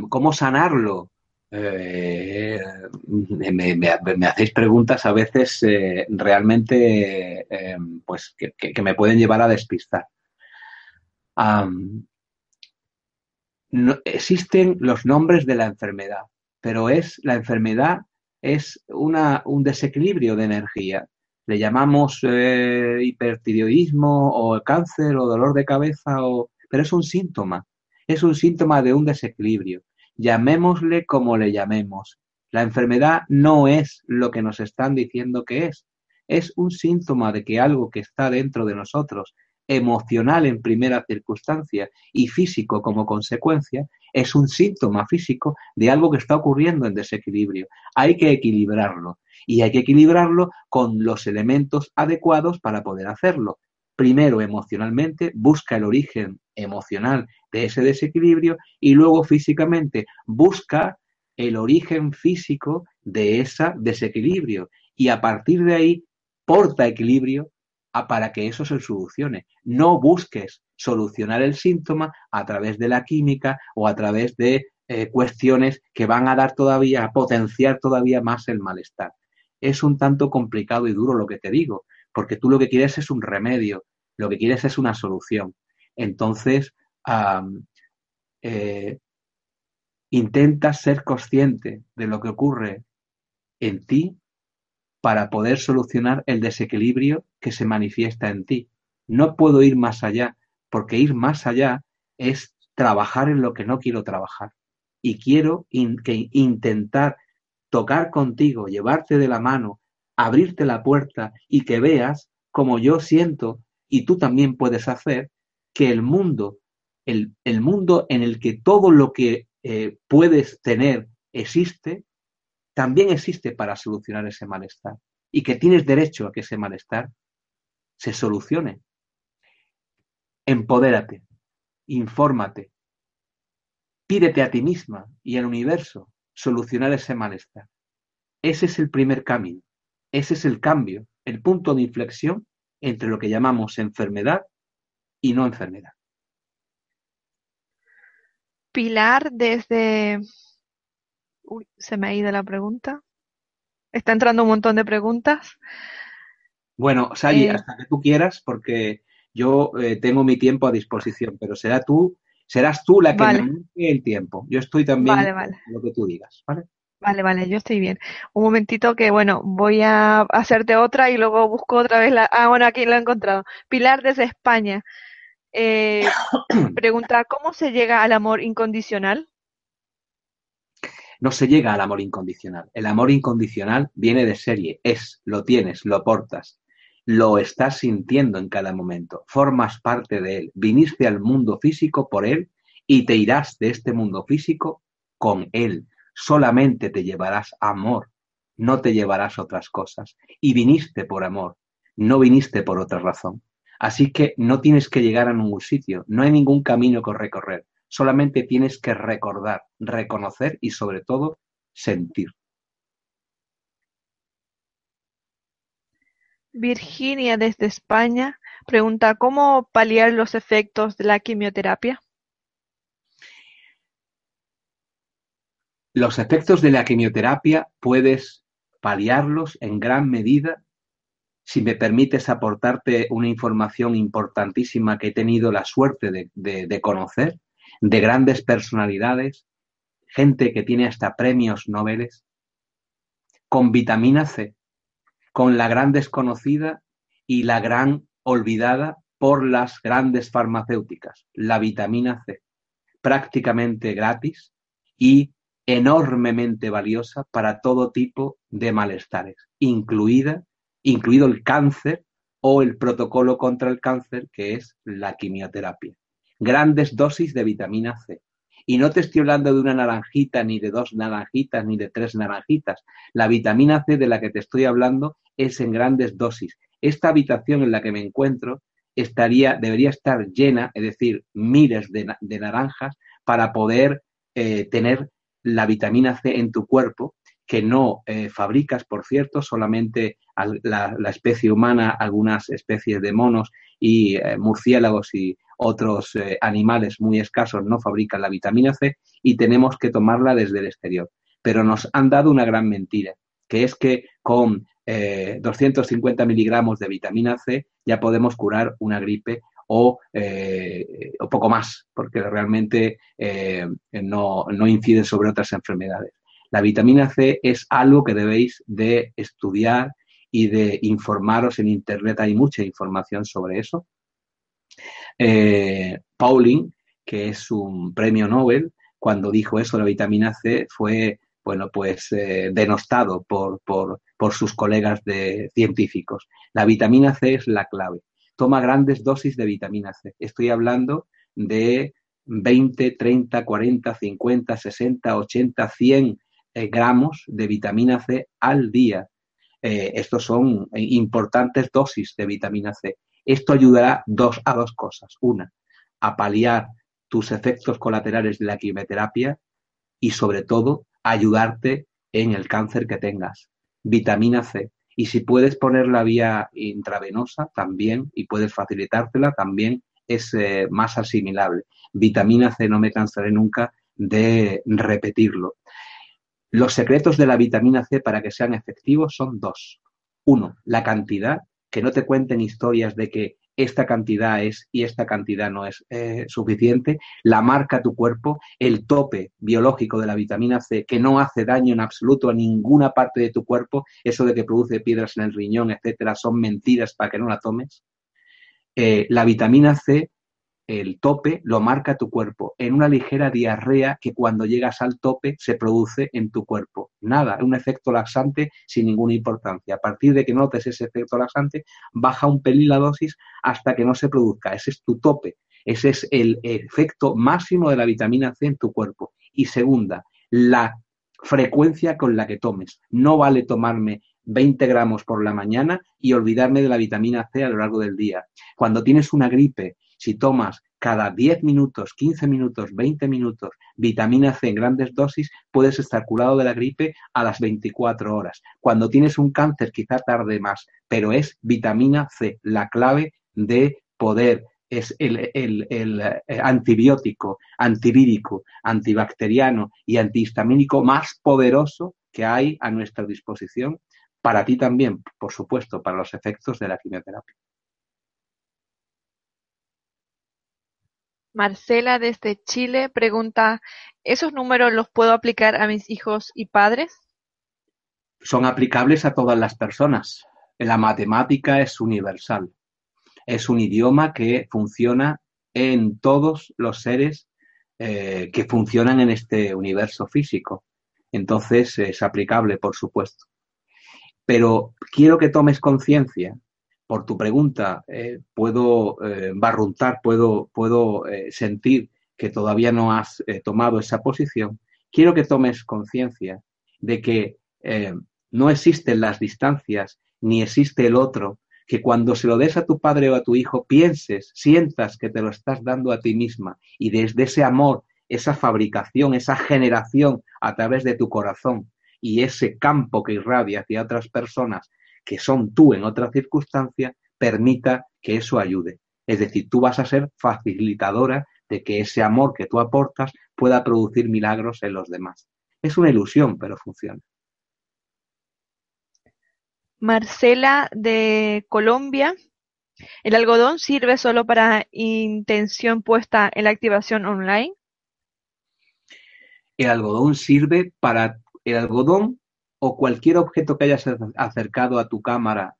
¿Cómo sanarlo? Eh, me, hacéis preguntas a veces eh, realmente pues que, me pueden llevar a despistar. existen los nombres de la enfermedad, pero es la enfermedad es una, un desequilibrio de energía le llamamos eh, hipertiroidismo o cáncer o dolor de cabeza, o... pero es un síntoma, es un síntoma de un desequilibrio. Llamémosle como le llamemos. La enfermedad no es lo que nos están diciendo que es, es un síntoma de que algo que está dentro de nosotros, emocional en primera circunstancia y físico como consecuencia, es un síntoma físico de algo que está ocurriendo en desequilibrio. Hay que equilibrarlo y hay que equilibrarlo con los elementos adecuados para poder hacerlo. Primero, emocionalmente, busca el origen emocional de ese desequilibrio y luego físicamente busca el origen físico de ese desequilibrio y a partir de ahí porta equilibrio para que eso se solucione. No busques solucionar el síntoma a través de la química o a través de eh, cuestiones que van a dar todavía, a potenciar todavía más el malestar es un tanto complicado y duro lo que te digo, porque tú lo que quieres es un remedio, lo que quieres es una solución. Entonces, eh, intenta ser consciente de lo que ocurre en ti para poder solucionar el desequilibrio que se manifiesta en ti. No puedo ir más allá, porque ir más allá es trabajar en lo que no quiero trabajar. Y quiero que intentar tocar contigo, llevarte de la mano, abrirte la puerta y que veas como yo siento y tú también puedes hacer que el mundo, el, mundo en el que todo lo que eh, puedes tener existe, también existe para solucionar ese malestar y que tienes derecho a que ese malestar se solucione. Empodérate, infórmate, pídete a ti misma y al universo solucionar ese malestar. Ese es el primer camino, ese es el cambio, el punto de inflexión entre lo que llamamos enfermedad y no enfermedad. Pilar, desde... Uy, se me ha ido la pregunta. Está entrando un montón de preguntas. Bueno, Sally, eh, hasta que tú quieras, porque yo eh, tengo mi tiempo a disposición, pero será tú serás tú la que me el tiempo. Yo estoy también vale, lo que tú digas, ¿vale? Vale, vale, yo estoy bien. Un momentito que, bueno, voy a hacerte otra y luego busco otra vez la... Ah, bueno, aquí la he encontrado. Pilar desde España. Eh, (coughs) pregunta, ¿cómo se llega al amor incondicional? No se llega al amor incondicional. El amor incondicional viene de serie, es, lo tienes, lo portas lo estás sintiendo en cada momento, formas parte de él, viniste al mundo físico por él y te irás de este mundo físico con él. Solamente te llevarás amor, no te llevarás otras cosas. Y viniste por amor, no viniste por otra razón. Así que no tienes que llegar a ningún sitio, no hay ningún camino que recorrer, Solamente tienes que recordar, reconocer y sobre todo sentir. Virginia desde España pregunta ¿Cómo paliar los efectos de la quimioterapia? Los efectos de la quimioterapia puedes paliarlos en gran medida si me permites aportarte una información importantísima que he tenido la suerte de, conocer, de grandes personalidades, gente que tiene hasta premios Nobel, con vitamina C, con la gran desconocida y la gran olvidada por las grandes farmacéuticas, la vitamina C, prácticamente gratis y enormemente valiosa para todo tipo de malestares, incluida, incluido el cáncer o el protocolo contra el cáncer, que es la quimioterapia. Grandes dosis de vitamina C. Y no te estoy hablando de una naranjita, ni de dos naranjitas, ni de tres naranjitas. La vitamina C de la que te estoy hablando es en grandes dosis. Esta habitación en la que me encuentro estaría, debería estar llena, es decir, miles de, naranjas, para poder eh, tener la vitamina C en tu cuerpo, que no eh, fabricas, por cierto, solamente la, especie humana, algunas especies de monos y eh, murciélagos y otros eh, animales muy escasos no fabrican la vitamina C y tenemos que tomarla desde el exterior. Pero nos han dado una gran mentira, que es que con 250 miligramos de vitamina C ya podemos curar una gripe o, poco más, porque realmente no, no incide sobre otras enfermedades. La vitamina C es algo que debéis de estudiar y de informaros en Internet. Hay mucha información sobre eso. Eh, Pauling, que es un premio Nobel, cuando dijo eso, la vitamina C, fue bueno, pues denostado por, por, por, sus colegas de científicos. La vitamina C es la clave toma grandes dosis de vitamina C. Estoy hablando de 20, 30, 40, 50, 60, 80, 100 gramos de vitamina C al día. Eh, estos son importantes dosis de vitamina C. Esto ayudará dos, a dos cosas. Una, a paliar tus efectos colaterales de la quimioterapia y sobre todo ayudarte en el cáncer que tengas. Vitamina C. Y si puedes poner la vía intravenosa también y puedes facilitártela, también es eh, más asimilable. Vitamina C, no me cansaré nunca de repetirlo. Los secretos de la vitamina C para que sean efectivos son dos. Uno, la cantidad, que no te cuenten historias de que esta cantidad es y esta cantidad no es eh, suficiente, la marca tu cuerpo, el tope biológico de la vitamina C que no hace daño en absoluto a ninguna parte de tu cuerpo, eso de que produce piedras en el riñón, etcétera, son mentiras para que no la tomes. Eh, la vitamina C el tope lo marca tu cuerpo en una ligera diarrea que cuando llegas al tope se produce en tu cuerpo. Nada, un efecto laxante sin ninguna importancia. A partir de que notes ese efecto laxante, baja un pelín la dosis hasta que no se produzca. Ese es tu tope. Ese es el efecto máximo de la vitamina C en tu cuerpo. Y segunda, la frecuencia con la que tomes. No vale tomarme 20 gramos por la mañana y olvidarme de la vitamina C a lo largo del día. Cuando tienes una gripe si tomas cada 10 minutos, 15 minutos, 20 minutos vitamina C en grandes dosis, puedes estar curado de la gripe a las 24 horas. Cuando tienes un cáncer quizá tarde más, pero es vitamina C la clave de poder es el, eh, antibiótico, antivírico, antibacteriano y antihistamínico más poderoso que hay a nuestra disposición para ti también, por supuesto, para los efectos de la quimioterapia. Marcela desde Chile pregunta, ¿esos números los puedo aplicar a mis hijos y padres? Son aplicables a todas las personas. La matemática es universal. Es un idioma que funciona en todos los seres eh, que funcionan en este universo físico. Entonces es aplicable, por supuesto. Pero quiero que tomes conciencia por tu pregunta, eh, puedo eh, barruntar, puedo, puedo eh, sentir que todavía no has tomado esa posición, quiero que tomes conciencia de que no existen las distancias ni existe el otro que cuando se lo des a tu padre o a tu hijo pienses, sientas que te lo estás dando a ti misma y desde ese amor, esa fabricación, esa generación a través de tu corazón y ese campo que irradia hacia otras personas que son tú en otra circunstancia, permita que eso ayude. Es decir, tú vas a ser facilitadora de que ese amor que tú aportas pueda producir milagros en los demás. Es una ilusión, pero funciona. Marcela de Colombia. ¿El algodón sirve solo para intención puesta en la activación online? El algodón sirve para el algodón o cualquier objeto que hayas acercado a tu cámara,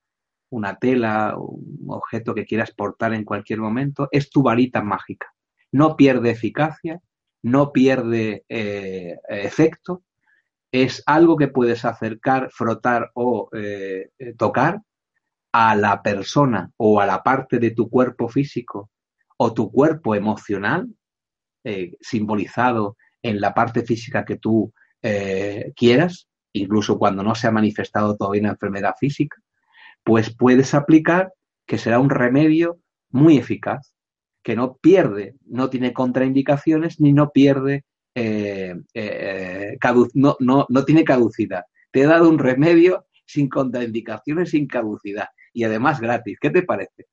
una tela, un objeto que quieras portar en cualquier momento, es tu varita mágica. No pierde eficacia, no pierde eh, efecto es algo que puedes acercar, frotar o eh, tocar a la persona o a la parte de tu cuerpo físico o tu cuerpo emocional, eh, simbolizado en la parte física que tú quieras, incluso cuando no se ha manifestado todavía una enfermedad física, pues puedes aplicar que será un remedio muy eficaz, que no pierde, no tiene contraindicaciones ni no pierde eh, eh, no, no, no tiene caducidad. Te he dado un remedio sin contraindicaciones, sin caducidad y además gratis. ¿Qué te parece?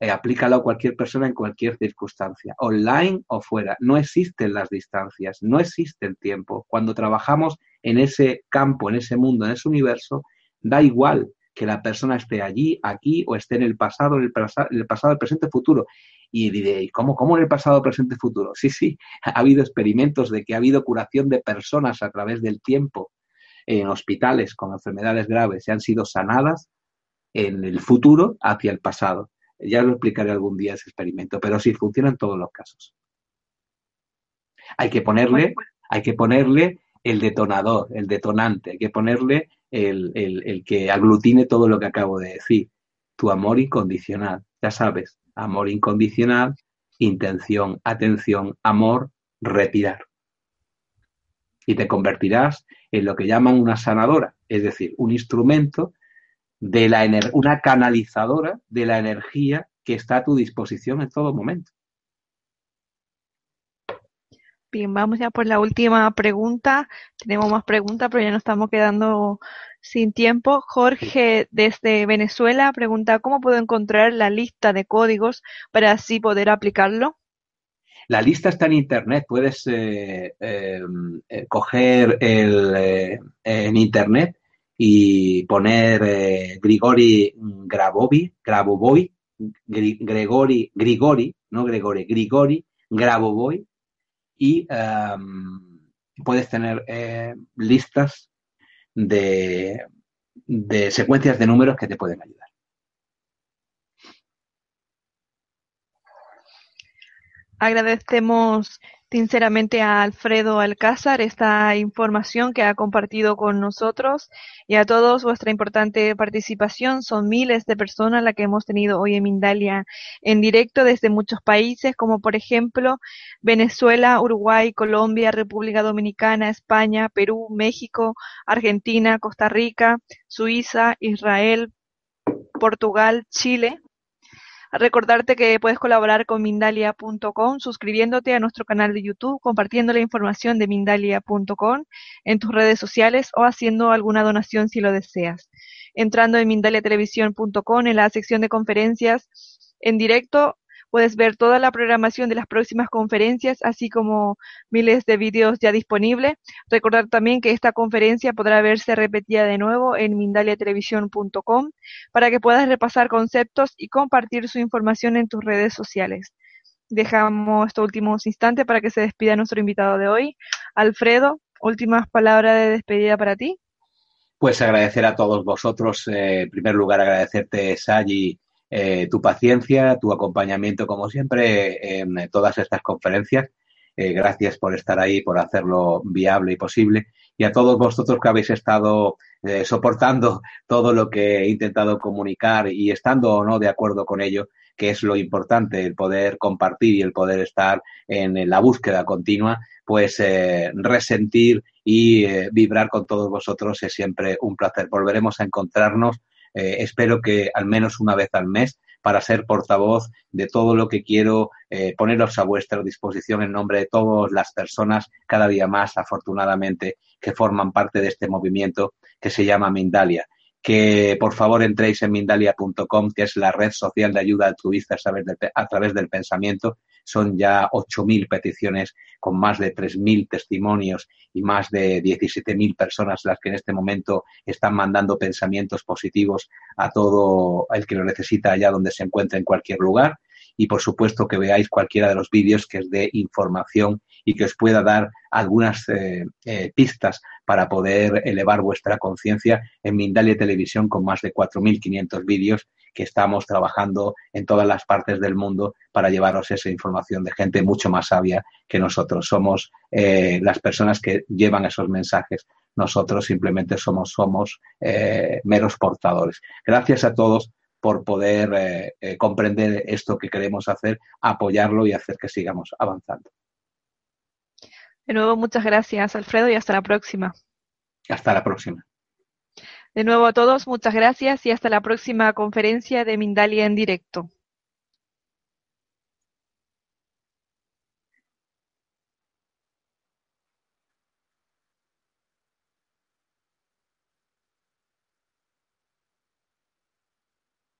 Eh, aplícalo a cualquier persona en cualquier circunstancia, online o fuera. No existen las distancias, no existe el tiempo. Cuando trabajamos en ese campo, en ese mundo, en ese universo, da igual que la persona esté allí, aquí o esté en el pasado, en el, en el pasado, el presente, el futuro. Y diréis, ¿cómo, ¿cómo en el pasado, presente, futuro? (laughs) Sí, sí, ha habido experimentos de que ha habido curación de personas a través del tiempo en hospitales con enfermedades graves y han sido sanadas en el futuro hacia el pasado. Ya lo explicaré algún día ese experimento, pero sí funciona en todos los casos. Hay que ponerle, hay que ponerle el detonador, el detonante, hay que ponerle el, el, el que aglutine todo lo que acabo de decir. Tu amor incondicional, ya sabes, amor incondicional, intención, atención, amor, retirar. Y te convertirás en lo que llaman una sanadora, es decir, un instrumento de la una canalizadora de la energía que está a tu disposición en todo momento. Bien, vamos ya por la última pregunta. Tenemos más preguntas, pero ya nos estamos quedando sin tiempo. Jorge desde Venezuela pregunta, ¿cómo puedo encontrar la lista de códigos para así poder aplicarlo? La lista está en internet. Puedes eh, em, eh, coger el, eh, en internet y poner Grigori Grabovi, Grabovoi, Gregori, Grigori, no Gregori, Grigori Grabovoi y em, puedes tener listas de, de secuencias de números que te pueden ayudar. Agradecemos sinceramente a Alfredo Alcázar esta información que ha compartido con nosotros y a todos vuestra importante participación. Son miles de personas las que hemos tenido hoy en Mindalia en directo desde muchos países, como por ejemplo Venezuela, Uruguay, Colombia, República Dominicana, España, Perú, México, Argentina, Costa Rica, Suiza, Israel, Portugal, Chile, Recordarte que puedes colaborar con Mindalia.com suscribiéndote a nuestro canal de YouTube, compartiendo la información de Mindalia.com en tus redes sociales o haciendo alguna donación si lo deseas. Entrando en Mindaliatelevisión.com en la sección de conferencias en directo Puedes ver toda la programación de las próximas conferencias, así como miles de vídeos ya disponibles. Recordar también que esta conferencia podrá verse repetida de nuevo en mindaliatelevisión.com para que puedas repasar conceptos y compartir su información en tus redes sociales. Dejamos estos últimos instantes para que se despida nuestro invitado de hoy. Alfredo, últimas palabras de despedida para ti. Pues agradecer a todos vosotros, eh, en primer lugar agradecerte, Sayi, eh, tu paciencia, tu acompañamiento, como siempre, en todas estas conferencias. Eh, gracias por estar ahí, por hacerlo viable y posible. Y a todos vosotros que habéis estado eh, soportando todo lo que he intentado comunicar y estando o no de acuerdo con ello, que es lo importante, el poder compartir y el poder estar en, la búsqueda continua, pues resentir y vibrar con todos vosotros es siempre un placer. Volveremos a encontrarnos eh, espero que al menos una vez al mes para ser portavoz de todo lo que quiero eh, poneros a vuestra disposición en nombre de todas las personas, cada día más, afortunadamente, que forman parte de este movimiento que se llama Mindalia que por favor entréis en Mindalia.com, que es la red social de ayuda altruista a través del pensamiento. Son ya 8.000 peticiones con más de 3.000 testimonios y más de 17.000 personas las que en este momento están mandando pensamientos positivos a todo el que lo necesita allá donde se encuentre en cualquier lugar. Y por supuesto que veáis cualquiera de los vídeos que es de información y que os pueda dar algunas eh, eh, pistas para poder elevar vuestra conciencia en Mindalia Televisión con más de 4.500 vídeos que estamos trabajando en todas las partes del mundo para llevaros esa información de gente mucho más sabia que nosotros. Somos eh, las personas que llevan esos mensajes. Nosotros simplemente somos, somos meros portadores. Gracias a todos por poder comprender esto que queremos hacer, apoyarlo y hacer que sigamos avanzando. De nuevo, muchas gracias, Alfredo, y hasta la próxima. Hasta la próxima. De nuevo a todos, muchas gracias y hasta la próxima conferencia de Mindalia en directo.